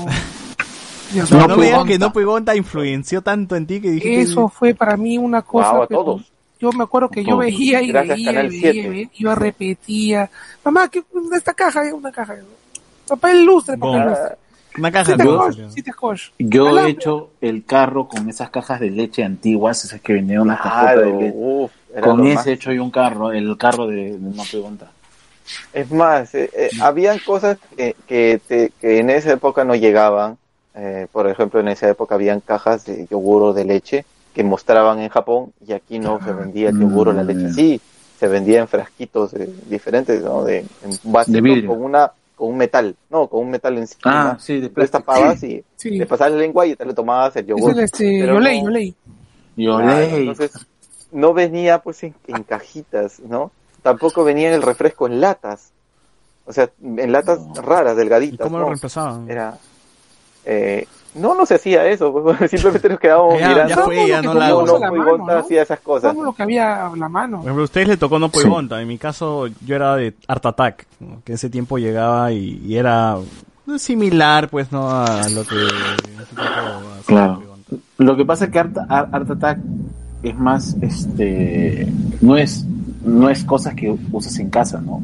y a su No, que no Pugonta influenció tanto en ti que dijiste Eso fue para mí una cosa... Wow, a pero todos. Yo me acuerdo que yo veía y Gracias, veía y veía, 7. y veía, yo repetía. Mamá, ¿qué esta caja? Una caja. Papel lustre, papel lustre. Una caja Cita de Yo- Alambre. he hecho el carro con esas cajas de leche antiguas, esas que vinieron las cajotas Claro, de leche. uf, era Con ese más. he hecho yo un carro, el carro de, de no pregunta. Es más, eh, eh, habían cosas que, que, te- que en esa época no llegaban. Eh, por ejemplo, en esa época habían cajas de yogur o de leche que mostraban en Japón y aquí no se vendía el yogur o la leche. Sí, se vendía en frasquitos diferentes, ¿no? De, en De vidrio. con una con un metal, no, con un metal encima. Ah, sí, de Lo plástico. destapabas y Sí. le pasabas la lengua y te lo tomabas el Es yogur. el este, Pero Yolei, no- Yolei. Yo Claro, leí. entonces no venía pues en, en cajitas, ¿no? Tampoco venía en el refresco en latas. O sea, en latas No. raras, ¿Y delgaditas. cómo lo reemplazaban? Era eh, no, no se hacía eso, pues, simplemente nos quedábamos Ya, mirando. ya fue, ya no la hago. no, a la muy mano, Gonta ¿no? hacía esas cosas. Usamos lo que había a la mano. Por ejemplo, a ustedes le tocó No Sí. Gonta. En mi caso, yo era de Art Attack, ¿no? que ese tiempo llegaba y, y era similar, pues, ¿no? A lo que... Claro. Lo que pasa es que Art, Art- Art Attack es más, este, no es, no es cosas que usas en casa, ¿no?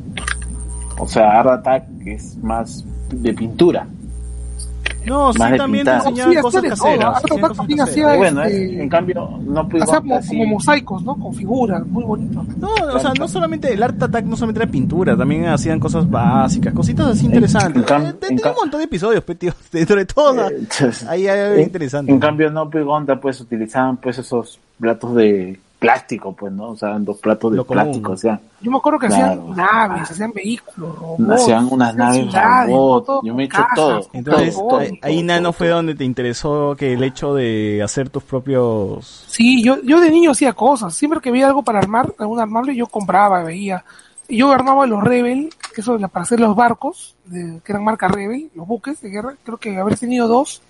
O sea, Art Attack es más de pintura. No, sí, Más también te pintar. enseñaban Sí, cosas todo, caseras. Attack cosas también caseras. hacía- bueno, este, en cambio, no Hacía como, como mosaicos, ¿no? Con figuras, muy bonito. No, o sea, no solamente el Art Attack no solamente era pintura, también hacían cosas básicas, cositas así interesantes. Eh, en Tenía un montón de episodios, pe, tío. Dentro de todo, Eh, ahí hay algo en- interesante. En cambio, no Gonta pues utilizaban pues esos platos de plástico, pues, ¿no? O sea, dos platos de Lo común. plástico, o sea, Yo me acuerdo que Claro. hacían naves, hacían vehículos, robots. hacían unas naves ciudades, robot. todo Yo me he hecho todo. Entonces, todo, ahí- ahí todo, Nano todo, fue todo. donde te interesó que el hecho de hacer tus propios... Sí, yo, yo de niño hacía cosas. Siempre que veía algo para armar, algún armable, yo compraba, veía. Y yo armaba los Rebel, que eso era para hacer los barcos, de- que eran marca Rebel, los buques de guerra. Creo que haber tenido dos.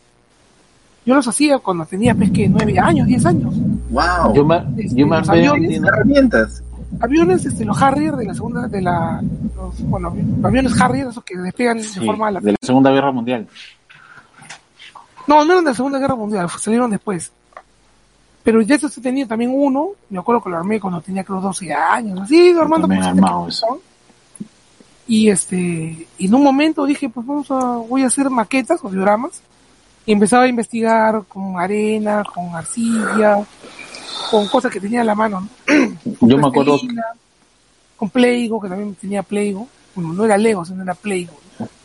Yo los hacía cuando tenía, pues, que nueve años, diez años. Wow. Yo armé- aviones. herramientas. Aviones, este, los Harrier de la segunda, de la, los, bueno, avi- aviones Harrier, esos que despegan sí, de forma la de la Segunda Guerra Mundial. No, no eran de la Segunda Guerra Mundial, salieron después. Pero ya eso tenía también uno, me acuerdo que lo armé cuando tenía creo 12 años, así, armando he cositas armado eso. Y este, y en un momento dije, pues vamos a, voy a hacer maquetas o dioramas. Y empezaba a investigar con arena, con arcilla, con cosas que tenía a la mano, ¿no? Con Yo me acuerdo con Playgo, que también tenía Playgo. Bueno, no era Lego, sino era Playgo.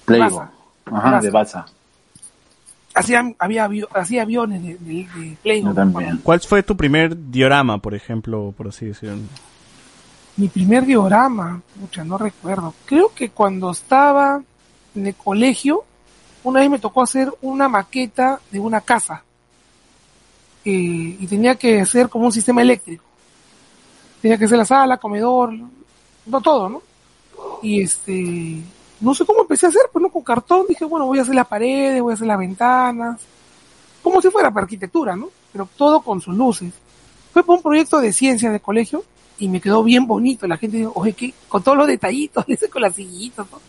Playgo. Baza. Ajá, Baza. de Baza. Hacía, había avio- hacía aviones de, de, de Playgo. También. ¿Cuál fue tu primer diorama, por ejemplo, por así decirlo? Mi primer diorama, mucha, no recuerdo. Creo que cuando estaba en el colegio, una vez me tocó hacer una maqueta de una casa. Y tenía que hacer como un sistema eléctrico. Tenía que ser la sala, comedor, no todo, ¿no? Y este, no sé cómo empecé a hacer, pues no con cartón, dije, bueno, voy a hacer las paredes, voy a hacer las ventanas, como si fuera para arquitectura, ¿no? Pero todo con sus luces. Fue por un proyecto de ciencia de colegio y me quedó bien bonito. La gente dijo, oye, ¿qué? Con todos los detallitos, con las sillitas, ¿no?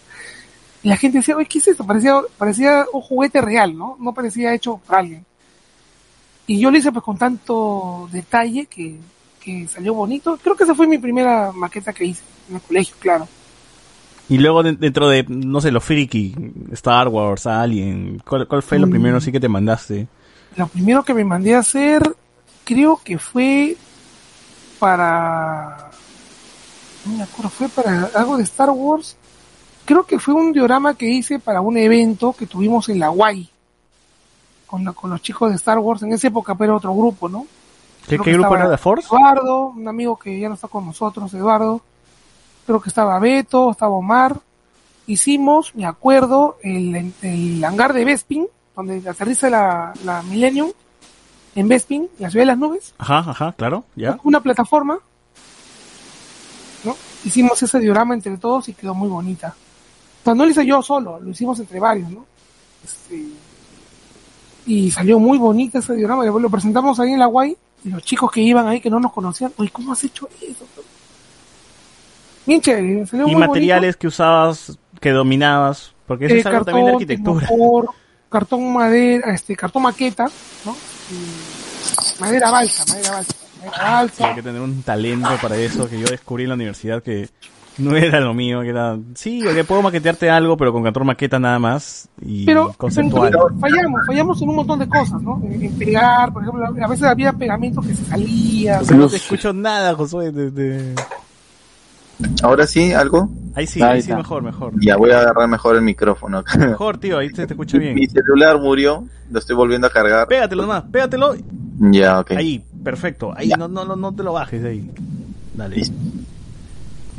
Y la gente decía, oye, ¿qué es esto? Parecía, parecía un juguete real, ¿no? No parecía hecho por alguien. Y yo lo hice pues con tanto detalle que, que salió bonito. Creo que esa fue mi primera maqueta que hice en el colegio, claro. Y luego de- dentro de, no sé, los friki, Star Wars, Alien, ¿cuál, cuál fue lo Mm. primero así que te mandaste? Lo primero que me mandé a hacer, creo que fue para, no me acuerdo, fue para algo de Star Wars. Creo que fue un diorama que hice para un evento que tuvimos en la Guay. Con, la- con los chicos de Star Wars, en esa época pero otro grupo, ¿no? ¿Qué, grupo era de Force? Eduardo, un amigo que ya no está con nosotros, Eduardo. Creo que estaba Beto, estaba Omar. Hicimos, me acuerdo, el, el hangar de Bespin, donde aterriza la, la Millennium, en Bespin, la ciudad de las nubes, Ajá, ajá, claro, ya. una plataforma. ¿no? Hicimos ese diorama entre todos y quedó muy bonita. O sea, no lo hice yo solo, lo hicimos entre varios, ¿no? Este, y salió muy bonita ese diorama. Después lo presentamos ahí en la Guay y los chicos que iban ahí que no nos conocían, oye, ¿cómo has hecho eso? Bien chévere, salió Y muy materiales que usabas, que dominabas, porque eso bonito. es Eh, algo también de arquitectura. cartón madera, este, cartón maqueta, ¿no? Y madera balsa, madera balsa, madera balsa. Hay que tener un talento para eso que yo descubrí en la universidad que no era lo mío, que era, sí, que puedo maquetearte algo, pero con cartón maqueta nada más y pero conceptual. pero fallamos, fallamos en un montón de cosas, ¿no? En, pegar, por ejemplo, a veces había pegamento que se salía. O sea, no te escucho nada, Josué. de- de- Ahora sí, algo. Ahí sí, Ahí ahí sí, mejor, mejor. Ya voy a agarrar mejor el micrófono. Mejor, tío, ahí te, te escucho Mi bien. celular murió, lo estoy volviendo a cargar. Pégatelo nomás, pégatelo. Ya, ok. Ahí, perfecto. Ahí, Ya. no, no, no, no te lo bajes de ahí. Dale. Listo.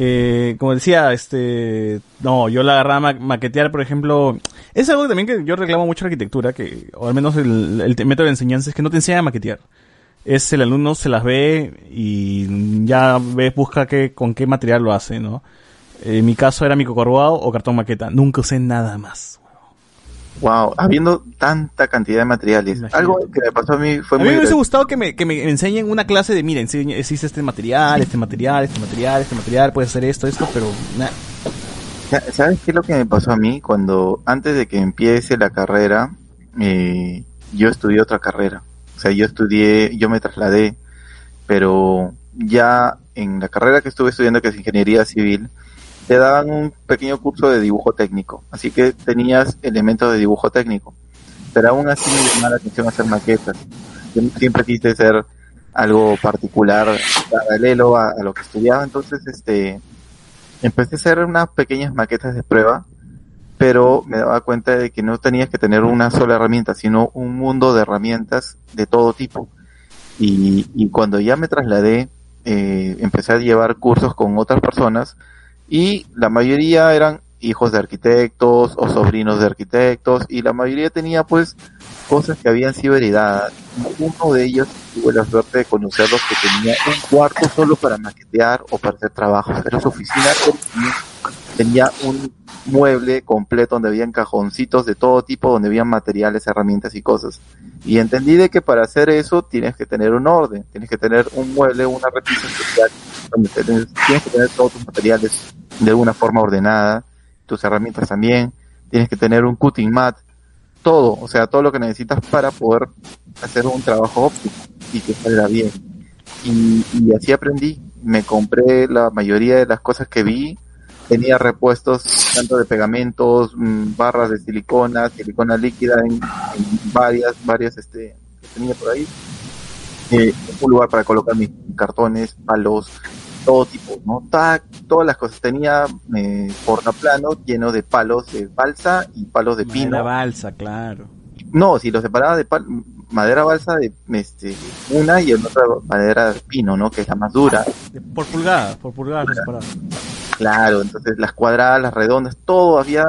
Eh, como decía, este, no, yo la agarraba maquetear, por ejemplo, es algo también que yo reclamo mucho en arquitectura, que, o al menos el, el método de enseñanza es que no te enseña a maquetear. Es el alumno se las ve y ya busca qué, con qué material lo hace, ¿no? En mi caso era micocorruado o cartón maqueta. Nunca usé nada más. Wow, habiendo tanta cantidad de materiales. Imagínate. Algo que me pasó a mí fue a mí muy me hubiese gustado que me, que me enseñen una clase de, miren, existe este material, este material, este material, este material, puedes hacer esto, esto, pero nada. Sa- ¿Sabes qué es lo que me pasó a mí? Cuando antes de que empiece la carrera, eh, yo estudié otra carrera. O sea, yo estudié, yo me trasladé, pero ya en la carrera que estuve estudiando, que es ingeniería civil, te daban un pequeño curso de dibujo técnico. Así que tenías elementos de dibujo técnico. Pero aún así me llamaba la atención hacer maquetas. Yo siempre quise ser algo particular, paralelo a, lo que estudiaba. Entonces, este, empecé a hacer unas pequeñas maquetas de prueba, pero me daba cuenta de que no tenías que tener una sola herramienta, sino un mundo de herramientas de todo tipo. Y, y cuando ya me trasladé, eh, empecé a llevar cursos con otras personas y la mayoría eran hijos de arquitectos o sobrinos de arquitectos y la mayoría tenía pues cosas que habían sido heredadas. Uno de ellos tuve la suerte de conocerlos que tenía un cuarto solo para maquetear o para hacer trabajos. Era su oficina, tenía un mueble completo donde habían cajoncitos de todo tipo, donde habían materiales, herramientas y cosas. Y entendí de que para hacer eso tienes que tener un orden, tienes que tener un mueble, una repisa especial, tienes, que tener todos tus materiales de alguna forma ordenada, tus herramientas también, tienes que tener un cutting mat, todo, o sea, todo lo que necesitas para poder hacer un trabajo óptimo y que salga bien. Y, y así aprendí, me compré la mayoría de las cosas que vi, tenía repuestos tanto de pegamentos, mm, barras de silicona, silicona líquida en, en varias, varias este, que tenía por ahí. Eh, un lugar para colocar mis cartones, palos, todo tipo, ¿no? Todas las cosas. Tenía eh, portaplano lleno de palos de balsa y palos de pino. Madera balsa, claro. No, si lo separaba de pal- madera balsa de este una y en otra madera de pino, ¿no? Que es la más dura. Por pulgadas, por pulgadas lo separaba. Claro, entonces las cuadradas, las redondas, todo había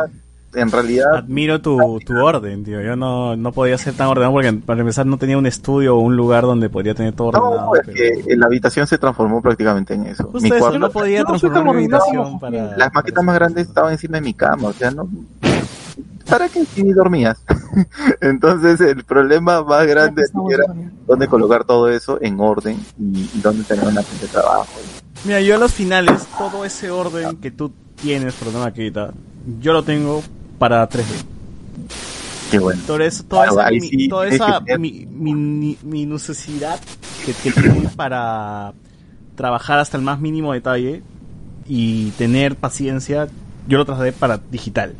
en realidad Admiro tu, tu orden, tío. Yo no, no podía ser tan ordenado porque para empezar no tenía un estudio o un lugar donde podría tener todo ordenado. no, es pero- que la habitación se transformó prácticamente en eso. Justo Mi eso, cuarto- yo no podía no transformar mi habitación para... Las maquetas más grandes estaban encima de mi cama, o sea, no ¿para qué si ni dormías? Entonces el problema más grande era dónde colocar todo eso en orden y, y dónde tener una mesa de trabajo. Mira, yo a los finales, todo ese orden que tú tienes por una maqueta, yo lo tengo para 3D. Qué bueno. Todo eso, toda Claro, esa, mi- sí toda esa mi- mi- minuciosidad que, que tienes para trabajar hasta el más mínimo detalle y tener paciencia, yo lo trasladé para digital.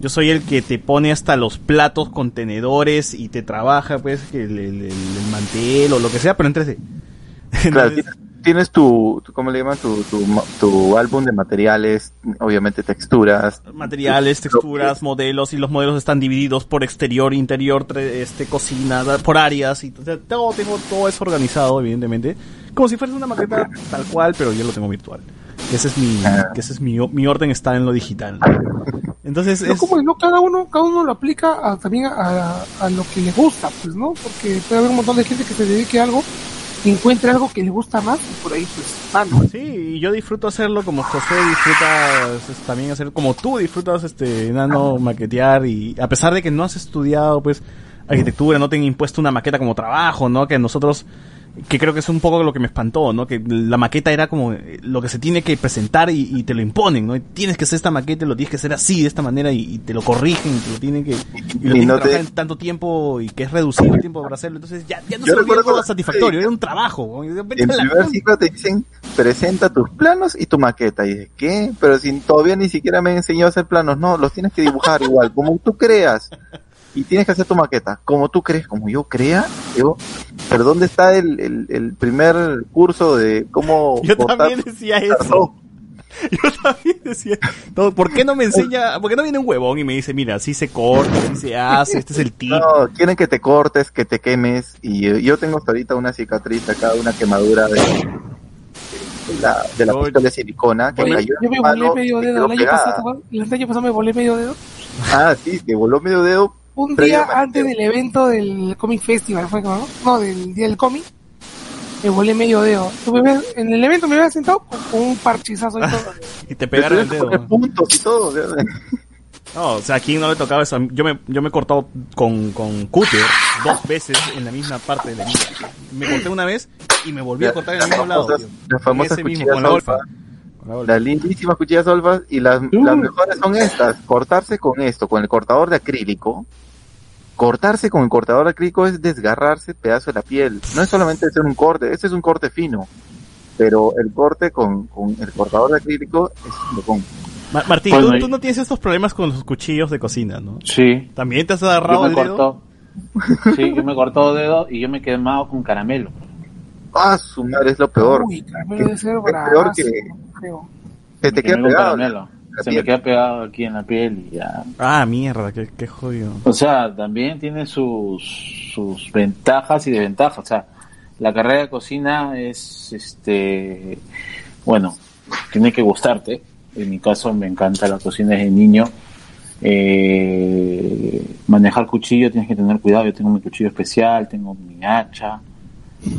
Yo soy el que te pone hasta los platos, contenedores y te trabaja pues el, el- el- el mantel o lo que sea, pero en 3D. Claro, Entonces, tienes, tienes tu, tu, ¿cómo le llaman? Tu, tu, ma- tu álbum de materiales, obviamente texturas. materiales, texturas, modelos y los modelos están divididos por exterior, interior, tre- este cocina, por áreas y o sea, todo tengo todo eso organizado evidentemente, como si fuera una maqueta tal cual, pero yo lo tengo virtual. Ese es mi Ah. que ese es mi mi orden está en lo digital. Entonces No, es como no, cada uno, cada uno lo aplica a- también a, a lo que le gusta, pues, ¿no? Porque puede haber un montón de gente que se dedique a algo, encuentre algo que le gusta más y por ahí, pues, ah. Sí, y yo disfruto hacerlo como José disfruta pues, también hacer como tú disfrutas este nano maquetear y a pesar de que no has estudiado pues arquitectura, no te han impuesto una maqueta como trabajo, ¿no? Que nosotros que creo que es un poco lo que me espantó, ¿no? Que la maqueta era como eh, lo que se tiene que presentar y, y te lo imponen, ¿no? Y tienes que hacer esta maqueta, lo tienes que hacer así, de esta manera, y, y te lo corrigen, y te lo tienen que, y lo Y no que trabajar te- en tanto tiempo y que es reducido el tiempo para hacerlo. Entonces ya, ya no Yo se volvió algo satisfactorio, era un trabajo. En la primer ciclo te dicen, presenta tus planos y tu maqueta. Y dices, ¿qué? Pero si todavía ni siquiera me enseñó a hacer planos. No, los tienes que dibujar igual, como tú creas. Y tienes que hacer tu maqueta, como tú crees, como yo crea. Digo, pero ¿dónde está el, el, el primer curso de cómo Yo cortar también decía eso. Yo también decía, no, ¿por qué no me enseña, por qué no viene un huevón y me dice, mira, así se corta, así se hace, este es el tip? No, quieren que te cortes, que te quemes. Y yo tengo hasta ahorita una cicatriz acá, una quemadura de, la, de la pistola de silicona que Oye, cayó yo me volé mano medio dedo. El año pasado, el año pasado me volé medio dedo. Ah, sí, te voló medio dedo. Un día antes del evento del Comic Festival, fue como, ¿no? No, del día del cómic. Me volé medio dedo. En el evento me había sentado con, con un parchizazo y todo. Y te pegaron el dedo. puntos y todo. No, o sea, aquí no le tocaba eso. Yo me, yo me he cortado con, con cúter dos veces en la misma parte de la. Me corté una vez y me volví a cortar en el mismo lado. Con famosas ese mismo, cuchillas con la Olfa. olfa. Con. Las lindísimas cuchillas olfas y las, Uh. las mejores son estas. Cortarse con esto, con el cortador de acrílico. Cortarse con el cortador de acrílico es desgarrarse pedazo de la piel. No es solamente hacer un corte, este es un corte fino. Pero el corte con, con el cortador de acrílico es un locón. Ma- Martín, Bueno, tú, no tienes estos problemas con los cuchillos de cocina, ¿no? Sí. ¿También te has Yo agarrado me el dedo? cortó. Sí, yo me cortó dedo y yo me he quemado con caramelo. Ah, su madre es lo peor. Uy, caramelo ser Es peor que- creo. Se te Me queda quemé con pegado. caramelo. la Se piel. me queda pegado aquí en la piel y ya. Ah, mierda, qué, qué jodido. O sea, también tiene sus, sus ventajas y desventajas. O sea, la carrera de cocina es, este, bueno, tiene que gustarte. En mi caso me encanta la cocina desde niño. Eh, manejar cuchillo tienes que tener cuidado. Yo tengo mi cuchillo especial, tengo mi hacha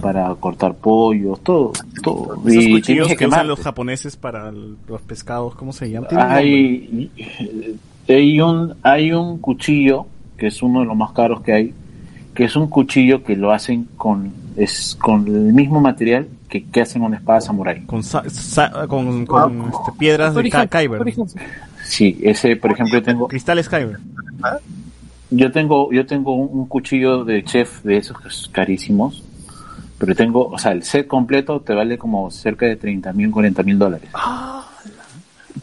para cortar pollos, todo, todo. Esos Y cuchillos que usan los japoneses para el- los pescados, ¿cómo se llaman? Hay, hay un hay un cuchillo que es uno de los más caros que hay que es un cuchillo que lo hacen con es con el mismo material que, que hacen una espada samurai Con, sa- sa- con, con, este, piedras de Ka- Kyber. sí ese por ejemplo yo tengo Cristales Kyber. yo tengo yo tengo un, un cuchillo de chef de esos que es carísimos pero tengo o sea el set completo te vale como cerca de 30 mil 40 mil dólares.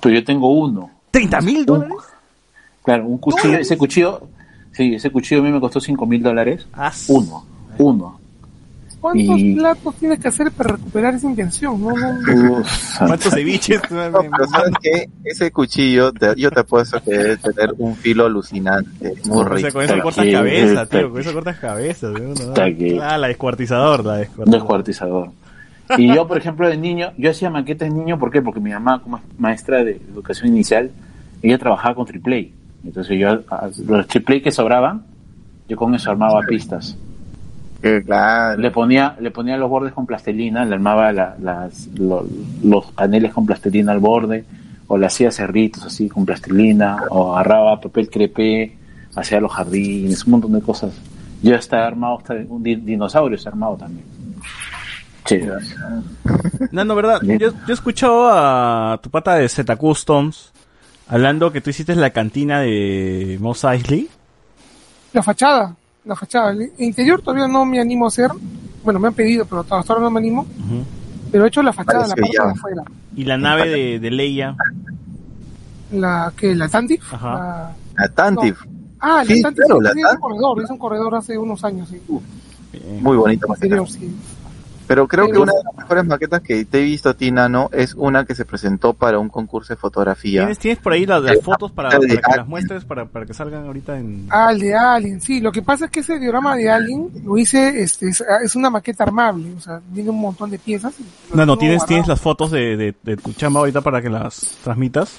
Pero yo tengo uno. ¿30 mil dólares? claro un cuchillo ese cuchillo sí ese cuchillo a mí me costó 5 mil dólares. Ah, Uno, uno. ¿Cuántos Y- platos tienes que hacer para recuperar esa inversión? No, no, no. Uf, ¿Cuántos ceviches? No, pero sabes que ese cuchillo, te- yo te apuesto que debe tener un filo alucinante, muy O sea, rico. con eso cortas aquí, cabeza, está tío. Con eso cortas cabeza. ¿no? No. Está aquí. Ah, la descuartizador, la descuartizador. descuartizador. Y yo, por ejemplo, de niño, yo hacía maquetas de niño, ¿por qué? Porque mi mamá, como es maestra de educación inicial, ella trabajaba con triple A. Entonces yo, los triple A que sobraban, yo con eso armaba pistas. Claro. Le ponía, le ponía los bordes con plastilina, le armaba la- las, lo- los paneles con plastilina al borde, o le hacía cerritos así con plastilina, o agarraba papel crepé, hacía los jardines, un montón de cosas. Yo estaba armado, hasta un di- dinosaurio está armado también. Chévere. No, no, verdad. Yo, yo he escuchado a tu pata de Z Customs hablando que tú hiciste la cantina de Mos Eisley. La fachada, la fachada. El interior todavía no me animo a hacer. Bueno, me han pedido, pero hasta ahora no me animo. Pero he hecho la fachada, la parte ya. de afuera. Y la nave de, de Leia. La que la Tantif. Ajá. La- Ah, Sí, la Tantif claro, sí, la sí, hice un Tantif. corredor, hice un corredor hace unos años, sí. Muy bonito. Interior, sí. Pero creo que una de las mejores maquetas que te he visto a ti, Nano, es una que se presentó para un concurso de fotografía. ¿Tienes, tienes por ahí las, las Eh, fotos para, que las muestres para, para que salgan ahorita en... Ah, el de Alien, sí. Lo que pasa es que ese diorama de Alien lo hice, este, es, es una maqueta armable, o sea, tiene un montón de piezas. No, tienes, tienes las fotos de, de, de tu chamba ahorita para que las transmitas.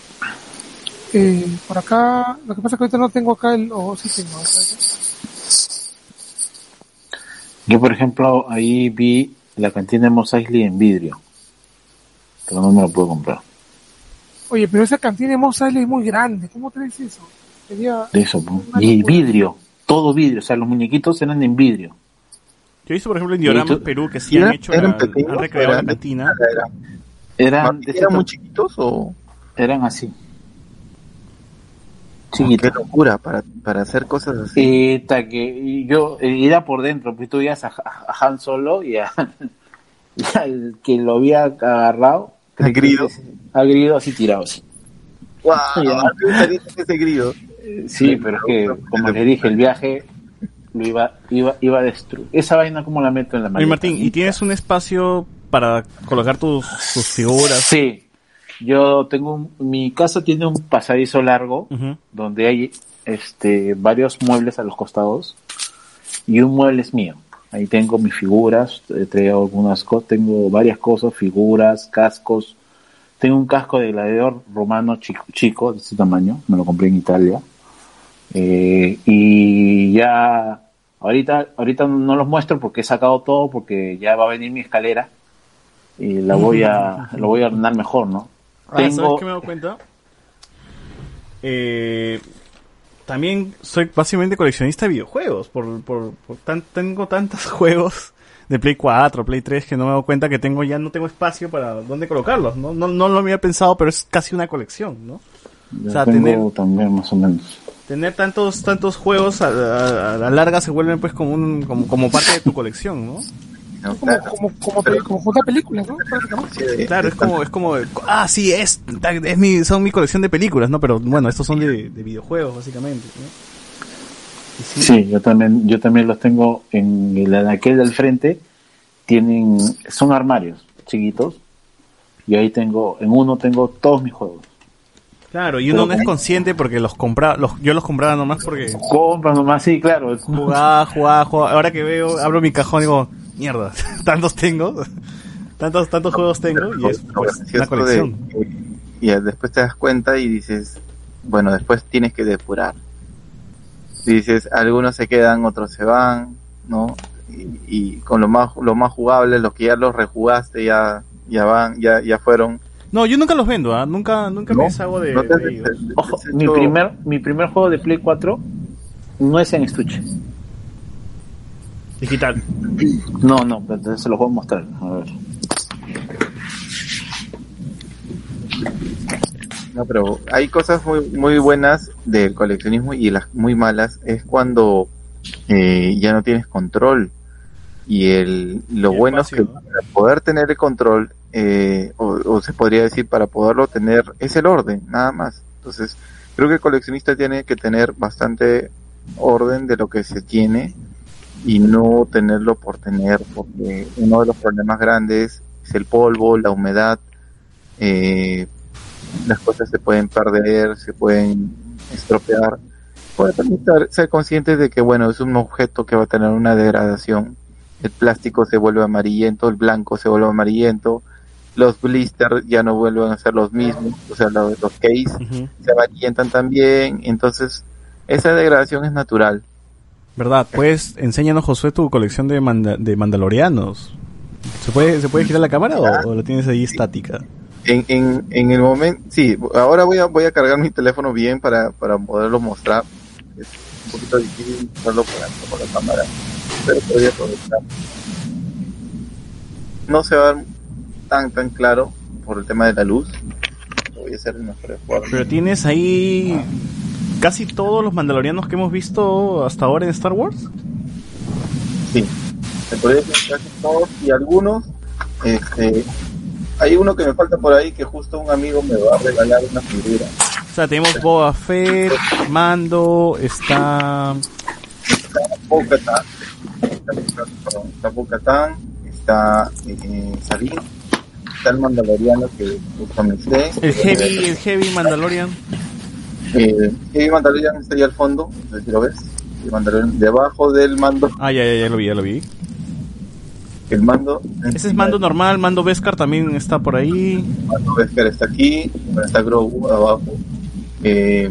Eh, por acá, lo que pasa es que ahorita no tengo acá el, o sí tengo. acá. Yo, por ejemplo, ahí vi la cantina de Mos Eisley en vidrio. Pero no me lo puedo comprar. Oye, pero esa cantina de Mos Eisley es muy grande, ¿cómo traes eso? Sería De eso, pues. Y locura. vidrio. Todo vidrio. O sea, los muñequitos eran en vidrio. Yo he visto, por ejemplo, en Diorama. Perú que sí han ¿Eran- hecho, eran la- pequeños han la eran- cantina. Eran, Martín, de ese ¿Eran tam- muy chiquitos o eran así. Qué Chiquitos. locura para, para hacer cosas así? Y ta que y yo eh, era por dentro, pues tú veías a, a- a Han Solo y, a- y al que lo había agarrado, ¿Al grido? grido así tirado así. A gustaría tener ese grido. Sí, pero es que, como les dije, el viaje lo iba, iba, iba a destruir. Esa vaina como la meto en la maleta. Martín, ¿y tienes un espacio para colocar tus, tus figuras? Sí, yo tengo un- mi casa tiene un pasadizo largo donde hay este varios muebles a los costados y un mueble es mío. Ahí tengo mis figuras, he traído algunas cosas, tengo varias cosas, figuras, cascos. Tengo un casco de gladiador romano chico, chico de este tamaño, me lo compré en Italia. Eh, y ya, ahorita, ahorita no los muestro porque he sacado todo porque ya va a venir mi escalera y la voy a, lo voy a ordenar mejor, ¿no? Ah, ¿Sabes qué me doy cuenta? Eh, también soy básicamente coleccionista de videojuegos. Por, por, por tan, tengo tantos juegos de Play 4, Play 3 que no me doy cuenta que tengo ya no tengo espacio para dónde colocarlos. No, no, no lo había pensado, pero es casi una colección, ¿no? o sea, tener, también más o menos. Tener tantos tantos juegos a, a, a, la larga se vuelven pues como un como, como parte de tu colección, ¿no? Como, claro. como, como, como, como películas, ¿no? Sí, claro, es como, es como, ah, sí, es, es mi, son mi colección de películas, ¿no? Pero bueno, estos son de, de videojuegos, básicamente. ¿no? Sí, sí, yo también, yo también los tengo en el aquel del frente, tienen, son armarios chiquitos, y ahí tengo, en uno tengo todos mis juegos. Claro, y uno no es consciente porque los compraba, los, yo los compraba nomás porque... Compra nomás, sí, claro. Jugaba, jugaba, jugaba. Ahora que veo, abro mi cajón y digo, mierda, tantos tengo, tantos, tantos juegos tengo y es pues, una colección. De, y después te das cuenta y dices, bueno, después tienes que depurar. Dices, algunos se quedan, otros se van, ¿no? Y, y con lo más, lo más jugable, los que ya los rejugaste ya, ya van, ya, ya fueron. No, yo nunca los vendo, ¿eh? nunca, nunca ¿No? me deshago de, ¿No te has de ellos. des- Ojo, mi primer, mi primer juego de Play 4 no es en estuche. Digital. No, no, pero se los voy a mostrar. A ver. No, pero hay cosas muy, muy buenas del coleccionismo y las muy malas es cuando eh, ya no tienes control. Y el, lo Y bueno espacio, es que ¿no? para poder tener el control, eh, o, o se podría decir para poderlo tener, es el orden, nada más. Entonces, creo que el coleccionista tiene que tener bastante orden de lo que se tiene y no tenerlo por tener, porque uno de los problemas grandes es el polvo, la humedad, eh, las cosas se pueden perder, se pueden estropear. Puede también estar- ser conscientes de que, bueno, es un objeto que va a tener una degradación. El plástico se vuelve amarillento, el blanco se vuelve amarillento, los blisters ya no vuelven a ser los mismos, o sea, los, los case se amarillentan también, entonces esa degradación es natural. ¿Verdad? Pues enséñanos, Josué, tu colección de, manda- de mandalorianos. ¿Se puede, ¿Se puede girar la cámara o, o lo tienes ahí estática? En, en, en el momento, sí, ahora voy a, voy a cargar mi teléfono bien para, para poderlo mostrar. Es un poquito difícil mostrarlo por, por la cámara, pero podría aprovechar. No se va a ver tan, tan claro por el tema de la luz. Voy a hacer de mejor forma. Pero tienes ahí casi todos los mandalorianos que hemos visto hasta ahora en Star Wars. Sí, se podría decir casi todos y algunos, este, hay uno que me falta por ahí que justo un amigo me va a regalar una figura. O sea, tenemos Boba Fett, Mando, está... está Bo-Katan, está, Bo-Katan, está eh, está el Mandaloriano que comenté. El Heavy, el Heavy Mandalorian. Eh, Heavy Mandalorian está ahí al fondo, no sé si lo ves. El Mandalorian debajo del mando, Ah, ya, ya, ya lo vi, ya lo vi. el mando. Ese es Mando normal, Mando Beskar también está por ahí. Mando Beskar está aquí, está Grogu abajo. Eh,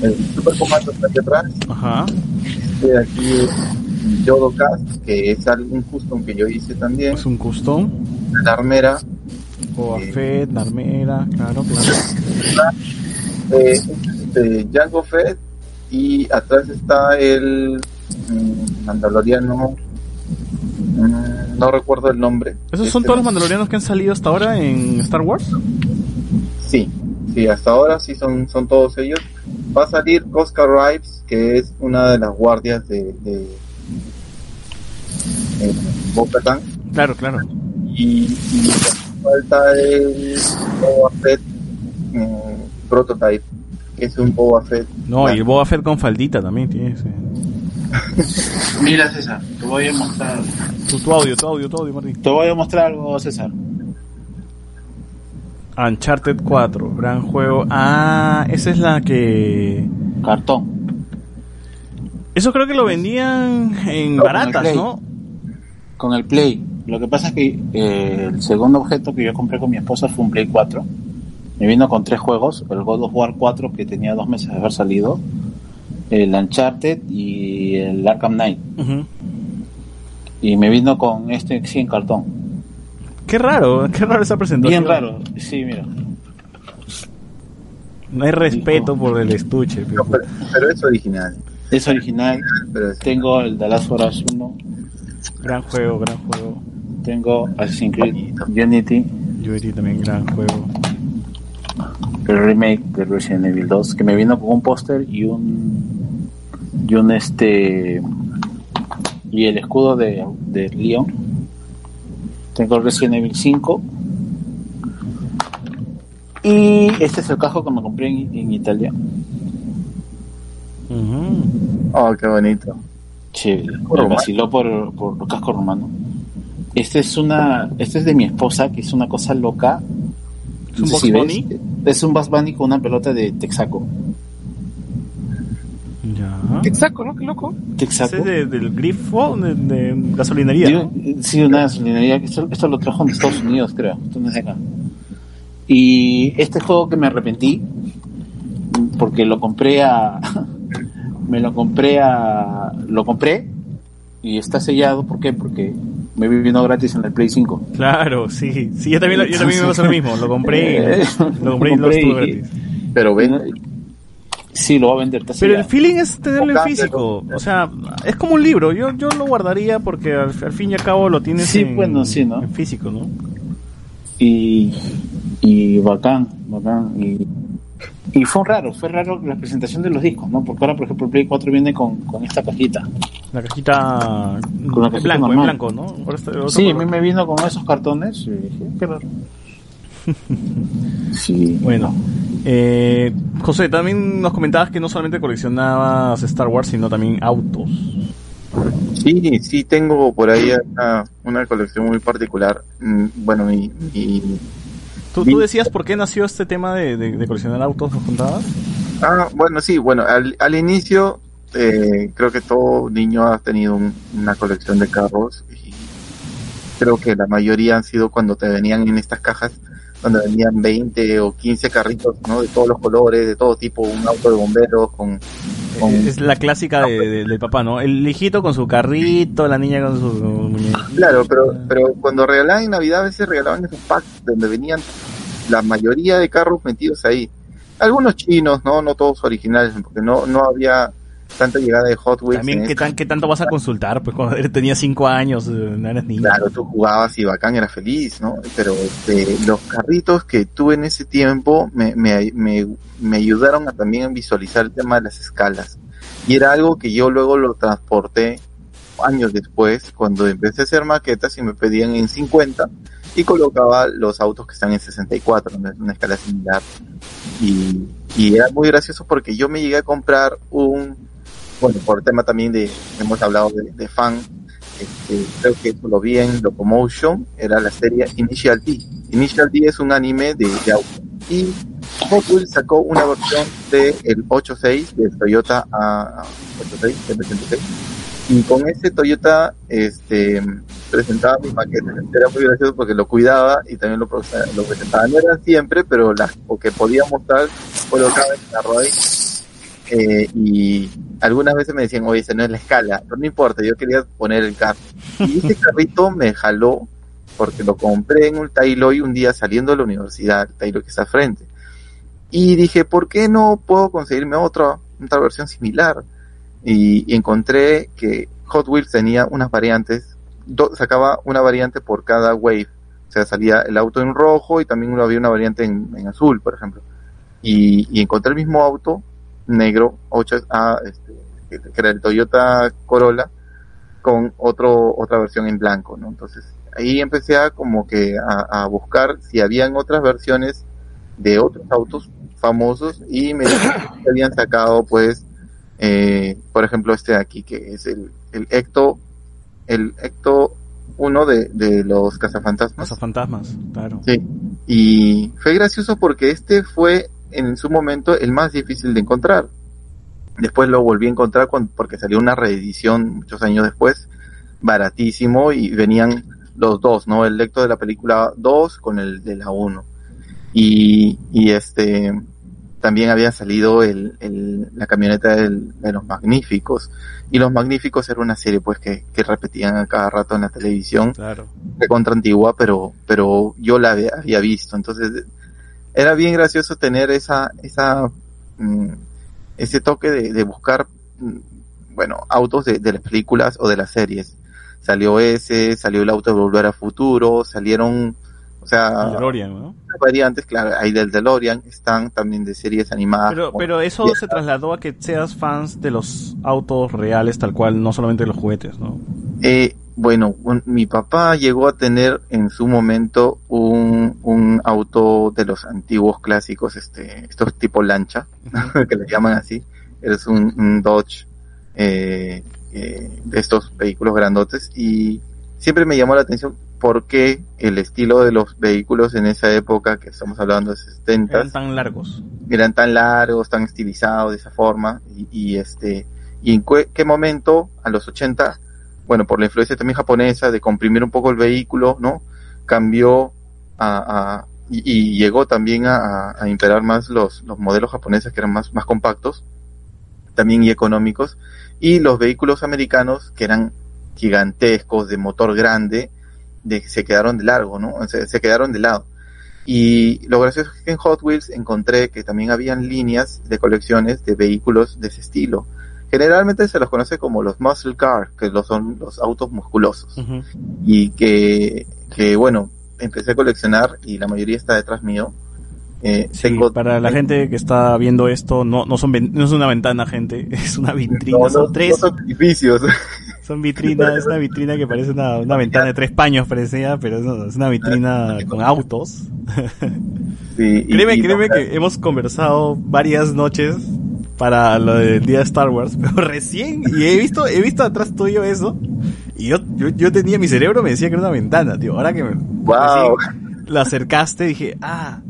el Super Comando está aquí atrás. Ajá. Este de aquí es Yodo Cast, que es algún custom que yo hice también. Es un custom. La armera Boba Eh. Fett, la armera, claro, claro. eh, este, Jango Fett y atrás está el mm, Mandaloriano mm, no recuerdo el nombre. ¿Esos son Este, todos los mandalorianos que han salido hasta ahora en Star Wars? sí sí hasta ahora sí son son todos ellos. Va a salir Oscar Rives que es una de las guardias de, de, de Claro, claro. y, y falta el Boba Fett mm, prototype es un Boba Fett No, y el Boba Fett con faldita también tiene ese. Mira, César, te voy a mostrar. Tu, tu audio, tu audio, tu audio, Martín. Te voy a mostrar algo, César. Uncharted 4, gran juego. Ah, esa es la que... Cartón. Eso creo que lo vendían en No, baratas, ¿no? con el Play. Lo que pasa es que eh, el segundo objeto que yo compré con mi esposa fue un Play 4. Me vino con tres juegos, el God of War 4 que tenía dos meses de haber salido, el Uncharted y el Arkham Knight. Y me vino con este sí en cartón. Qué raro, qué raro esa presentación. Bien raro, sí, mira. No hay respeto por el estuche. No, pero, pero es original. Es original. Pero es- Tengo el The Last of Us 1, Gran juego, gran juego. tengo Assassin's Creed Unity, Unity también, gran juego. El remake de Resident Evil 2, que me vino con un póster y un y un este y el escudo de, de Leon. Tengo el Resident Evil 5. Y este es el cajo que me compré en, en Italia. Oh, qué bonito. Sí, me romano. vaciló por, por los cascos romanos. Este es una, este es de mi esposa, que es una cosa loca. ¿Es un No sé Bugs si ves. Es un Bugs Bunny con una pelota de Texaco. Ya. Texaco, ¿no? Qué loco. Texaco. Ese es de- del grifo de, de gasolinería. Sí, una gasolinería. que Esto, esto lo trajo de Estados Unidos, creo. Esto no es de acá. Y este juego que me arrepentí, porque lo compré a. me lo compré a. Lo compré y está sellado. ¿Por qué? Porque me vino gratis en el Play 5. Claro, sí. Sí, yo también, lo- yo también me pasó lo mismo. Lo compré Eh, y lo compré y lo compré estuvo y- gratis. Pero ven, Sí, lo va a vender. Pero el feeling es tenerlo en físico. O sea, es como un libro. Yo, yo lo guardaría porque al, al fin y al cabo lo tienes Sí, en, bueno, sí, ¿no? en físico, ¿no? y, y bacán, bacán. Y, y fue raro, fue raro la presentación de los discos, ¿no? Porque ahora, por ejemplo, el Play 4 viene con, con esta cajita. La cajita Con la en cajita blanco, en blanco, ¿no? Ahora está- otro Sí, a mí me vino con esos cartones y dije, qué raro. Sí, Bueno, eh, José, también nos comentabas que no solamente coleccionabas Star Wars, sino también autos. sí, sí tengo por ahí una, una colección muy particular. Mm, Bueno, mi, mi- ¿Tú, decías por qué nació este tema de, de- de coleccionar autos, nos contabas? Ah, bueno, sí, bueno, al, al inicio eh, creo que todo niño ha tenido un- una colección de carros y creo que la mayoría han sido cuando te venían en estas cajas donde venían 20 o 15 carritos, ¿no? De todos los colores, de todo tipo, un auto de bomberos con... con- Es la clásica de, de- del papá, ¿no? El hijito con su carrito, la niña con su muñeca. Claro, pero, pero cuando regalaban en Navidad a veces regalaban esos packs donde venían la mayoría de carros metidos ahí. Algunos chinos, ¿no? No todos originales, porque no, no había tanta llegada de Hot Wheels. También, ¿qué, tan, ¿qué tanto vas a consultar? Pues cuando tenía cinco años, eh, no eras niño. Claro, tú jugabas y bacán era feliz, ¿no? Pero este, los carritos que tuve en ese tiempo me, me, me, me ayudaron a también visualizar el tema de las escalas. Y era algo que yo luego lo transporté años después, cuando empecé a hacer maquetas y me pedían en 50 y colocaba los autos que están en 64, ¿no? en una escala similar. Y, y era muy gracioso porque yo me llegué a comprar un, bueno, por el tema también de, hemos hablado de, de fan, este, creo que lo vi en Locomotion, era la serie Initial D. Initial D es un anime de, de. Y Hot sacó una versión del el 86 del Toyota A86, M86. Y con ese Toyota, este, presentaba mi maqueta. Era muy gracioso porque lo cuidaba y también lo, lo presentaba. No eran siempre, pero las que podía mostrar, colocaba en la ROI. Eh, y algunas veces me decían, oye, ese no es la escala, pero no importa, yo quería poner el carro. Y ese carrito me jaló porque lo compré en un Tailoy un día saliendo de la universidad, el Tailoy que está frente. Y dije, ¿por qué no puedo conseguirme otra, otra versión similar? Y, y encontré que Hot Wheels tenía unas variantes, do- sacaba una variante por cada wave. O sea, salía el auto en rojo y también había una variante en, en azul, por ejemplo. Y, y encontré el mismo auto, negro, 8A, este, que era el Toyota Corolla, con otro, otra versión en blanco, ¿no? Entonces, ahí empecé a como que a, a buscar si habían otras versiones de otros autos famosos y me que habían sacado, pues, eh, por ejemplo, este de aquí, que es el, el Ecto, el Ecto 1 de, de los cazafantasmas. Los fantasmas, claro. Sí. Y fue gracioso porque este fue en su momento el más difícil de encontrar. Después lo volví a encontrar cuando, porque salió una reedición muchos años después baratísimo y venían los dos, ¿no? El lector de la película 2 con el de la 1. Y, y este, también había salido el, el, la camioneta del, de los magníficos. Y los magníficos era una serie pues que, que repetían a cada rato en la televisión. Claro. De contra antigua, pero, pero yo la había, había visto. Entonces, era bien gracioso tener esa, esa, mm, ese toque de, de buscar, mm, bueno, autos de, de las películas o de las series. Salió ese, salió el auto de Volver a Futuro, salieron, o sea, El DeLorean, ¿no? variantes, claro, hay del DeLorean, están también de series animadas. Pero, pero eso se trasladó a que seas fans de los autos reales tal cual, no solamente de los juguetes, ¿no? Eh, bueno, un- mi papá llegó a tener en su momento un, un auto de los antiguos clásicos, este, estos tipo lancha, que le llaman así. Es un, un Dodge eh, eh, de estos vehículos grandotes y siempre me llamó la atención por qué el estilo de los vehículos en esa época, que estamos hablando de 70 Eran tan largos. eran tan largos, tan estilizados de esa forma, y, y este, y en qué momento, a los 80, bueno, por la influencia también japonesa de comprimir un poco el vehículo, ¿no? Cambió a, a- y, llegó también a, a imperar más los, los modelos japoneses que eran más, más compactos, también y económicos, y los vehículos americanos que eran gigantescos, de motor grande, de, se quedaron de largo, ¿no? Se quedaron de lado. Y lo gracioso es que en Hot Wheels encontré que también habían líneas de colecciones de vehículos de ese estilo. Generalmente se los conoce como los muscle car, que los son los autos musculosos. Y que, que bueno, empecé a coleccionar y la mayoría está detrás mío. Eh, Sí, tengo- para la gente que está viendo esto, no, no, son, no es una ventana, gente, es una vitrina, No, no, son tres, son edificios. son vitrinas, es una vitrina que parece una, una ventana de tres paños, parecía, pero es una, es una vitrina con autos. Sí, y- Créeme, y- créeme que hemos conversado varias noches para lo del día de Star Wars, pero recién, y he visto, he visto atrás tuyo eso, y yo, yo, yo tenía, mi cerebro me decía que era una ventana, tío, ahora que me, Wow. la acercaste, dije, ah,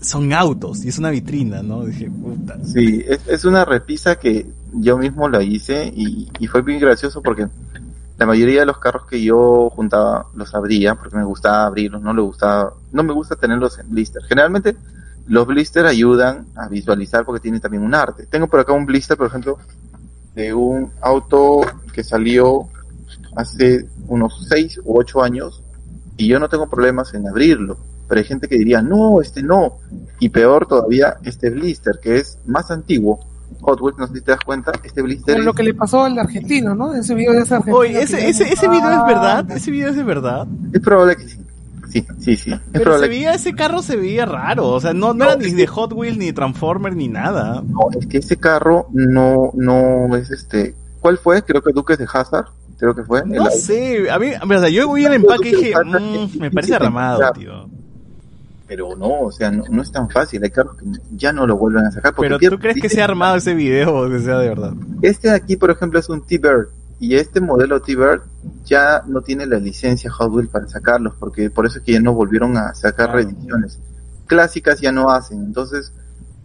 son autos, y es una vitrina, ¿no? Dije, puta. Sí, es, es una repisa que yo mismo la hice y, y fue bien gracioso porque la mayoría de los carros que yo juntaba los abría porque me gustaba abrirlos, no le gustaba, no me gusta tenerlos en blister. Generalmente los blister ayudan a visualizar porque tienen también un arte. Tengo por acá un blister, por ejemplo, de un auto que salió hace unos 6 u 8 años y yo no tengo problemas en abrirlo. Pero hay gente que diría, no, este no. Y peor todavía, este blister, que es más antiguo. Hot Wheels, no sé si te das cuenta, este blister Como lo es- que le pasó al argentino, ¿no? Ese video de ese argentino. Oye, ese, ese, ese video es verdad, ese video es de verdad. es probable que sí. Sí, sí, sí. Es Pero probable se veía, ese carro se veía raro, o sea, no, no era ni de Hot Wheels, ni Transformer, ni nada. no, es que ese carro no, no es este. ¿Cuál fue? Creo que Duques de Hazard. Creo que fue. El No sé, a mí, o sea, yo voy al empaque y dije, "Mm, me parece armado, tío. Pero no, o sea, no, no es tan fácil. Hay carros que ya no lo vuelven a sacar. Porque Pero tú crees que sea armado ese video o que sea de verdad. Este de aquí, por ejemplo, es un T-Bird. Y este modelo T-Bird ya no tiene la licencia Hot Wheels para sacarlos, porque por eso es que ya no volvieron a sacar reediciones. Clásicas ya no hacen. Entonces,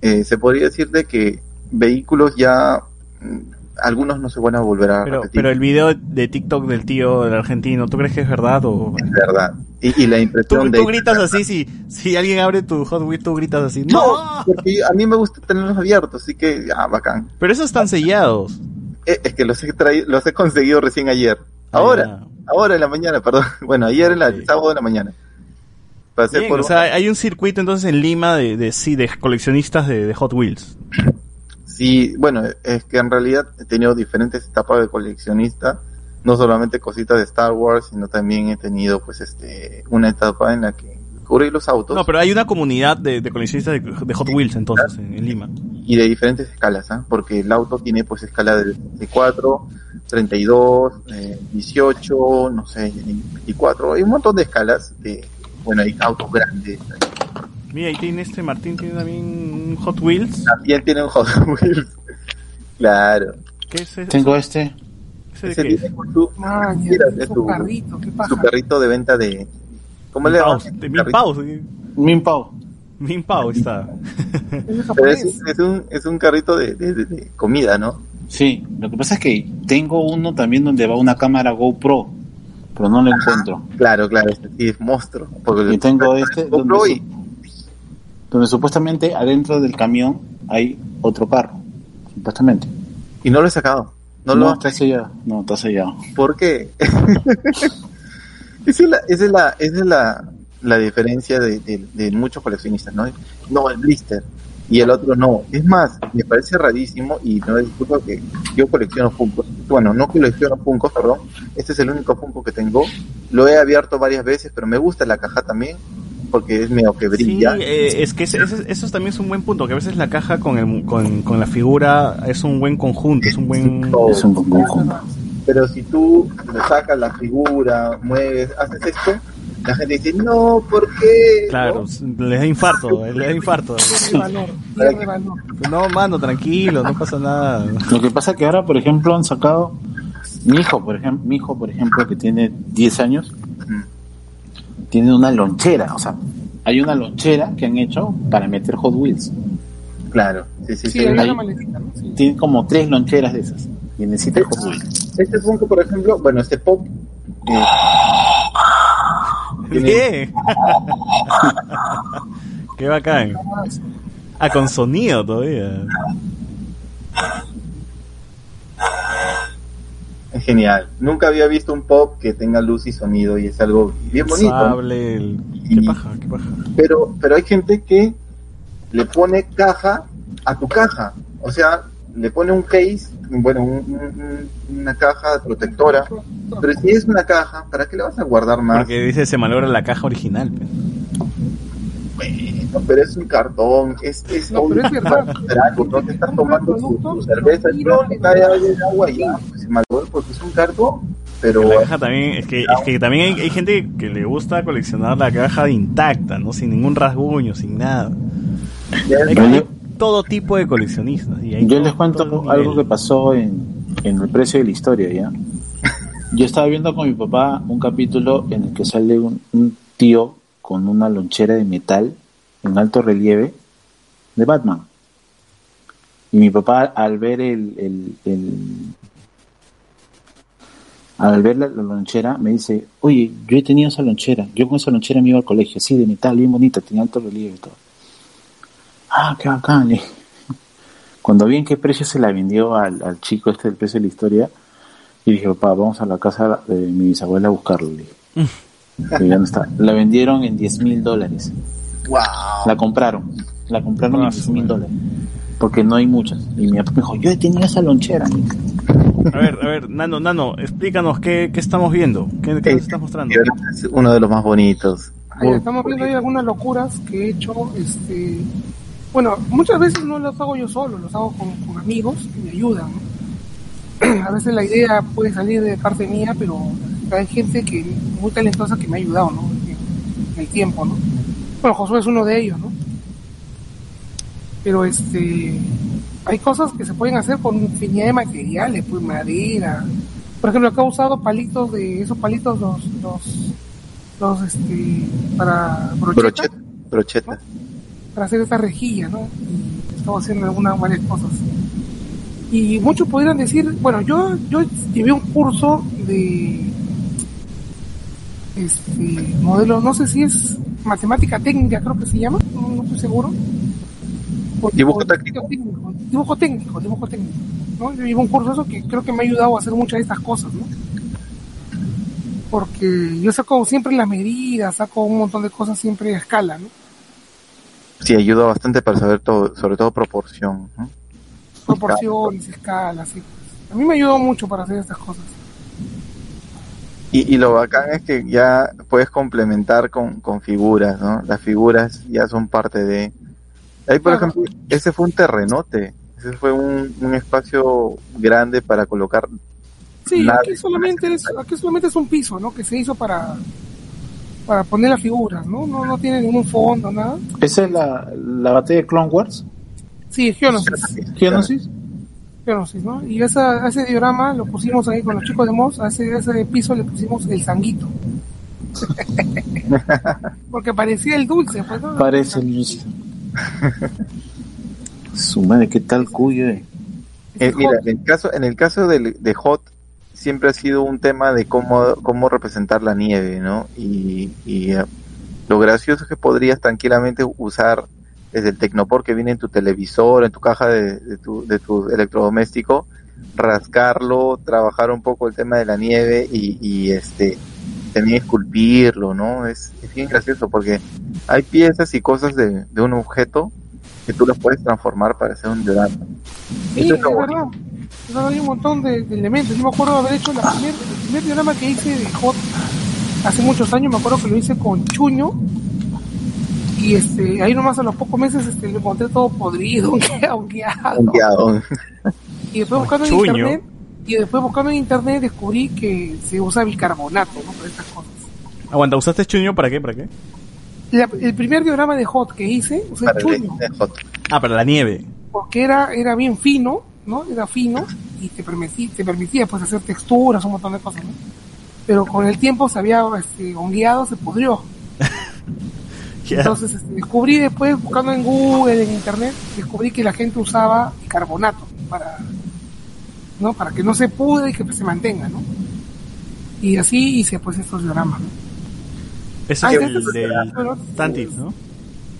eh, se podría decir de que vehículos ya, mm, algunos no se van a volver a Pero, repetir. pero el video de TikTok del tío del argentino, ¿tú crees que es verdad o...? Es verdad. Y, y la Tú, impresión de... tú gritas así, si, si alguien abre tu Hot Wheels, tú gritas así, ¡No! No, porque a mí me gusta tenerlos abiertos, así que, ah, bacán. Pero esos están sellados. Eh, es que los he traído, los he conseguido recién ayer. Ahora, Ah, ahora en la mañana, perdón. Bueno, ayer en la, sábado en la mañana. Pasé Bien, por o sea, hay un circuito entonces en Lima de, de sí, de coleccionistas de, de Hot Wheels. Sí, bueno, es que en realidad he tenido diferentes etapas de coleccionista, no solamente cositas de Star Wars, sino también he tenido pues este una etapa en la que cubrí los autos No, pero hay una comunidad de, de coleccionistas de, de Hot Wheels entonces en, en Lima. y de diferentes escalas, ¿ah? porque el auto tiene pues escala de 24, 32, eh, 18, no sé, 24, hay un montón de escalas de, bueno, hay autos grandes, Mira, ahí tiene este Martín, tiene también un Hot Wheels. también tienen Hot Wheels, claro, ¿Qué es eso? Tengo este. ¿Ese de ese qué es? tiene su, Ah, Mira, es su carrito, qué su paja. carrito de venta de, ¿cómo le de Min Pau, sí. Min Pao. Min Pau está. Es de Pero japonés. es, es un, es un carrito de, de- de- de comida, ¿no? Sí, lo que pasa es que tengo uno también donde va una cámara GoPro. pero no lo encuentro. Claro, claro, este sí es monstruo. Porque Y tengo este y- donde supuestamente adentro del camión hay otro carro. Supuestamente. y no lo he sacado. No, No, lo está sellado. No, está sellado. ¿Por qué? esa es la, esa es la, esa es la, la diferencia de, de- de muchos coleccionistas, ¿no? No, el blister. Y el otro no. Es más, me parece rarísimo y no disculpa que yo colecciono Funkos. Bueno, no colecciono Funkos, perdón. Este es el único Funko que tengo. Lo he abierto varias veces, pero me gusta la caja también porque es medio que Sí, brilla. eh, es que ese- eso también es un buen punto, que a veces la caja con, el, con, con la figura es un buen conjunto, es un buen... Es un conjunto. Pero si tú le sacas la figura, mueves, haces esto, la gente dice, no, ¿por qué? Claro, ¿No? les da infarto, les da infarto. Valor, valor. No, mano, tranquilo, no pasa nada. Lo que pasa que ahora, por ejemplo, han sacado mi hijo, por ejemplo, mi hijo, por ejemplo, que tiene 10 años, tiene una lonchera, o sea, hay una lonchera que han hecho para meter Hot Wheels. Claro, sí, sí, Sí, sí. hay ahí- una maletita, ¿no? Sí. Tiene como tres loncheras de esas y necesita Hot Wheels. Este Funko, por ejemplo, bueno, este pop, eh, Bien. Qué bacán. Ah, con sonido todavía. es genial. Nunca había visto un pop que tenga luz y sonido y es algo bien bonito. Sable, el- Qué paja, qué paja. Pero, pero hay gente que le pone caja a tu caja. O sea, le pone un case, bueno, un- un- una caja protectora. Pero si es una caja, ¿para qué le vas a guardar más? Porque dice se malogra la caja original. pe. Bueno, pero es un cartón, es, es No, pero es verdad. trago, no te estás tomando tu, tu cerveza y no le cae algo de agua y ya, pues se malogró porque es un cartón, pero La caja también, es que, es que también hay, hay gente que le gusta coleccionar la caja intacta, ¿no? Sin ningún rasguño, sin nada. Todo tipo de coleccionistas. Y hay Yo todo- les cuento algo que pasó en, en el precio de la historia, ¿ya? Yo estaba viendo con mi papá un capítulo en el que sale un, un tío con una lonchera de metal en alto relieve de Batman. Y mi papá al ver el, el, el- al ver la, la lonchera me dice, oye, yo he tenido esa lonchera, yo con esa lonchera me iba al colegio, sí, de metal, bien bonita, tenía alto relieve y todo. Ah, qué bacán. Cuando vi en qué precio se la vendió al, al chico este del precio de la historia, y dije, papá, vamos a la casa de mi bisabuela a buscarlo. le dije. Pero ya no está. La vendieron en 10 mil dólares. wow. La compraron. La compraron Ah, en 10 mil dólares. Porque no hay muchas. Y mi papá me dijo, yo he tenido esa lonchera. A ver, a ver, Nano, Nano, explícanos qué, qué estamos viendo. ¿Qué, qué nos estás mostrando? Es uno de los más bonitos. Ahí estamos viendo ahí algunas locuras que he hecho, este, bueno, muchas veces no las hago yo solo, los hago con, con amigos que me ayudan. ¿no? A veces la idea puede salir de parte mía, pero hay gente que muy talentosa que me ha ayudado, ¿no? En, el tiempo, ¿no? Bueno, Josué es uno de ellos, ¿no? Pero este, hay cosas que se pueden hacer con infinidad de materiales, pues madera. Por ejemplo, acá he usado palitos de esos palitos los, los los este para brocheta, Brocheta. Brocheta. Para hacer esta rejilla, ¿no? Y estamos haciendo algunas varias cosas. Y muchos podrían decir, bueno, yo yo llevé un curso de este modelo, no sé si es matemática técnica, creo que se llama, no, no estoy seguro. O- Dibujo o- técnico. Dibujo técnico, dibujo técnico. ¿no? Yo llevo un curso de eso que creo que me ha ayudado a hacer muchas de estas cosas, ¿no? Porque yo saco siempre las medidas, saco un montón de cosas siempre a escala, ¿no? Sí, ayuda bastante para saber todo, sobre todo proporción. ¿no? Proporciones, escalas, sí. A mí me ayudó mucho para hacer estas cosas. Y, y lo bacán es que ya puedes complementar con, con figuras, ¿no? Las figuras ya son parte de... Ahí, por Claro. ejemplo, ese fue un terrenote. Ese fue un, un espacio grande para colocar... Sí, aquí solamente es, aquí solamente es un piso, ¿no? Que se hizo para para poner las figuras, ¿no? No, no tiene ningún fondo, nada. ¿Esa es la, la batalla de Clone Wars? Sí, Geonosis. ¿Geonosis? Geonosis, ¿no? Y esa, ese diorama lo pusimos ahí con los chicos de Moss, a ese, a ese piso le pusimos el sanguito. Porque parecía el dulce, pues, ¿no? Parece el Luis. Su madre, qué tal cuyo, eh. Eh, mira, en el caso, en el caso del- de, Hot, siempre ha sido un tema de cómo, cómo representar la nieve, ¿no? Y, y eh, lo gracioso es que podrías tranquilamente usar desde el Tecnopor que viene en tu televisor, en tu caja de, de tu, de tu electrodoméstico, rascarlo, trabajar un poco el tema de la nieve y, y este también esculpirlo, ¿no? Es, es bien gracioso porque hay piezas y cosas de, de un objeto que tú las puedes transformar para hacer un diorama. Sí, Eso es lo. Es verdad, hay un montón de, de elementos. Yo me acuerdo de haber hecho la primer, el primer diorama que hice de Hot hace muchos años, me acuerdo que lo hice con Chuño. Y este, ahí nomás a los pocos meses este, lo encontré todo podrido. Hongueado. Y después buscando en internet, y después buscando en internet descubrí que se usa bicarbonato, ¿no? Para estas cosas. Aguanta, ¿usaste chuño para qué? ¿Para qué? La- el primer diorama de Hot que hice, usé Chuño. de hot. Ah, para la nieve. porque era, era bien fino, ¿no? Era fino y te permitía, te permitía pues hacer texturas, un montón de cosas, ¿no? Pero con el tiempo se había este, hongueado, se pudrió. Entonces este, descubrí después, buscando en Google, en internet, descubrí que la gente usaba bicarbonato para, ¿no? Para que no se pudre y que se mantenga, ¿no? Y así hice pues estos dioramas, ¿no? Ese Ah, es el del ¿no?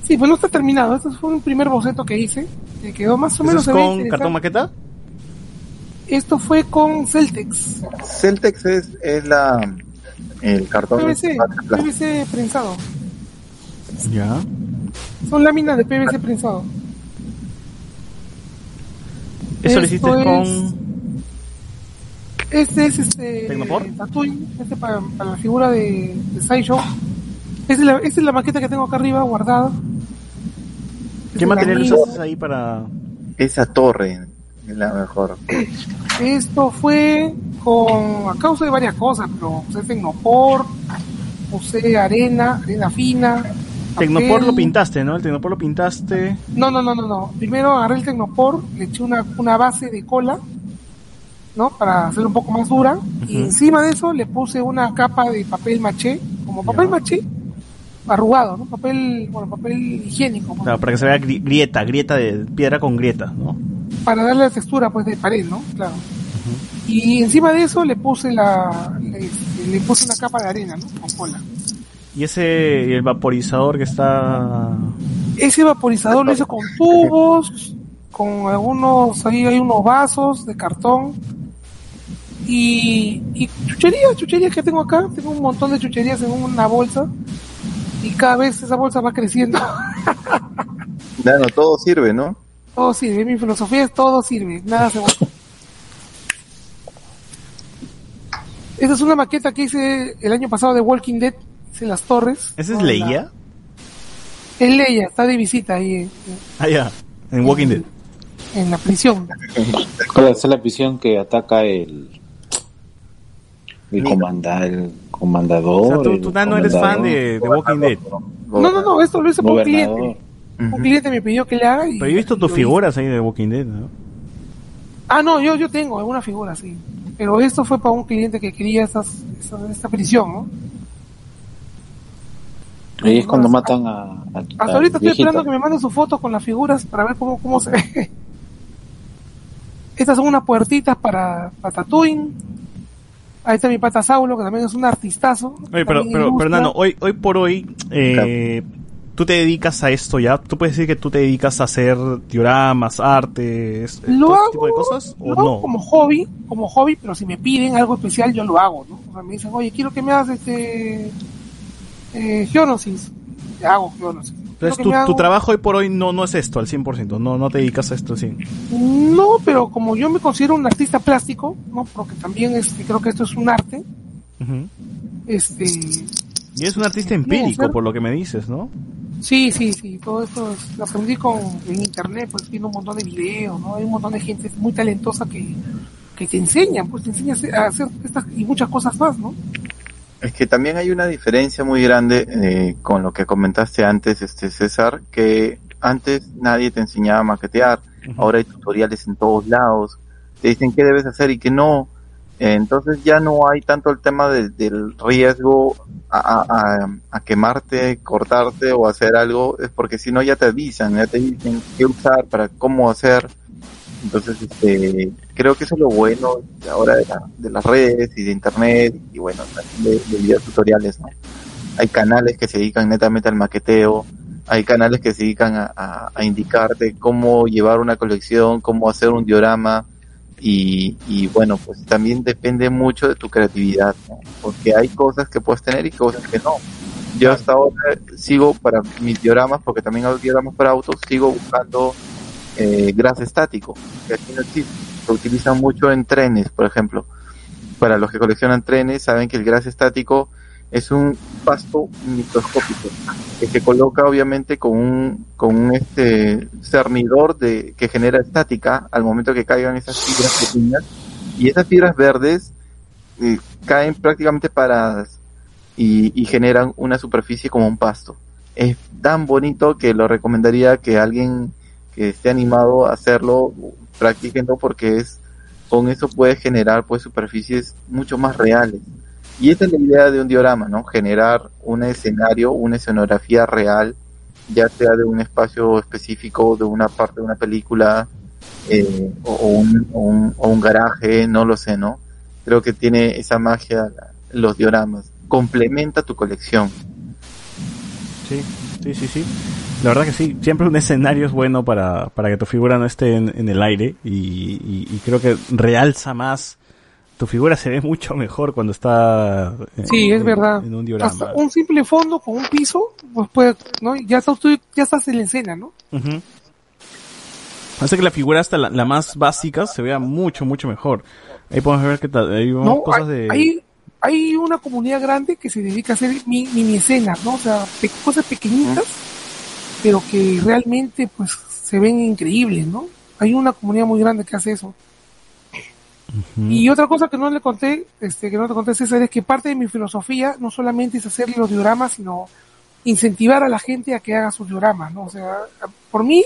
Sí, pues no está terminado. Este fue un primer boceto que hice. Que quedó más o ¿Eso menos es con cartón maqueta? Esto fue con Celtex. Celtex es, es la el cartón PVC. PVC prensado. Ya. Son láminas de PVC prensado. Eso lo hiciste es- con... Este es este ¿Tecnopor? Este para, para la figura de, de Sideshow. Esta es, la, esta es la maqueta que tengo acá arriba guardada. ¿Qué mía. haces ahí para...? Esa torre es la mejor. Esto fue con a causa de varias cosas, pero usé Tecnopor, usé arena, arena fina. Tecnopor papel. lo pintaste, ¿no? El Tecnopor lo pintaste... No, no, no, no, no. Primero agarré el Tecnopor, le eché una, una base de cola, ¿no? Para hacerlo un poco más dura. Y encima de eso le puse una capa de papel maché, como papel Ya. maché, arrugado, ¿no? Papel, bueno, papel higiénico, Claro, para que se vea gri- grieta, grieta de piedra con grieta, ¿no? para darle la textura, pues, de pared, ¿no? Claro. Y encima de eso le puse la, le, le puse una capa de arena, ¿no? Con cola. Y ese, el vaporizador que está... Ese vaporizador lo hice con tubos, con algunos, ahí hay unos vasos de cartón y, y chucherías, chucherías que tengo acá, tengo un montón de chucherías en una bolsa y cada vez esa bolsa va creciendo. Claro, todo sirve, ¿no? todo sirve, mi filosofía es todo sirve, nada se bota. Esta es una maqueta que hice el año pasado de Walking Dead, hice las torres. ¿Ese es. Leia? La- Es Leia, está de visita ahí en- Ah, ya. En Walking Dead. en la prisión. ¿Cuál es la prisión que ataca el el, comanda, el comandador? O sea, tú, tú no eres fan de, de Walking Dead. No, no, no, esto lo hice por un cliente. Un cliente me pidió que le haga y... Pero yo he visto tus figuras ahí de Walking Dead. Ah, no, yo, yo tengo alguna figura, sí. Pero esto fue para un cliente que quería estas, esta, esta prisión, ¿no? Ahí es cuando matan a, a- Hasta ahorita estoy viejito. esperando que me manden sus fotos con las figuras para ver cómo, cómo se ve. Estas son unas puertitas para, para Tatooine. Ahí está mi pata Saulo, que también es un artistazo. Oye, pero, pero, Nano, hoy, hoy por hoy, eh, tú te dedicas a esto ya. ¿Tú puedes decir que tú te dedicas a hacer dioramas, artes, lo todo hago, ese tipo de cosas? ¿O lo hago no? como hobby, como hobby, pero si me piden algo especial yo lo hago, ¿no? O sea, me dicen, oye, quiero que me hagas este eh, Geonosis. Te hago Geonosis. Entonces, tu, tu trabajo hoy por hoy no, no es esto al 100%, no, no te dedicas a esto sí. No, pero como yo me considero un artista plástico, ¿no? Porque también este, creo que esto es un arte, este, Y eres un artista empírico, por lo que me dices, ¿no? Sí, sí, sí, todo esto es- lo aprendí con, en internet, pues viendo un montón de videos, ¿no? Hay un montón de gente muy talentosa que, que te enseñan, pues te enseñan a hacer- a hacer estas y muchas cosas más, ¿no? Es que también hay una diferencia muy grande eh, con lo que comentaste antes, este César, que antes nadie te enseñaba a maquetear, ahora hay tutoriales en todos lados, te dicen qué debes hacer y qué no, Eh, entonces ya no hay tanto el tema de- del riesgo a- a quemarte, cortarte o hacer algo, es porque si no ya te avisan, ya te dicen qué usar, para cómo hacer, Entonces, este, creo que eso es lo bueno ahora de, la- de las redes y de internet y bueno, de, de videos tutoriales, ¿no? Hay canales que se dedican netamente al maqueteo, hay canales que se dedican a, a- a indicarte cómo llevar una colección, cómo hacer un diorama y, y bueno, pues también depende mucho de tu creatividad, ¿no? Porque hay cosas que puedes tener y cosas que no. Yo hasta ahora sigo para mis dioramas, porque también hago dioramas para autos, sigo buscando eh, gras estático, que aquí no existe. Se utiliza mucho en trenes, por ejemplo. Para los que coleccionan trenes, saben que el gras estático es un pasto microscópico que se coloca obviamente con un, con un este cernidor de, que genera estática al momento que caigan esas fibras pequeñas y esas fibras verdes eh, caen prácticamente paradas y, y generan una superficie como un pasto. Es tan bonito que lo recomendaría que alguien que esté animado a hacerlo, practíquenlo porque es, con eso puedes generar pues superficies mucho más reales. Y esa es la idea de un diorama, ¿no? Generar un escenario, una escenografía real, ya sea de un espacio específico, de una parte de una película, eh, o, un, o, un, o un garaje, no lo sé, ¿no? Creo que tiene esa magia los dioramas. Complementa tu colección. Sí, sí, sí, sí. La verdad que sí, siempre un escenario es bueno para, para que tu figura no esté en, en el aire y, y- y creo que realza más. Tu figura se ve mucho mejor cuando está en, Sí, es en- verdad. en un diorama. Hasta un simple fondo con un piso, pues puede, ¿no? Ya estás, tú, ya estás en la escena, ¿no? Ujú. Hace que la figura hasta la, la más básica se vea mucho, mucho mejor. Ahí podemos ver que hay No, cosas hay, de... hay, hay una comunidad grande que se dedica a hacer mi- mini escenas, ¿no? O sea, pe- cosas pequeñitas, pero que realmente, pues, se ven increíbles, ¿no? Hay una comunidad muy grande que hace eso. Y otra cosa que no le conté, este, que no te conté César, es que parte de mi filosofía no solamente es hacer los dioramas, sino incentivar a la gente a que haga sus dioramas, ¿no? O sea, por mí,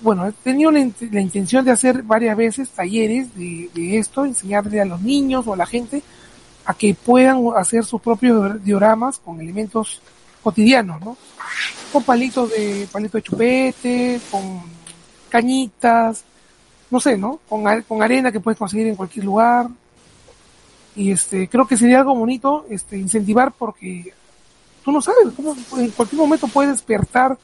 bueno, he tenido la, int- la intención de hacer varias veces talleres de, de esto, enseñarle a los niños o a la gente a que puedan hacer sus propios dioramas con elementos cotidianos, ¿no? Con palitos de, palito de chupete, con cañitas, no sé, ¿no? Con, con arena que puedes conseguir en cualquier lugar. Y este, creo que sería algo bonito, este, incentivar porque tú no sabes cómo en cualquier momento puede despertar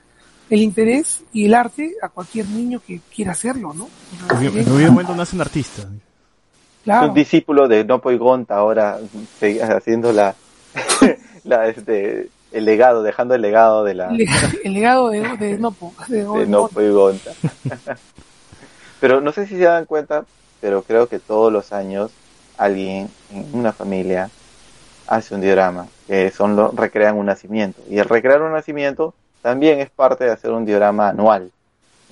el interés y el arte a cualquier niño que quiera hacerlo, ¿no? En cualquier momento nace un artista. claro. un discípulo de Nopo y Gonta ahora haciendo la, la este, el legado, dejando el legado de la El, legado de, de Nopo. De, de Nopo y Gonta. pero no sé si se dan cuenta, pero creo que todos los años alguien en una familia hace un diorama, que son los recrean un nacimiento. Y el recrear un nacimiento también es parte de hacer un diorama anual.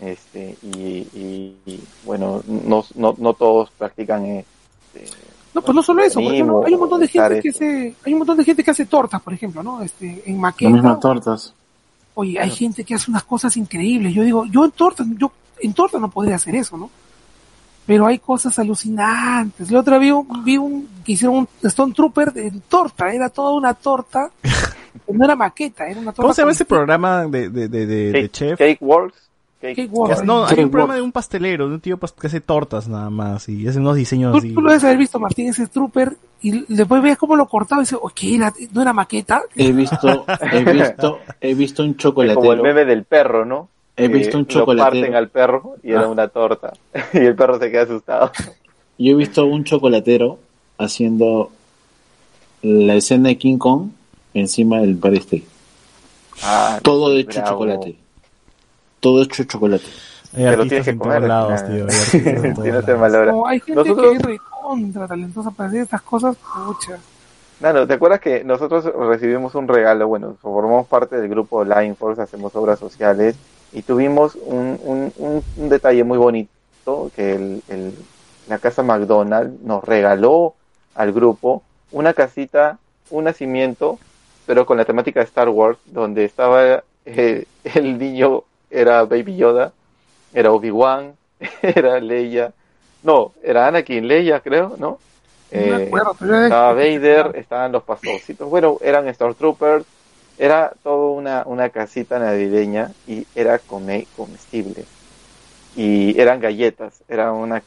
Este, y, y- y, bueno, no, no, no todos practican este, No, pues no solo eso, por ejemplo, hay un montón de gente que hace, hay un montón de gente que hace tortas, por ejemplo, ¿no? Este, en Las maqueta. mismas tortas. Oye, hay gente que hace unas cosas increíbles. Yo digo, yo en torta, yo en torta no podría hacer eso, ¿no? Pero hay cosas alucinantes. La otra vi un, vi un que hicieron un Stone Trooper en torta, era toda una torta. no era maqueta, era una torta. ¿Cómo se llama ese programa de, de, de, de- chef? Cake Works. Cake, no, hay un programa de un pastelero, de un tío que hace tortas nada más y hace unos diseños Tú, así. tú lo debes haber visto, Martín, ese Trooper, y después ves cómo lo cortaba y dices, ¿qué era? ¿No era maqueta? He visto, he visto, he visto un Es como el chocolatero. meme del perro, ¿no? He visto un Lo parten chocolatero. al perro y era Ah. una torta. y el perro se queda asustado. Yo he visto un chocolatero haciendo la escena de King Kong encima del State. Ah, Todo hecho bravo. chocolate. Todo hecho chocolate. Hay artistas tienes que en comer. lados, tío. no hay gente Nosotros- que es recontra talentosa para hacer estas cosas, pucha. Nano, ¿te acuerdas que nosotros recibimos un regalo? Bueno, formamos parte del grupo Line Force, hacemos obras sociales y tuvimos un, un, un, un detalle muy bonito que el, el- la casa McDonald's nos regaló al grupo una casita, un nacimiento, pero con la temática de Star Wars, donde estaba eh, el niño, era Baby Yoda, era Obi-Wan, era Leia, no, era Anakin, Leia creo, ¿no? Eh, acuerdo, pero estaba Vader, estaban los pastorcitos, bueno, eran Star Troopers, era toda una, una casita navideña y era come- comestible. y eran galletas, era una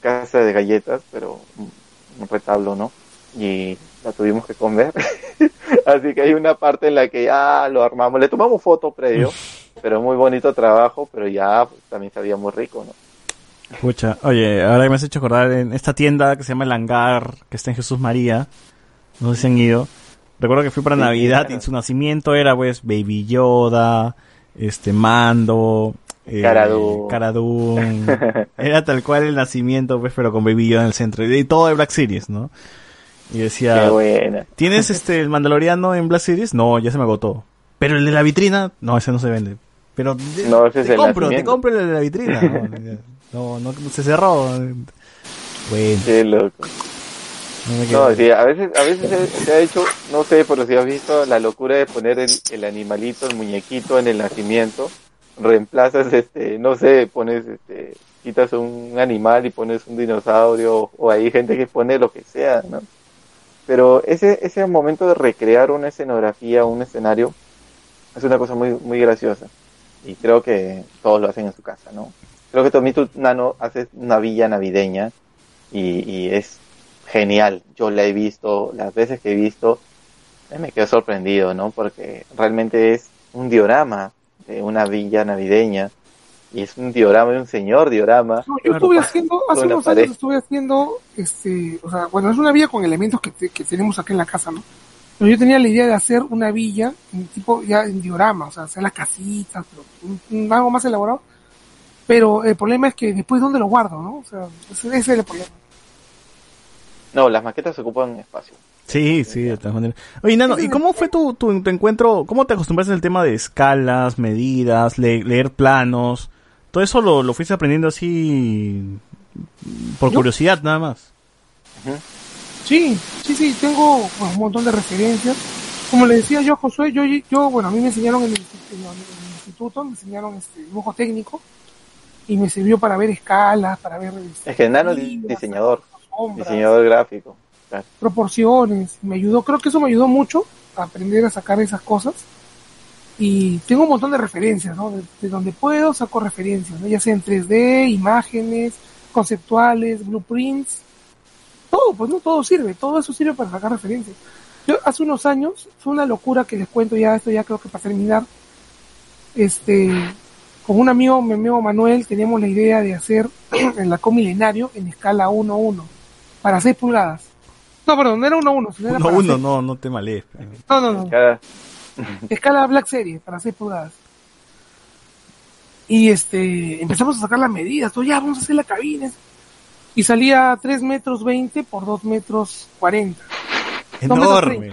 casa de galletas, pero un, un retablo, ¿no? Y la tuvimos que comer. Así que hay una parte en la que ya lo armamos, le tomamos foto previo, pero muy bonito trabajo, pero ya pues, también sabía muy rico, ¿no? Pucha, oye, ahora que me has hecho acordar en esta tienda que se llama El Hangar, que está en Jesús María, no sé si han ido. Recuerdo que fui para Sí, Navidad claro. y su nacimiento era pues Baby Yoda, este Mando, eh. Era tal cual el nacimiento, pues, pero con Baby Yoda en el centro. Y todo de Black Series, ¿no? Y decía, Qué buena. ¿tienes este el Mandaloriano en Black Series? No, ya se me agotó. Pero el de la vitrina, no, ese no se vende. Pero No, ese te compro, te compro de la vitrina. No, no, no, se cerró. Bueno, Qué loco. no sí, a veces, a veces se, se ha hecho, no sé, pero si has visto la locura de poner el, el animalito, el muñequito en el nacimiento, reemplazas, este, no sé, pones, este, quitas un animal y pones un dinosaurio, o hay gente que pone lo que sea, ¿no? Pero ese, ese momento de recrear una escenografía, un escenario, es una cosa muy, muy graciosa. Y creo que todos lo hacen en su casa, ¿no? Creo que tú, Nano, haces una villa navideña y, y es genial. Yo la he visto, las veces que he visto, eh, me quedo sorprendido, ¿no? Porque realmente es un diorama de una villa navideña y es un diorama de un señor diorama. No, yo estuve haciendo, hace unos pared. años estuve haciendo, este, o sea, bueno, es una villa con elementos que, que tenemos aquí en la casa, ¿no? Pero yo tenía la idea de hacer una villa, en tipo ya en diorama, o sea, hacer las casitas, pero un- un- algo más elaborado. Pero el problema es que después, ¿dónde lo guardo, no? O sea, ese, ese es el problema. No, las maquetas ocupan espacio. Sí, sí, de todas maneras. Oye, Nano, ¿y cómo fue tu, tu, tu encuentro? ¿Cómo te acostumbraste al tema de escalas, medidas, le- leer planos? Todo eso lo, lo fuiste aprendiendo así por curiosidad nada más. Sí, sí, sí, tengo bueno, un montón de referencias. Como le decía yo a Josué, yo, yo, bueno, a mí me enseñaron en el, en instituto, me enseñaron este dibujo técnico y me sirvió para ver escalas, para ver Es que Nano es diseñador, sombras, diseñador gráfico. Claro. proporciones. Me ayudó, creo que eso me ayudó mucho a aprender a sacar esas cosas. Y tengo un montón de referencias, ¿no? De, de donde puedo saco referencias, ¿no? ya sea en 3D, imágenes, conceptuales, blueprints, todo, pues no todo sirve, todo eso sirve para sacar referencias. Yo hace unos años, fue una locura que les cuento ya, esto ya creo que para terminar, este, con un amigo, mi amigo Manuel, teníamos la idea de hacer el lacón milenario en escala 1-1, para 6 pulgadas. No, perdón, no era 1-1, sino era Uno, para uno, seis- no, no te malees. No, no, no, escala Black Series, para 6 pulgadas. Y este, empezamos a sacar las medidas, todo, ya, vamos a hacer la cabina. Y salía 3 metros 20 por 2 metros 40. Enorme.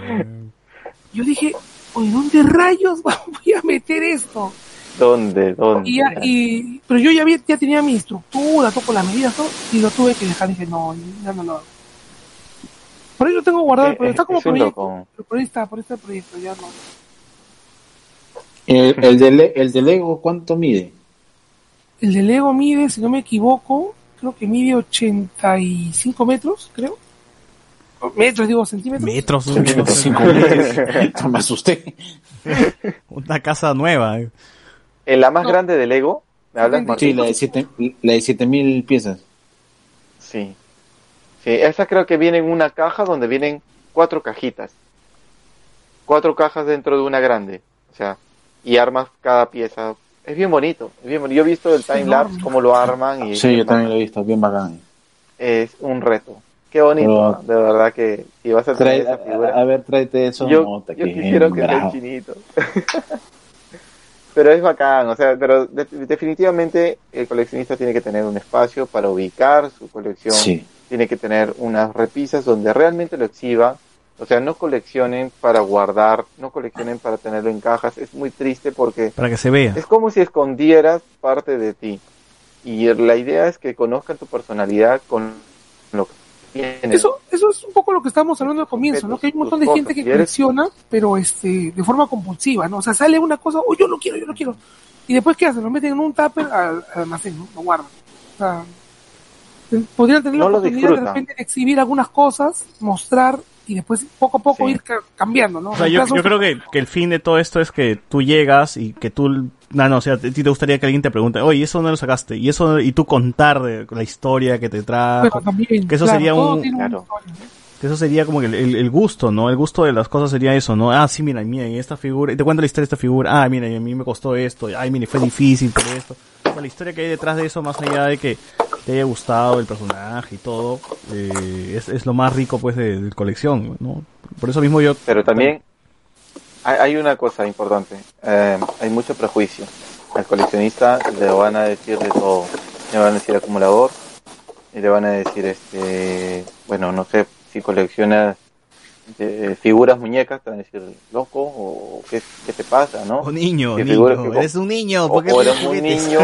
Yo dije, oye, ¿dónde rayos voy a meter esto? ¿Dónde? ¿Dónde? Y, ya- y, pero yo ya, había, ya tenía mi estructura, todo con las medidas, todo, y lo tuve que dejar. Dije, no, ya no lo hago. Por ahí lo tengo guardado, Eh, pero está eh, como es proyecto. loco. Pero por ahí está, por ahí está el proyecto, ya no. El, el, de, el de Lego, ¿cuánto mide? El de Lego mide, si no me equivoco, creo que mide 85 metros, creo. Metros, digo, centímetros. Metros. 85 metros. Me asusté. Una casa nueva. eh. ¿En la más No. grande de Lego? ¿Me hablas, Sí, la de siete, la de 7000 piezas. Sí. Sí, esa creo que viene en una caja donde vienen cuatro cajitas. Cuatro cajas dentro de una grande. O sea, y armas cada pieza. Es bien bonito. Es bien bonito. Yo he visto el time lapse, cómo lo arman y Sí, yo también lo he visto, bien bacán. es un reto. Qué bonito, de verdad que si vas a tener Trae, esa figura. a, a ver, tráete eso. yo, mota, yo que quisiera que sea chinito. pero es bacán, o sea, pero de- definitivamente el coleccionista tiene que tener un espacio para ubicar su colección. Sí. tiene que tener unas repisas donde realmente lo exhiba. O sea, no coleccionen para guardar, no coleccionen para tenerlo en cajas. Es muy triste porque Para que se vea. es como si escondieras parte de ti. Y la idea es que conozcan tu personalidad con lo que tienes. Eso, eso es un poco lo que estábamos hablando al comienzo, ¿no? Que hay un montón de gente que colecciona, pero este, de forma compulsiva, ¿no? O sea, sale una cosa, oh, yo lo quiero, yo lo quiero. Y después, ¿qué hacen? Lo meten en un tupper al, al almacén, ¿no? Lo guardan. O sea, podrían tener la No lo oportunidad de repente de exhibir algunas cosas, mostrar y después poco a poco Sí. ir ca- cambiando, ¿no? O sea, yo, yo creo que, que el fin de todo esto es que tú llegas y que tú, no, no, o sea, a ti te gustaría que alguien te pregunte, oye, ¿eso no lo sacaste? Y eso, y tú contar de la historia que te trajo. También, que eso claro, sería un-. Que eso sería como que el, el- el gusto, ¿no? El gusto de las cosas sería eso, ¿no? Ah, sí, mira, mira, y esta figura, y te cuento la historia de esta figura, ah, mira, y a mí me costó esto, ay, mira, fue difícil por esto. La historia que hay detrás de eso, más allá de que te haya gustado el personaje y todo, eh, es, es lo más rico, pues, de, colección, ¿no? Por eso mismo yo... Pero también hay una cosa importante. eh, hay mucho prejuicio. Al coleccionista le van a decir de todo. Le van a decir acumulador y le van a decir, este, bueno, no sé, si coleccionas eh, figuras, muñecas, te van a decir, loco, o qué, qué te pasa, ¿no? Oh, niño, niño, eres un niño, O, ¿por qué o eres un niño,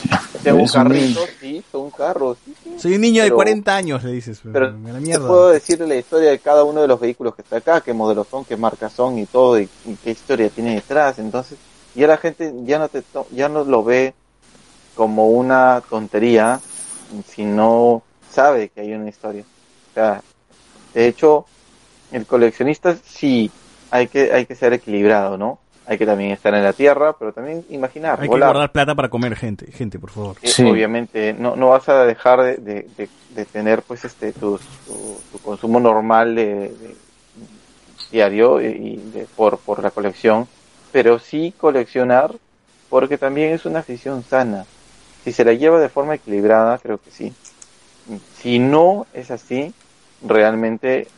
tengo un un carrito, sí, carros, sí, sí. Soy un niño de Pero- 40 años, le dices, Pero me la te puedo decir la historia de cada uno de los vehículos que está acá, qué modelos son, qué marcas son y todo, y, y qué historia tiene detrás. Entonces, ya la gente ya no te ya no lo ve como una tontería, si no sabe que hay una historia. O sea, de hecho, el coleccionista sí hay que hay que ser equilibrado, ¿no? Hay que también estar en la tierra, pero también imaginar, Hay que guardar plata para comer, gente, gente, por favor. Eh, Sí. obviamente no, no vas a dejar de, de, de- de tener pues este tu, tu, tu consumo normal de, de- diario y y de- por, por la colección pero sí coleccionar porque también es una afición sana si se la lleva de forma equilibrada creo que sí si no es así realmente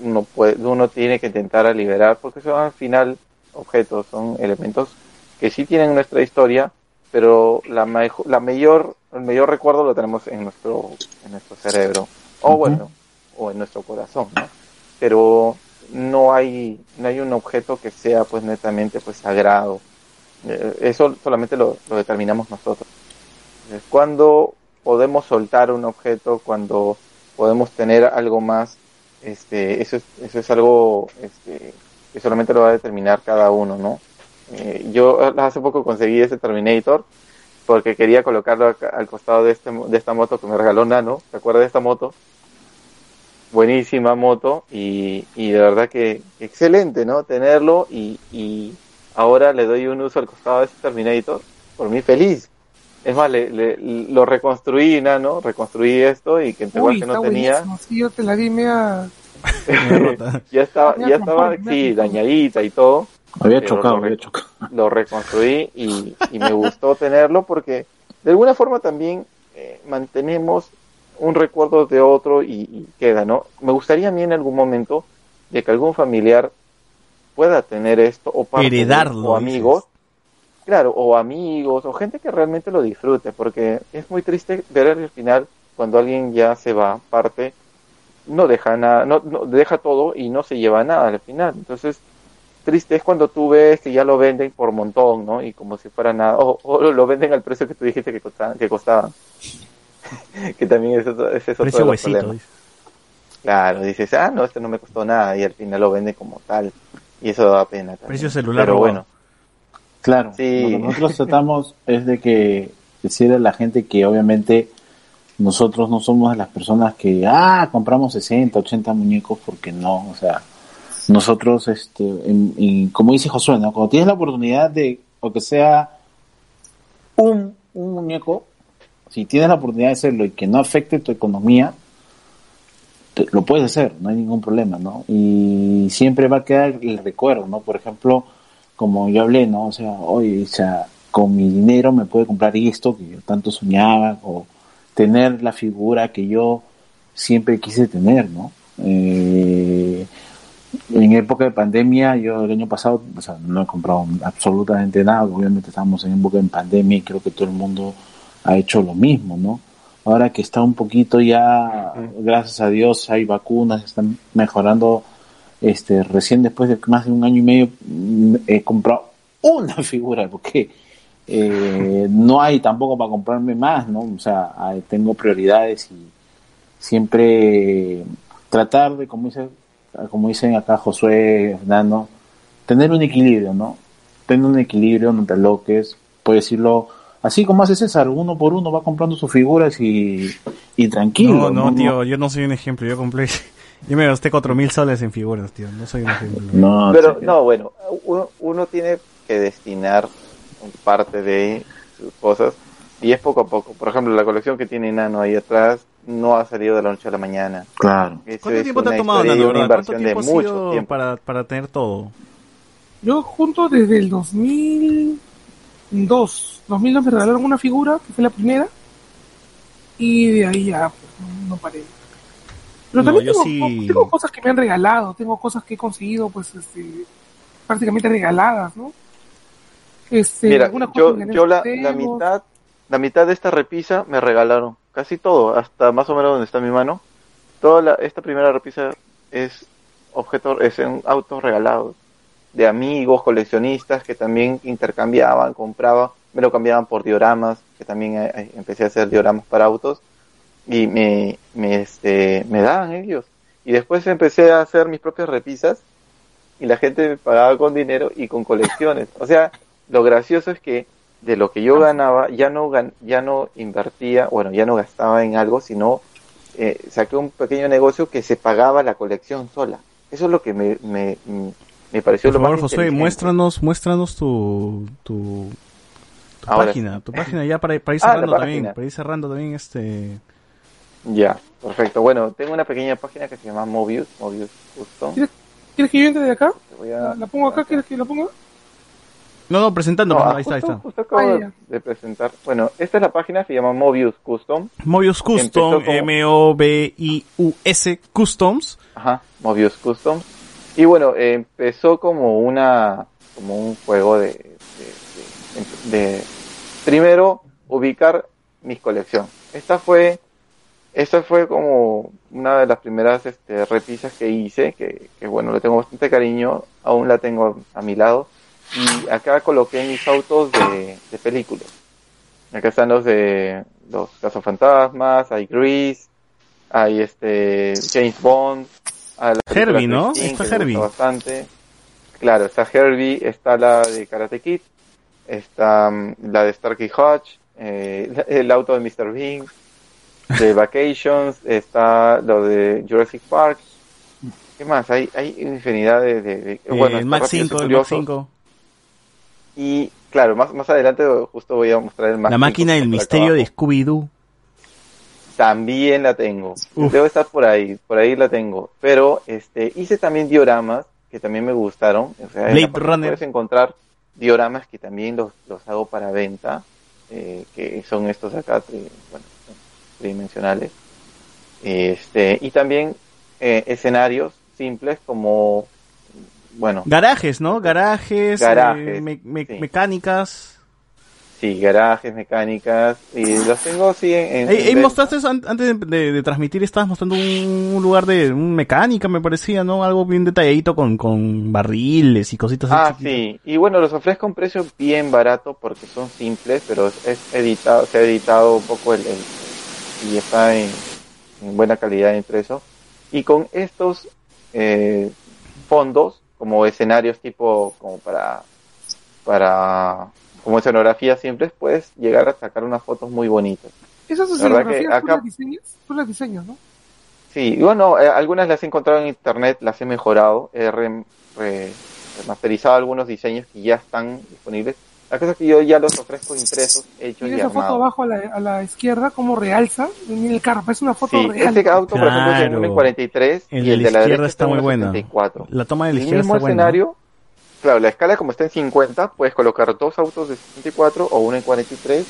uno puede uno tiene que intentar liberar porque son al final objetos son elementos que sí tienen nuestra historia pero la, mejo- la mayor el mayor recuerdo lo tenemos en nuestro en nuestro cerebro o bueno o en nuestro corazón ¿no? pero no hay no hay un objeto que sea pues netamente pues sagrado. Eh, eso solamente lo, lo determinamos nosotros. Cuando podemos soltar un objeto cuando podemos tener algo más este eso es, eso es algo este que solamente lo va a determinar cada uno no eh, yo hace poco conseguí ese Terminator porque quería colocarlo acá- al costado de, este, de esta moto que me regaló Nano. ¿Te acuerdas de esta moto? Buenísima moto y, y de verdad que excelente, ¿no? Tenerlo y, y ahora le doy un uso al costado de este Terminator. Por mí feliz. Es más, le, le- lo reconstruí, Nano, reconstruí esto y que Uy, que no tenía. buenísimo. Sí, yo te la di media... rota. ya estaba, ya estaba, sí, dañadita y todo. Había chocado, había chocado. lo reconstruí y, y me gustó tenerlo porque de alguna forma también eh, mantenemos un recuerdo de otro y, y queda, ¿no? Me gustaría a mí en algún momento de que algún familiar pueda tener esto o parte Heredarlo, o amigos, claro, o amigos o gente que realmente lo disfrute porque es muy triste ver al final cuando alguien ya se va, parte, no deja nada, no, no deja todo y no se lleva nada al final. Entonces, triste es cuando tú ves que ya lo venden por montón, ¿no? Y como si fuera nada, o, o lo venden al precio que tú dijiste que costaban. Que, costaban. que también es, otro- es de Precio los huesito. dice. Claro, dices, ah, no, este no me costó nada y al final lo vende como tal. Y eso da pena también. Precio celular Pero bueno, Claro, Sí. lo que nosotros tratamos es de que decirle a la gente que obviamente nosotros no somos de las personas que, ah, compramos 60, 80 muñecos, porque no, o sea, nosotros, este, en- en- como dice Josué, ¿no? cuando tienes la oportunidad de, o que sea un, un muñeco, si tienes la oportunidad de hacerlo y que no afecte tu economía, te- lo puedes hacer, no hay ningún problema, ¿no? Y siempre va a quedar el recuerdo, ¿no? Por ejemplo, como yo hablé, ¿no? O sea, oye, o sea, con mi dinero me puedo comprar esto que yo tanto soñaba, o tener la figura que yo siempre quise tener, ¿no? Eh, en época de pandemia, yo el año pasado, o sea, no he comprado absolutamente nada, obviamente estamos en época de pandemia y creo que todo el mundo ha hecho lo mismo, ¿no? Ahora que está un poquito ya, gracias a Dios, hay vacunas, están mejorando este recién después de más de un año y medio mm, he comprado una figura porque eh, no hay tampoco para comprarme más no o sea tengo prioridades y siempre tratar de como dice como dicen acá Josué Nano tener un equilibrio no tener un equilibrio no te aloques puedes decirlo así como hace César uno por uno va comprando sus figuras y, y tranquilo No, no, tío, yo no soy un ejemplo. Yo compré, Yo me gasté 4000 soles en figuras, tío. No soy un ejemplo. No, Pero sí. no, bueno, uno, uno tiene que destinar parte de sus cosas y es poco a poco. Por ejemplo, la colección que tiene Nano ahí atrás no ha salido de la noche a la mañana. Claro. Eso ¿Cuánto tiempo te ha tomado, Nano, una inversión de mucho sido tiempo. para, para tener todo? Yo junto desde el 2002. 2002 me regalaron una figura, que fue la primera. Y de ahí ya, pues, no, no paré. Pero No, también yo tengo, sí- tengo cosas que me han regalado, tengo cosas que he conseguido, pues, este, prácticamente regaladas, ¿no? Este, Mira, algunas yo, yo la, la mitad, la mitad de esta repisa me regalaron, casi todo, hasta más o menos donde está mi mano. Toda la, esta primera repisa es objeto, es en autos regalados de amigos, coleccionistas que también intercambiaban, compraban, me lo cambiaban por dioramas, que también eh, eh, empecé a hacer dioramas para autos y me, me, este, me daban ellos. Y después empecé a hacer mis propias repisas y la gente me pagaba con dinero y con colecciones. O sea, lo gracioso es que de lo que yo ganaba ya no ya no invertía, bueno, ya no gastaba en algo, sino eh, saqué un pequeño negocio que se pagaba la colección sola. Eso es lo que me, me, me pareció Por lo favor, más inteligente. muéstranos, muéstranos tu, tu, tu página, tu página ya para, para ir Ah, cerrando también, página. para ir cerrando también este... Ya, perfecto. Bueno, tengo una pequeña página que se llama Mobius, Mobius Custom. ¿Quieres, ¿Quieres que yo entre de acá? Te voy a- ¿La, pongo acá? ¿Quieres que la ponga? No, no, presentando, No, ah, ahí está, ahí está. justo acabo Ah, de- presentar. Bueno, esta es la página, se llama Mobius Custom. Mobius Custom, como- M-O-B-I-U-S Customs. Ajá, Mobius Custom. Y bueno, eh, empezó como una, como un juego de, de, de- de- primero ubicar mis colecciones. Esta fue, esta fue como una de las primeras este, repisas que hice, que, que bueno, le tengo bastante cariño, aún la tengo a mi lado. Y acá coloqué mis autos de, de películas. Acá están los de los cazafantasmas, hay Grease, hay este James Bond, Herbie, ¿no? Está Herbie. bastante. Claro, está Herbie, está la de Karate Kid, está mm, la de Starkey Hodge, eh, el auto de Mr. Bean, de Vacations, está lo de Jurassic Park. ¿Qué más? Hay, hay infinidad de... de- de- Eh, bueno, el Max Rápidos y 5, el Max Furiosos. 5. Y claro, más, más adelante justo voy a mostrar el Max La 5 máquina del misterio de. Scooby-Doo. También la tengo. Uf. Debe estar por ahí, por ahí la tengo. Pero este hice también dioramas que también me gustaron. O sea, en Blade la página Runner. Puedes encontrar dioramas que también los, los hago para venta, eh, que son estos acá, bueno, tridimensionales. Este, y también eh, escenarios simples como, bueno, Garajes, ¿no? Garajes, Garajes, eh, me- me- sí. mecánicas. sí, garajes, mecánicas, y los tengo así en... en- mostraste, antes de, de- de transmitir, estabas mostrando un, un lugar de un mecánica, me parecía, ¿no? Algo bien detalladito con, con barriles y cositas así Ah, sí. Y bueno, los ofrezco a un precio bien barato porque son simples, pero es- es editado, se ha editado un poco el, el- y está en, en buena calidad impreso. Y con estos eh, fondos, como escenarios tipo, como para, para, como escenografías simples, puedes llegar a sacar unas fotos muy bonitas. Esas escenografías tú acá- las diseñas, tú las diseñas, ¿no? Sí, y bueno, eh, algunas las he encontrado en internet, las he mejorado, he re- re- remasterizado algunos diseños que ya están disponibles. La cosa es que yo ya los ofrezco impresos, hechos Tiene y esa foto abajo a la, a la izquierda, como realza, el carro, parece una foto Sí, real. este auto, por ejemplo, es de Claro. 1.43 El y el de la izquierda derecha está muy buena. 1.74. La toma de la El izquierda mismo está buena. escenario, claro, la escala como está en 50, puedes colocar dos autos de 64 o uno en 43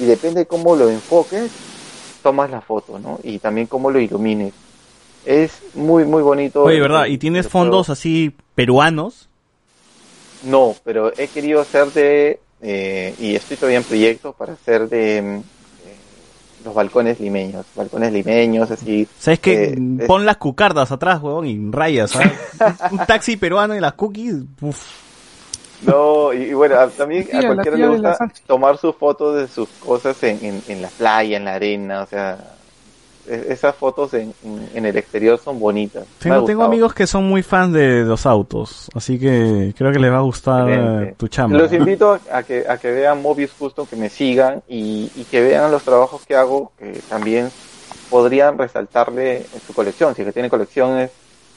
y depende de cómo lo enfoques, tomas la foto, ¿no? Y también cómo lo ilumines. Es muy, muy bonito. Oye, el- ¿verdad? el- ¿Y tienes el fondos así peruanos? No, pero he querido hacer de, eh, y estoy todavía en proyecto para hacer de mm, eh, los balcones limeños, balcones limeños, así. ¿Sabes qué? Eh, es- Pon las cucardas atrás, huevón, y rayas, ¿sabes? un un taxi peruano y las cookies, uf. No, y, y bueno, a- también Sí, a cualquiera le gusta tomar sus fotos de sus cosas en, en, en la playa, en la arena, o sea, esas fotos en, en, en el exterior son bonitas. Tengo, tengo amigos que son muy fans de los autos, así que creo que les va a gustar Excelente. tu chamba. Los invito a que, a que vean Mobius Custom, que me sigan y, y que vean los trabajos que hago, que también podrían resaltarle en su colección. Si es que tiene colecciones,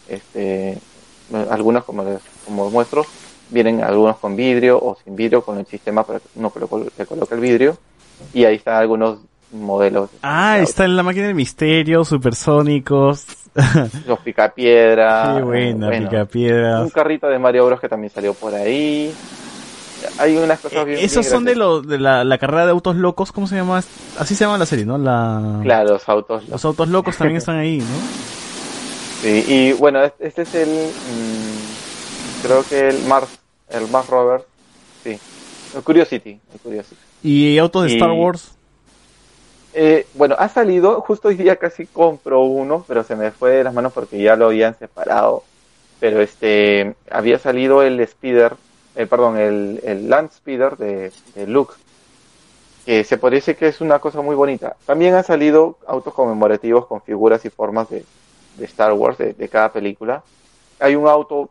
este, algunos como les, como muestro, vienen algunos con vidrio o sin vidrio con el sistema para que uno le coloque el vidrio y ahí están algunos modelos. Ah, está en la máquina del misterio, supersónicos. Los picapiedra. Qué buena, bueno, picapiedras. Un carrito de Mario Bros que también salió por ahí. Hay unas cosas bien. Eh, Esos bien son de, lo, de la, la carrera de autos locos, ¿cómo se llama? Así se llama la serie, ¿no? La... Claro, los autos. Los autos locos también están ahí, ¿no? Sí, y bueno, este es el. mm, creo que el Mars. El Mars Rover. Sí. El Curiosity. El Curiosity. Y autos de Y- Star Wars. Eh, bueno, ha salido, justo hoy día casi compro uno, pero se me fue de las manos porque ya lo habían separado. Pero este, había salido el Speeder, eh, perdón, el, Land Speeder de, Luke, que se decir que es una cosa muy bonita. También han salido autos conmemorativos con figuras y formas de, Star Wars, de cada película. Hay un auto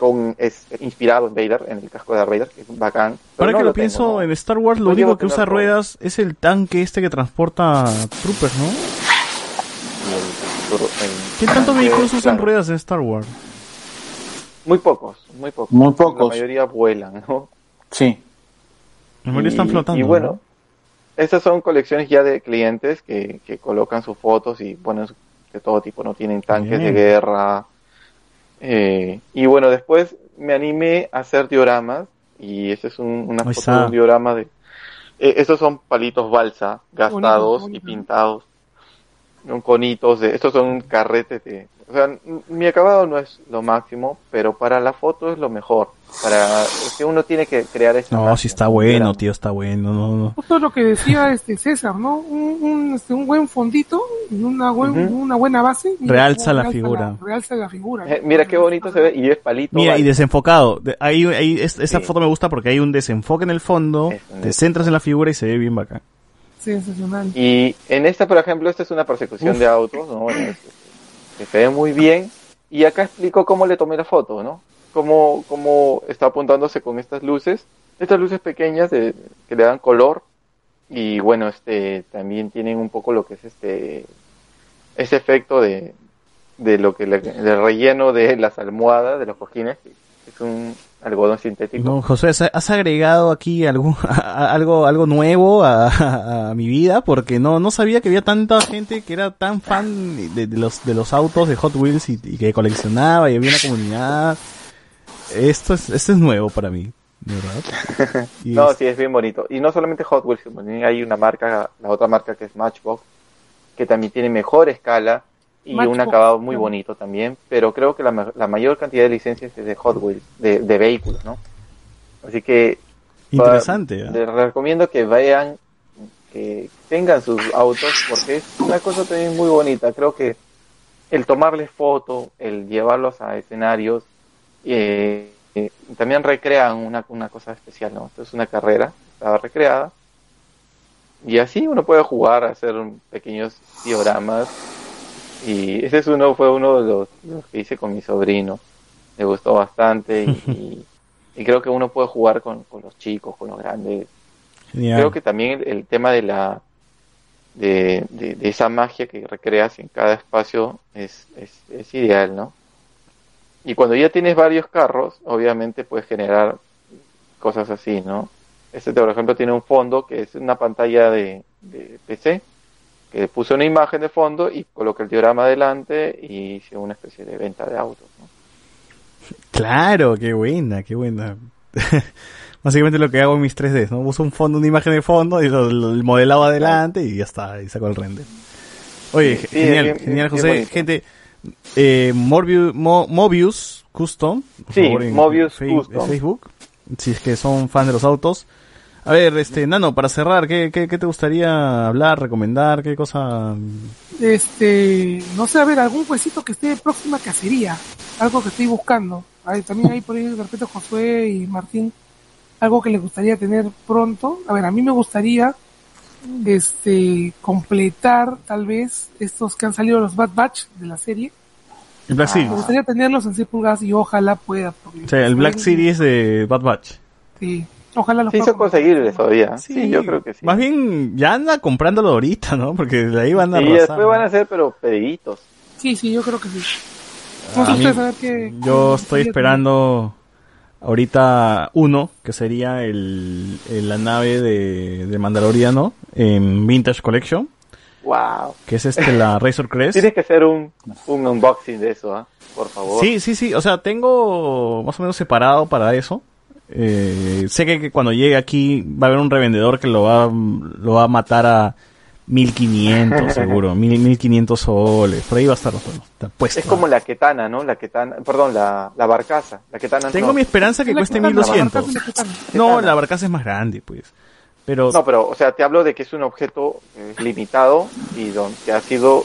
con, es, inspirado en Vader, en el casco de Darth Vader, que es bacán. Ahora no que lo, pienso, ¿no? en Star Wars lo único que usa todo. ruedas es el tanque este que transporta troopers, ¿no? Y el- el- ¿Qué tantos vehículos usan claro. ruedas en Star Wars? Muy pocos, muy pocos. Muy pocos. La mayoría vuelan, ¿no? Sí. La mayoría están Y- flotando. Y bueno, ¿no? estas son colecciones ya de clientes que, que colocan sus fotos y ponen su- de todo tipo, no tienen tanques Bien. de guerra. Eh, y bueno, después me animé a hacer dioramas y este es un, una foto de un diorama de... eh, estos son palitos balsa gastados bonito. y pintados. Son conitos de... Estos son carretes de... O sea, mi acabado no es lo máximo, pero para la foto es lo mejor. Para es que uno tiene que crear esa No, sí está ¿no? bueno, tío, está bueno. No, no. Justo lo que decía este César, ¿no? Un, un, este, un buen fondito y una, buen, Ujú. una buena base. Mira Realza la figura. realza la figura. Eh, mira qué bonito se ve y es palito. Mira, y balsa. desenfocado. De- Ahí, ahí, es- esa Sí. foto me gusta porque hay un desenfoque en el fondo, te centras en la figura y se ve bien bacán. Sensacional. Y en esta, por ejemplo, esta es una persecución de autos, ¿no? Bueno, que se ve muy bien. Y acá explico cómo le tomé la foto, ¿no? Cómo, cómo está apuntándose con estas luces. Estas luces pequeñas de- que le dan color. Y bueno, este también tienen un poco lo que es este ese efecto de, de lo que le- del relleno de las almohadas, de los cojines, es un algodón sintético. No, José, ¿has- ¿has agregado aquí algún, a- algo, algo nuevo a, a- a mi vida? Porque no, no sabía que había tanta gente que era tan fan de, de los, de los autos de Hot Wheels y, y que coleccionaba y había una comunidad. Esto es, esto es nuevo para mí, de verdad. Y No, es- sí, es bien bonito. Y no solamente Hot Wheels, también hay una marca, la otra marca que es Matchbox, que también tiene mejor escala y un acabado muy bonito también, pero creo que la, ma- la mayor cantidad de licencias es de Hot Wheels, de, de vehículos, ¿no? Así que interesante. ¿ah? les recomiendo que vean, que tengan sus autos, porque es una cosa también muy bonita. Creo que el tomarles foto, el llevarlos a escenarios, eh, eh, también recrean una, una cosa especial, ¿no? Esto es una carrera, estaba recreada. Y así uno puede jugar, hacer pequeños dioramas. Y ese es uno, fue uno de los, que hice con mi sobrino. Le gustó bastante y, y- y creo que uno puede jugar con, con los chicos, con los grandes. Genial. Creo que también el, el tema de la de, de- de esa magia que recreas en cada espacio es, es, es ideal, ¿no? Y cuando ya tienes varios carros, obviamente puedes generar cosas así, ¿no? Este, por ejemplo, tiene un fondo que es una pantalla de, de PC, que puse una imagen de fondo y coloqué el diorama adelante y hice una especie de venta de autos, ¿no? Claro, qué buena, qué buena. Básicamente lo que hago en mis 3Ds, ¿no? Uso un fondo, una imagen de fondo y el modelado adelante y ya está, y saco el render. Oye, Sí, genial, bien- genial, bien José. Gente, eh, Morbius, Mo- Mobius Custom, por Sí, favor, Mobius Custom. Facebook, si es que son fan de los autos. A ver, este, Nano, para cerrar, ¿qué, qué, qué te gustaría hablar, recomendar? ¿Qué cosa? Este, no sé, a ver, algún huesito que esté próxima cacería. Algo que estoy buscando. Ay, también hay por ahí, de repente, Josué y Martín, algo que les gustaría tener pronto. A ver, a mí me gustaría, este, completar, tal vez, estos que han salido los Bad Batch de la serie. El Black Ah. Series. Me gustaría tenerlos en 6 pulgadas y ojalá pueda. porque O sea, el Black Series de Bad Batch. Sí, Ojalá lo Sí, son conseguibles todavía. Sí, Sí, yo creo que sí. Más bien, ya anda comprándolo ahorita, ¿no? Porque de ahí van a y arrasar, después van a ser, pero pediditos. Sí, sí, yo creo que sí. No sé A mí- ver qué. Yo estoy esperando ahorita uno, que sería el, el- la nave de, de Mandaloriano en Vintage Collection, Wow. que es este la Razor Crest. Tienes que hacer un, un unboxing de eso, ¿ah? Por favor. Sí, sí, sí, o sea, tengo más o menos separado para eso. Eh, sé que, que cuando llegue aquí va a haber un revendedor que lo va, lo va a matar a 1500 seguro, mil- 1500 soles, por ahí va a estar, puesto. Es como la ketana, ¿no? La ketana, perdón, la, la barcaza. La ketana Tengo no. mi esperanza que La cueste ketana, la 1200. barcaza y la ketana. No, la barcaza es más grande, pues. Pero No, pero, o sea, te hablo de que es un objeto eh, limitado y donde que ha sido,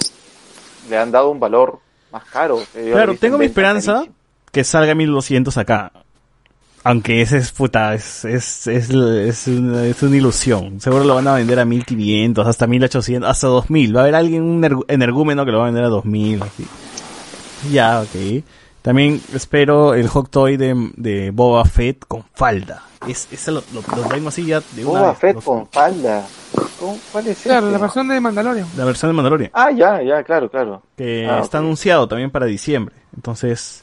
le han dado un valor más caro. Eh, Claro, tengo en mi esperanza carísimo. que salga 1200 acá. Aunque ese es puta, es, es, es, es, una, es una ilusión. Seguro lo van a vender a 1500, hasta 1800, hasta 2000. Va a haber alguien, un energúmeno que lo va a vender a 2000. Así. Ya, ok. También espero el hot toy de, de Boba Fett con falda. Es, ese lo, lo, lo tengo así ya de una Boba vez. Fett con falda. ¿Cuál es Claro, ese? la versión de Mandalorian. La versión de Mandalorian. Ah, ya, ya, claro, claro. que Ah, está anunciado también para diciembre. Entonces,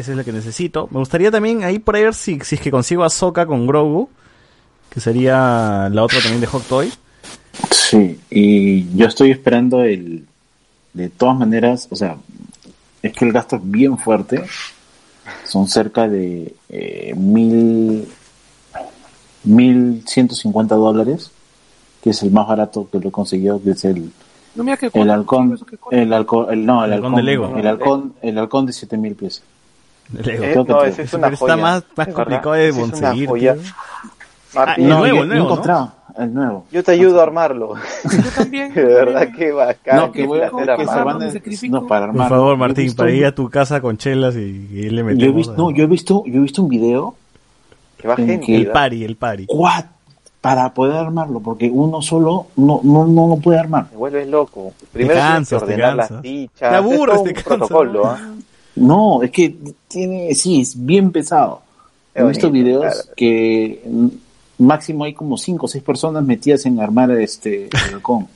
esa es la que necesito. Me gustaría también ahí por ahí ver si, si es que consigo a Soka con Grogu, que sería la otra también de Hot Toy. Sí, y yo estoy esperando el. De todas maneras, o sea, es que el gasto es bien fuerte. Son cerca de eh, mil. mil ciento cincuenta dólares, que es el más barato que lo he conseguido, que es el, No mira que el halcón. El halcón, el, no, el El halcón halcón, de Lego. El halcón, el halcón de siete mil piezas. Lego. Eh, no, ese es una pero joya. está más, más Es complicado verdad, de ese es una conseguir. el no, nuevo, yo, el nuevo, ¿no? encontrado, el nuevo. yo te ayudo a armarlo. Yo también. de verdad que bacán. No, que voy a que se armarlo, van no, para Por armar. favor, Martín, visto para ir a tu casa con chelas y, y le metemos. yo he visto, no, yo he visto, yo he visto un video Que va en gente. que El pari, el pari. para poder armarlo, porque uno solo no, no, no lo puede armar. Te vuelves loco. Primero cansas, te tienes que ordenar cansas. las fichas. Te aburres, es todo te un cansas. protocolo, ¿ah? No, es que tiene, sí, es bien pesado. He visto videos claro. que máximo hay como cinco o seis personas metidas en armar este el halcón.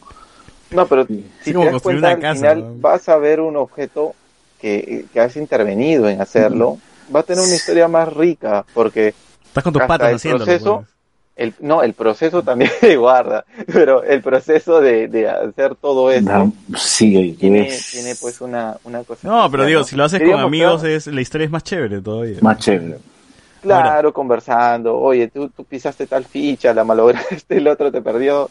No, pero Sí. si Sí, te das cuenta, al casa, final ¿no? vas a ver un objeto que, que has intervenido en hacerlo. Va a tener una historia más rica, porque Estás con tus Hasta patas el haciéndolo. proceso, pues. El, no, el proceso también guarda, pero el proceso de, de hacer todo eso sí, tiene, tiene pues una, una cosa. No, pero digo, ¿no? si lo haces con amigos, es, la historia es más chévere todavía. más chévere. Claro, conversando, oye, tú, tú pisaste tal ficha, la malograste, el otro te perdió.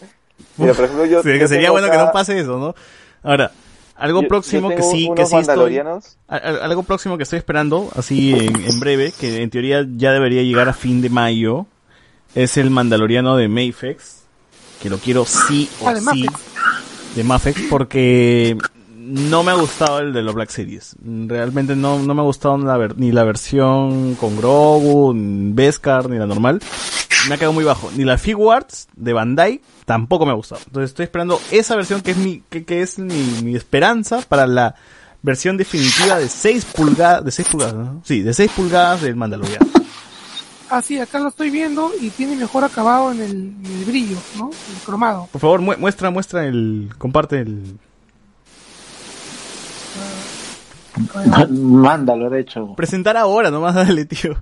Mira, por ejemplo, yo, Sí, que yo sería bueno que no pase eso, ¿no? Ahora, algo yo- próximo yo que sí, que sí estoy, mandalorianos. a- a- algo próximo que estoy esperando, así en, en breve, que en teoría ya debería llegar a fin de mayo, es el Mandaloriano de Mayfex, que lo quiero sí o Ah, de sí, de Mafex, porque no me ha gustado el de los Black Series. Realmente no, no me ha gustado la ver- ni la versión con Grogu, ni Beskar, ni la normal. Me ha quedado muy bajo. Ni la Figuarts de Bandai tampoco me ha gustado. Entonces estoy esperando esa versión que es mi, que, que es mi, mi esperanza para la versión definitiva de 6 pulgadas, de 6 pulgadas, ¿no? Sí, de 6 pulgadas del Mandaloriano. Ah, sí, acá lo estoy viendo y tiene mejor acabado en el, en el brillo, ¿no? El cromado. Por favor, mu- muestra, muestra el, comparte el, Mándalo, de hecho. presentar ahora nomás, dale, tío.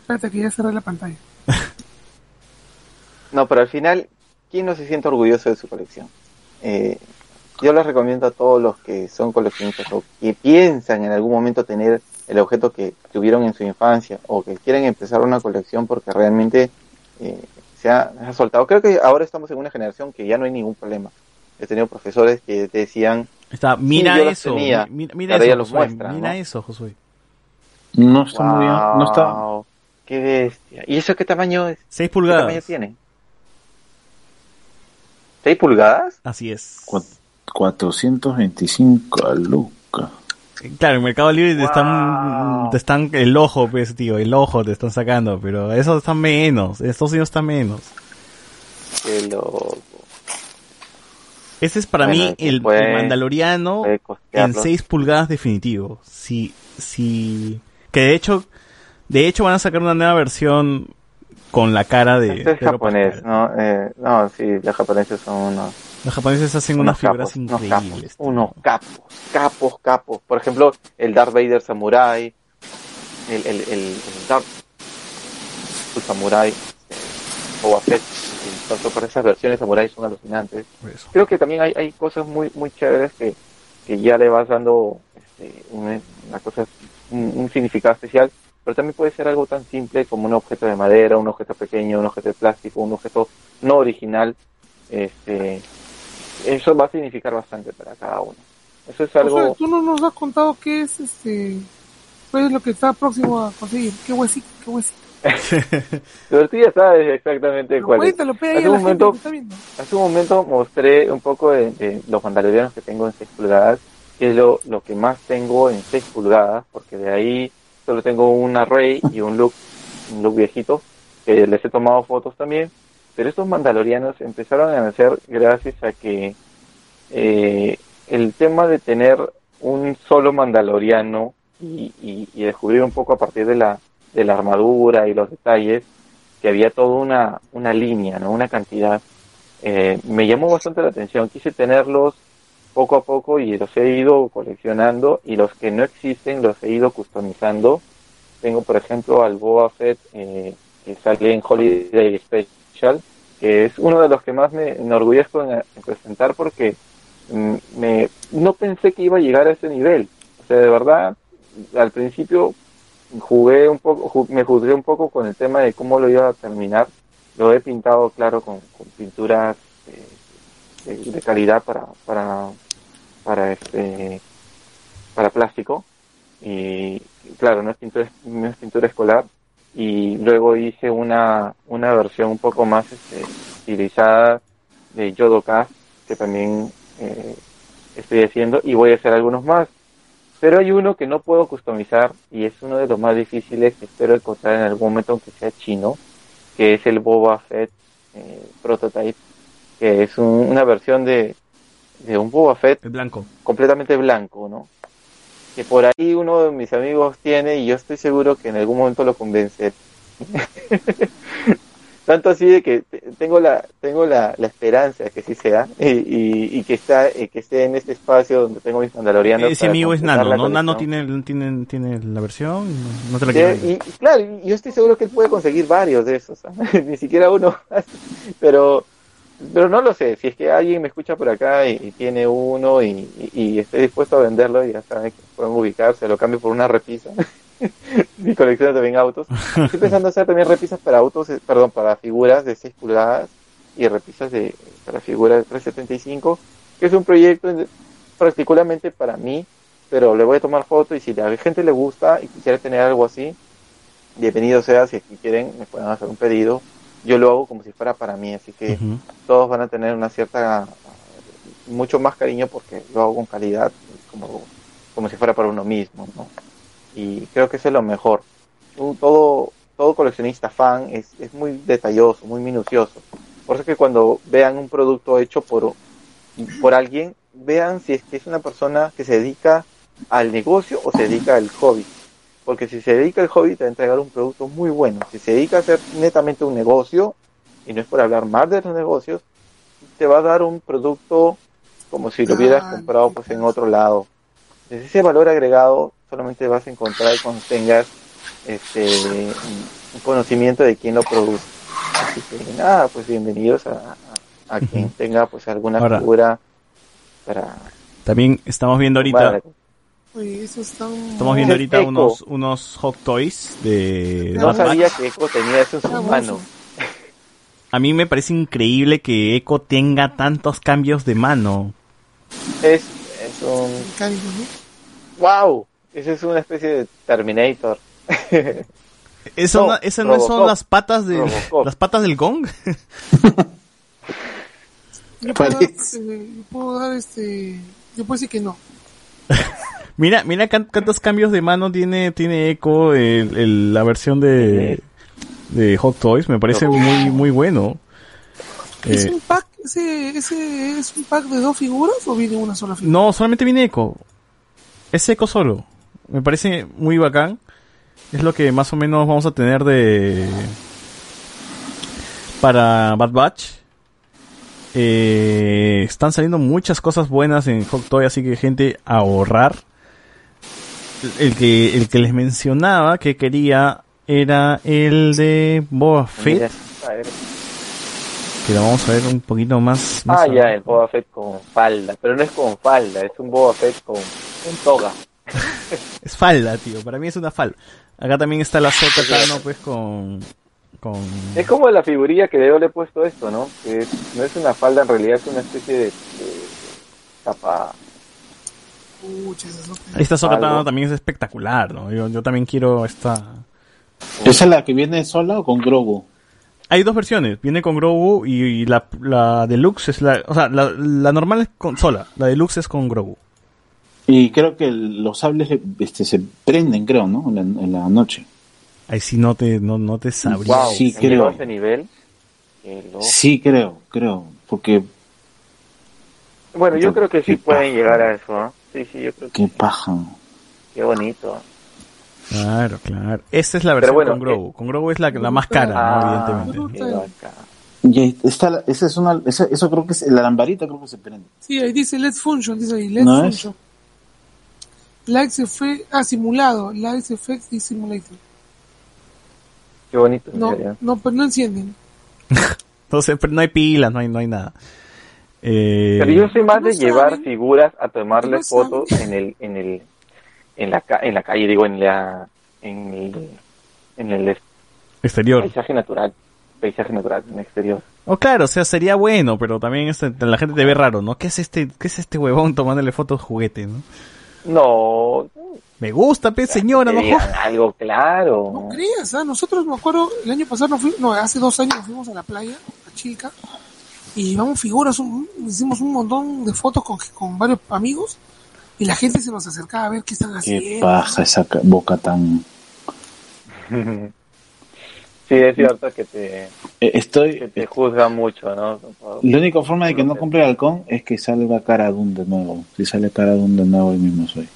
Espérate que ya cerré la pantalla. No, pero al final, ¿quién no se siente orgulloso de su colección? Eh, yo les recomiendo a todos los que son coleccionistas o que piensan en algún momento tener el objeto que tuvieron en su infancia o que quieren empezar una colección porque realmente eh, se, ha, se ha soltado. Creo que ahora estamos en una generación que ya no hay ningún problema. He tenido profesores que decían, Está, mira yo eso, tenía. mi- mira, mira eso, los Josué, muestran, mira ¿no? eso, Josué. No está muy bien, no está. "Wow, ¡Qué bestia! ¿Y eso qué tamaño es? 6 ¿Qué tamaño pulgadas. tiene? ¿6 pulgadas? Así es. Cua- 425 a Luca. Claro, en Mercado Libre te Wow. están, te están, el ojo, pues, tío, el ojo te están sacando, pero esos están menos, estos no están menos. ¡Qué loco! Ese es para Bueno, mí el, puede- el Mandaloriano en costearlo. 6 pulgadas definitivo. Si, si, que de hecho, de hecho van a sacar una nueva versión con la cara de Este es Pedro japonés, Pascal. ¿no? Eh, no, sí, los japoneses son unos, Los japoneses hacen unas figuras capos, unos increíbles. capos, unos capos, capos, capos. Por ejemplo, el Darth Vader Samurai, el, el, el, el Darth Samurai, eh, Boba Fett, tanto por esas versiones Samurai son alucinantes. Eso. Creo que también hay, hay cosas muy muy chéveres que, que ya le vas dando este, una, una cosa, un, un significado especial, pero también puede ser algo tan simple como un objeto de madera, un objeto pequeño, un objeto de plástico, un objeto no original. Este, eso va a significar bastante para cada uno. Eso es algo... Josué, tú no nos has contado qué es este, cuál es lo que está próximo a conseguir. Qué huesito, qué huesito. Pero tú ya sabes exactamente Pero cuál es. cuéntalo, pega ahí Hace un momento- que está viendo. Hace un momento mostré un poco de, de los mandalorianos que tengo en 6 pulgadas, que es lo, lo que más tengo en 6 pulgadas, porque de ahí solo tengo un array y un look, un look viejito, que les he tomado fotos también. Pero estos mandalorianos empezaron a nacer gracias a que eh, el tema de tener un solo mandaloriano y, y- descubrir un poco a partir de la, de la armadura y los detalles, que había toda una, una línea, ¿no? una cantidad eh, me llamó bastante la atención. Quise tenerlos poco a poco y los he ido coleccionando y los que no existen los he ido customizando. Tengo, por ejemplo, al Boba Fett eh, que sale en Holiday Special, que es uno de los que más me enorgullezco en, en presentar porque mm, me, no pensé que iba a llegar a ese nivel. O sea, de verdad, al principio jugué un poco, me juzgué un poco con el tema de cómo lo iba a terminar. Lo he pintado, claro, con, con pinturas eh, de, de calidad para, para, para este, para plástico. Y claro, no es pintura, no es pintura escolar. Y luego hice una, una versión un poco más este, estilizada de Yodoka, que también eh, estoy haciendo, y voy a hacer algunos más. Pero hay uno que no puedo customizar y es uno de los más difíciles que espero encontrar en algún momento, aunque sea chino, que es el Boba Fett eh, Prototype, que es un- una versión de, de un Boba Fett El blanco. completamente blanco, ¿no? Que por ahí uno de mis amigos tiene y yo estoy seguro que en algún momento lo convence. Tanto así de que te- tengo la tengo la, la esperanza que sí sea y, y, y que está y que esté en este espacio donde tengo mis mandalorianos. Ese amigo es Nano, ¿no? Nano tiene, tiene, tiene la versión, no, no te la quiero y, claro, yo estoy seguro que él puede conseguir varios de esos, ¿sabes? ni siquiera uno, pero pero no lo sé, si es que alguien me escucha por acá y, y tiene uno y, y, y esté dispuesto a venderlo, ya saben que pueden ubicarse, lo cambio por una repisa. Mi colección también autos. Estoy pensando hacer también repisas para autos, eh, perdón, para figuras de 6 pulgadas y repisas de para figuras de 375, que es un proyecto en- particularmente para mí, pero le voy a tomar foto y si a la gente le gusta y quisiera tener algo así, bienvenido sea, si que quieren, me pueden hacer un pedido. Yo lo hago como si fuera para mí, así que todos van a tener una cierta, mucho más cariño porque lo hago con calidad, como, como si fuera para uno mismo, ¿no? Y creo que eso es lo mejor. Un- todo, todo coleccionista fan es, es muy detalloso, muy minucioso. Por eso es que cuando vean un producto hecho por, por alguien, vean si es que es una persona que se dedica al negocio o se dedica al hobby. Porque si se dedica al hobby te va a entregar un producto muy bueno. Si se dedica a hacer netamente un negocio, y no es por hablar más de los negocios, te va a dar un producto como si lo hubieras Ah, comprado pues en otro lado. Entonces, ese valor agregado solamente vas a encontrar cuando tengas este un conocimiento de quién lo produce. Así que nada, pues bienvenidos a, a, a quien tenga pues alguna Ahora, figura para También estamos viendo ahorita, eso está un... estamos viendo ahorita Echo. unos, unos Hot Toys de No sabía que Echo tenía eso en sus Ah, manos. A mí me parece increíble que Echo tenga tantos cambios de mano. Es, es un Mecánico, ¿no? wow, esa es una especie de Terminator. ¿Eso No, no, ¿Esas no son las patas de Robocop. las patas del gong? Yo puedo, dar, Parece. eh, yo puedo dar este... Yo puedo decir que no. Mira, mira cuántos cambios de mano tiene tiene Echo el- el- la versión de de Hot Toys, me parece muy muy bueno. ¿Es Eh, un pack? ¿Ese, ¿Ese es un pack de dos figuras o viene una sola figura? no, solamente viene Echo. Es Echo solo. Me parece muy bacán. Es lo que más o menos vamos a tener de para Bad Batch. Eh, están saliendo muchas cosas buenas en Hot Toy, así que gente ahorrar. El que, el que les mencionaba que quería era el de Boba Fett, A ver. que lo vamos a ver un poquito más. más Ah, ya, el Boba Fett con falda. Pero no es con falda, es un Boba Fett con, con toga. Es falda, tío. Para mí es una falda. Acá también está la Sota Tano, pues, con... con... Es como la figurilla que yo le he puesto esto, ¿no? Que no es una falda, en realidad es una especie de, de capa. Esta Sota Algo. Tano también es espectacular, ¿no? Yo, yo también quiero esta... ¿Esa es la que viene sola o con Grogu? Hay dos versiones. Viene con Grogu y, y la, la deluxe es la... O sea, la, la normal es con sola. La deluxe es con Grogu. Y creo que el- los sables este, se prenden, creo, ¿no? En la, en la noche. Ahí sí no te, no, no te sabría. Wow, Sí, ¿han creo. ese nivel. Sí, creo, creo. Porque, Bueno, yo creo que sí pueden llegar a eso, ¿ah? Sí, sí, yo creo que qué paja. qué bonito. Claro, claro. Esta es la versión bueno, con Grogu. Con Grogu es la, la más cara, ¿no? Ah, Evidentemente. qué bacán. Y la- esa es una, esa- eso creo que es, la lamparita creo que se prende. Sí, ahí dice Let's Function, dice ahí, Let's ¿No es? Function. Lights Effect, ah, simulado, Lights Effects y Simulator. Qué bonito. No, no, pero no encienden. Entonces, pero no hay pilas, no hay, no hay nada. Eh, Pero yo soy más de llevar saben. figuras a tomarle fotos saben. en el, en el, en la, ca- en la calle, digo, en la, en el, en el exterior. paisaje natural, paisaje natural, en el exterior. Oh, claro, o sea, sería bueno, pero también este- la gente te ve raro, ¿no? ¿Qué es este, qué es este huevón tomándole fotos juguete, no? No, Me gusta, pe, señora, no algo claro. No creas, ¿ah? nosotros me acuerdo, el año pasado, no, hace dos años nos fuimos a la playa, a Chilca, y llevamos figuras, un- hicimos un montón de fotos con, con varios amigos, y la gente se nos acercaba a ver qué están Qué haciendo. paja esa ca- boca tan... sí, es cierto que te, Eh, que Estoy... te juzgan mucho, ¿no? La única forma de que no compre halcón es que salga cara Dune de nuevo. Si sale cara Dune de nuevo, hoy mismo soy.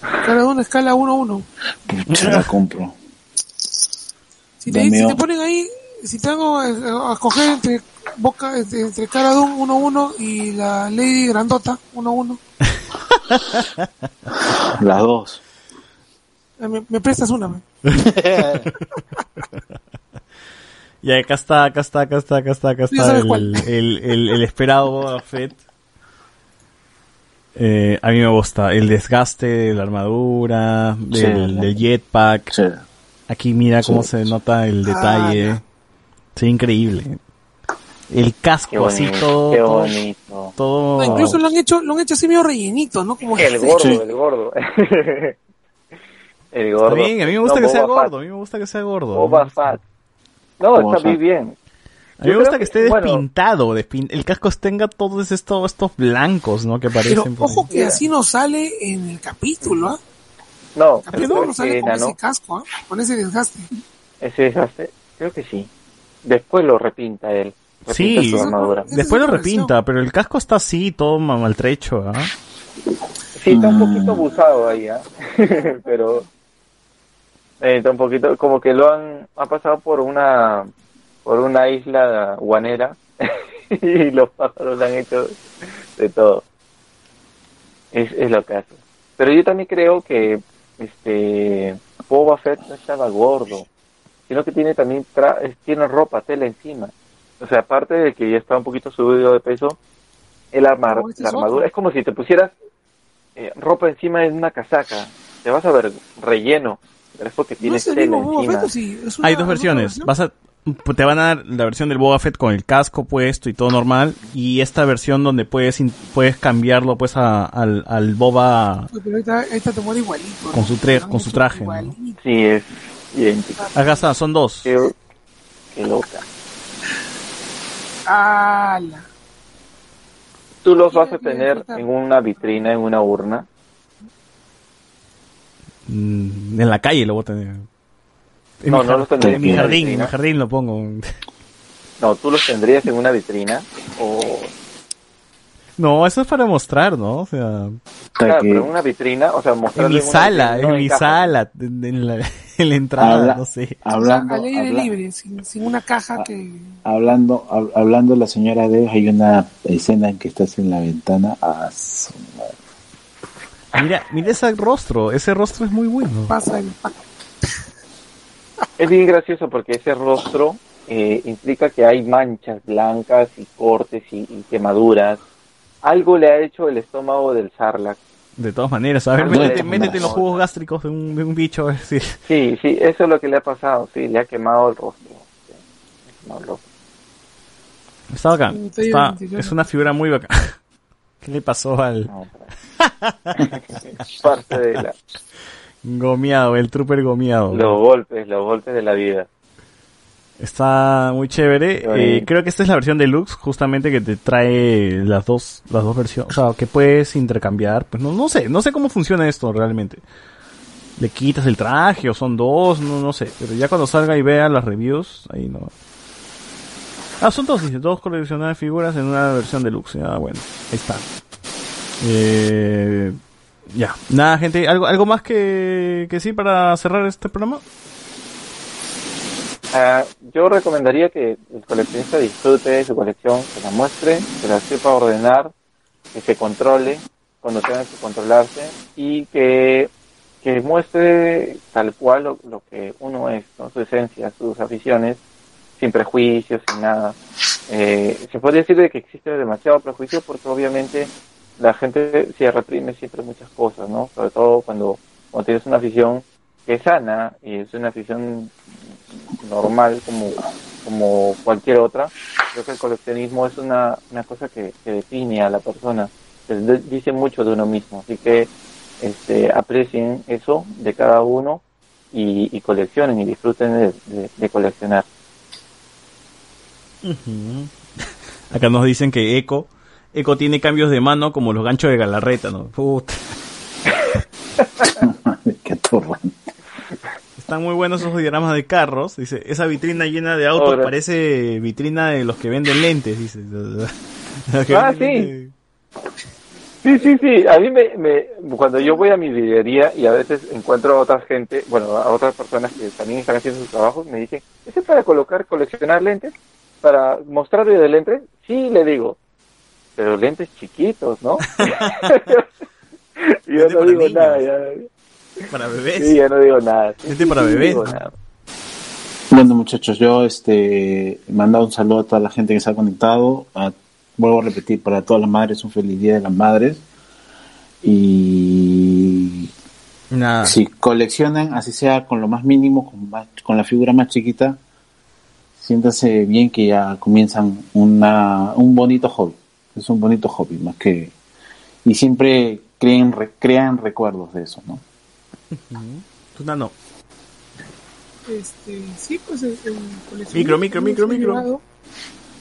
Cada una escala 1-1. Pucha, la compro. Si te, si te ponen ahí, si te hago eh, a escoger entre Boca, entre, entre Cara Dune 1-1 y la Lady Grandota 1-1, Las dos. eh, me, me prestas una. me. Y acá está, acá está, acá está, acá está, acá está el, el, el, el esperado Boba Fett. Eh, a mí me gusta el desgaste de la armadura, del, Sí. del jetpack. Sí. Aquí mira cómo Sí. se nota el detalle. Ah, Sí, increíble. El Qué casco así todo, qué todo, bonito. todo- No, incluso lo han hecho, lo han hecho así medio rellenito, ¿no? Como El gordo, Sí. el gordo. el gordo. bien, a mí me gusta No, que sea gordo, a mí me gusta que sea gordo. Boba Fett. No, Boba está muy bien. A mí me gusta que esté bueno. despintado, despin- el casco tenga todos estos, estos blancos, ¿no? Que Pero aparecen. por ojo que así no sale en el capítulo, ¿ah? No, El capítulo no sale con ese casco, ¿ah? Con ese desgaste. ese desgaste, creo que sí. Después lo repinta él. Repinta Sí. su armadura. Después es lo repinta, pero el casco está así, todo ma- maltrecho, ¿ah? Sí, está un Mm. poquito abusado ahí, ¿ah? Pero eh, está un poquito, como que lo han, ha pasado por una, por una isla guanera y los pájaros le han hecho de todo. Es, es lo que hace. Pero yo también creo que este Boba Fett no estaba gordo, sino que tiene también tra- eh, tiene ropa, tela encima. O sea, aparte de que ya está un poquito subido de peso, el armar, No, la armadura otro. es como si te pusieras eh, ropa encima de una casaca. Te vas a ver relleno, pero es porque ¿No tienes es el tela encima. Fett o sí? ¿Es una- Hay dos versiones. Vas a, te van a dar la versión del Boba Fett con el casco puesto y todo normal, y esta versión donde puedes puedes cambiarlo pues a- al, al Boba. Pero ahorita, ahorita te muere igualito. Con su con su traje. Sí, es idéntico. Acá está, son dos. Qué, qué loca. ¡Hala! Tú los vas a tener en una vitrina, en una urna. Mm, en la calle lo voy a tener. En No, mi no los tendré En mi jardín, en mi jardín lo pongo. No, tú los tendrías en una vitrina o No, eso es para mostrar, ¿no? O sea, claro, que- pero en una vitrina, o sea, en mi en una sala, no en mi sala. en- en la- en la entrada, Habla- no sé. Hablando, al aire habla- libre, sin, sin una caja que... hablando, hab- hablando la señora de hay una escena en que estás en la ventana. Ah, su madre. Mira, mira ese rostro, ese rostro es muy bueno. pasa el. Es bien gracioso porque ese rostro eh, implica que hay manchas blancas y cortes y, y quemaduras. Algo le ha hecho el estómago del Sarlacc. De todas maneras, a ver, métete, en los jugos gástricos de un, de un bicho, a ver si... Sí, sí, eso es lo que le ha pasado. Sí, le ha quemado el rostro. Sí, le ha quemado el rostro. Está bacán. Sí, estoy Está- identificado. es una figura muy bacán. ¿Qué le pasó al No, Parte de la- gomeado, el trooper gomeado? los golpes, los golpes de la vida. Está muy chévere. Eh, creo que esta es la versión deluxe, justamente que te trae las dos, las dos versiones. O sea, que puedes intercambiar. Pues no, no sé, no sé cómo funciona esto realmente. Le quitas el traje o son dos, no, no sé. Pero ya cuando salga y vea las reviews, ahí no. Ah, son dos, dice, dos coleccionables figuras en una versión deluxe. Ah, bueno, ahí está. Eh, ya, nada, gente, ¿algo, algo más que, que sí para cerrar este programa? Ah, yo recomendaría que el coleccionista disfrute de su colección, que la muestre, que la sepa ordenar, que se controle cuando tenga que controlarse y que, que muestre tal cual lo, lo que uno es, ¿no? su esencia, sus aficiones, sin prejuicios, sin nada. Eh, se podría decir de que existe demasiado prejuicio porque obviamente la gente se reprime siempre muchas cosas, ¿no? Sobre todo cuando, cuando tienes una afición que es sana y es una afición normal como, como cualquier otra. Creo que el coleccionismo es una, una cosa que, que define a la persona, que de- dice mucho de uno mismo. Así que este, aprecien eso de cada uno y, y coleccionen y disfruten de, de- de coleccionar. Acá nos dicen que Eco, Eco tiene cambios de mano como los ganchos de Galarreta, ¿no? Puta. Qué atorrante. Están muy buenos esos diagramas de carros. Dice, esa vitrina llena de autos Ahora. parece vitrina de los que venden lentes, dice. Ah, venden Sí, sí, sí. A mí me, me, cuando yo voy a mi librería y a veces encuentro a otra gente, bueno, a otras personas que también están haciendo sus trabajos, me dicen, ¿ese es para colocar, coleccionar lentes? ¿Para mostrarle de lentes? Sí, le digo. Pero lentes chiquitos, ¿no? Yo no digo niños. nada, ya, Para bebés. sí, ya no digo nada. Sí, para sí, bebés, digo ¿no? nada. Bueno, muchachos, yo este he mandado un saludo a toda la gente que se ha conectado. A- vuelvo a repetir, para todas las madres, un feliz día de las madres. Y Nada. si coleccionan, así sea con lo más mínimo, con, más- con la figura más chiquita, siéntanse bien que ya comienzan una, un bonito hobby. Es un bonito hobby, más que. Y siempre creen, re- crean recuerdos de eso, ¿no? Tú no, no. Este, sí, pues el, el coleccionismo Micro, micro, micro, micro.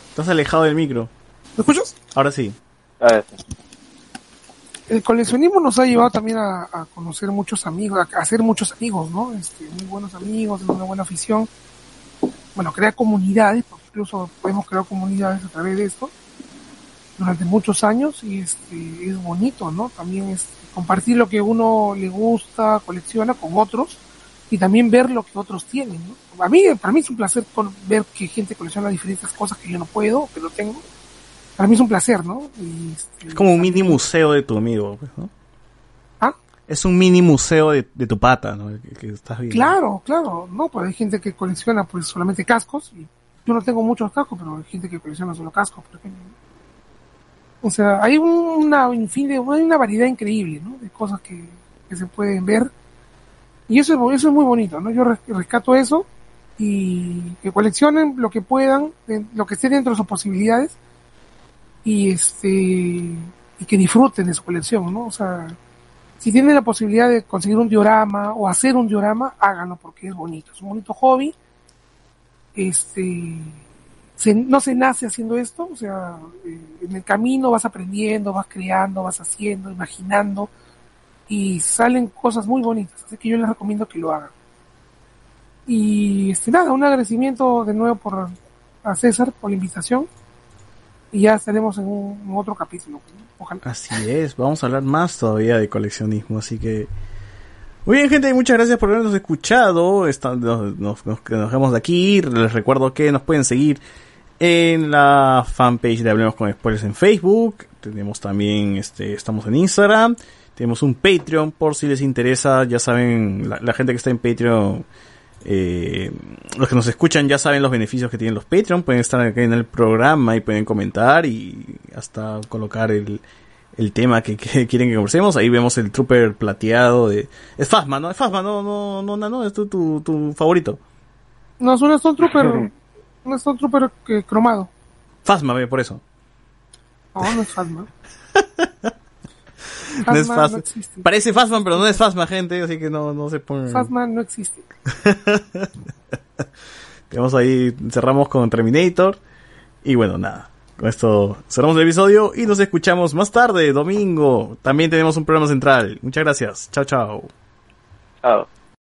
Estás alejado del micro. ¿Me escuchas? Ahora sí. A ver, El coleccionismo nos ha llevado también a, a conocer muchos amigos, a, hacer muchos amigos, ¿no? Este, muy buenos amigos, es una buena afición. Bueno, crea comunidades, porque incluso podemos crear comunidades a través de esto durante muchos años y este es bonito, ¿no? También es compartir lo que uno le gusta, colecciona con otros y también ver lo que otros tienen, ¿no? A mí, para mí es un placer con- ver que gente colecciona diferentes cosas que yo no puedo, que no tengo. Para mí es un placer, ¿no? Y, este, Es como un mini museo de tu amigo, pues, ¿no? ¿Ah? Es un mini museo de, de tu pata, ¿no? Que, que estás viendo. Claro, claro, no, pues hay gente que colecciona pues solamente cascos, y yo no tengo muchos cascos, pero hay gente que colecciona solo cascos, por ejemplo. O sea, hay un- una infin de, hay una variedad increíble, ¿no? De cosas que, que se pueden ver. Y eso es, eso es muy bonito, ¿no? Yo res- rescato eso y que coleccionen lo que puedan, lo que esté dentro de sus posibilidades y este y que disfruten de su colección, ¿no? O sea, si tienen la posibilidad de conseguir un diorama o hacer un diorama, háganlo porque es bonito, es un bonito hobby. Este, se- no se nace haciendo esto, o sea, eh, en el camino vas aprendiendo, vas creando, vas haciendo, imaginando y salen cosas muy bonitas, así que yo les recomiendo que lo hagan. Y este nada, un agradecimiento de nuevo por a César por la invitación y ya estaremos en, un, otro capítulo. Ojalá. Así es, vamos a hablar más todavía de coleccionismo, así que Muy bien, gente, muchas gracias por habernos escuchado. Está- nos, nos, nos de aquí. Les recuerdo que nos pueden seguir en la fanpage de Hablemos con Spoilers en Facebook. Tenemos también, este, estamos en Instagram. Tenemos un Patreon por si les interesa. Ya saben, la, la gente que está en Patreon, eh, los que nos escuchan ya saben los beneficios que tienen los Patreon. Pueden estar aquí en el programa y pueden comentar y hasta colocar el, el tema que, que quieren que conversemos. Ahí vemos el trooper plateado de... Es Fasma, ¿no? Es Fasma, no, no, no, no, no, es tu, tu, tu favorito. No, es un Stone Trooper, un Stone Trooper que, cromado. Fasma, ve, por eso. No, no es Fasma. No es Fasma no. Parece Fasma, pero no es Fasma, gente, así que no, no se pongan... Fasma no existe. Tenemos ahí, cerramos con Terminator. Y bueno, nada. Con esto cerramos el episodio y nos escuchamos más tarde, domingo. También tenemos un programa central. Muchas gracias. Chao, chao. Chao.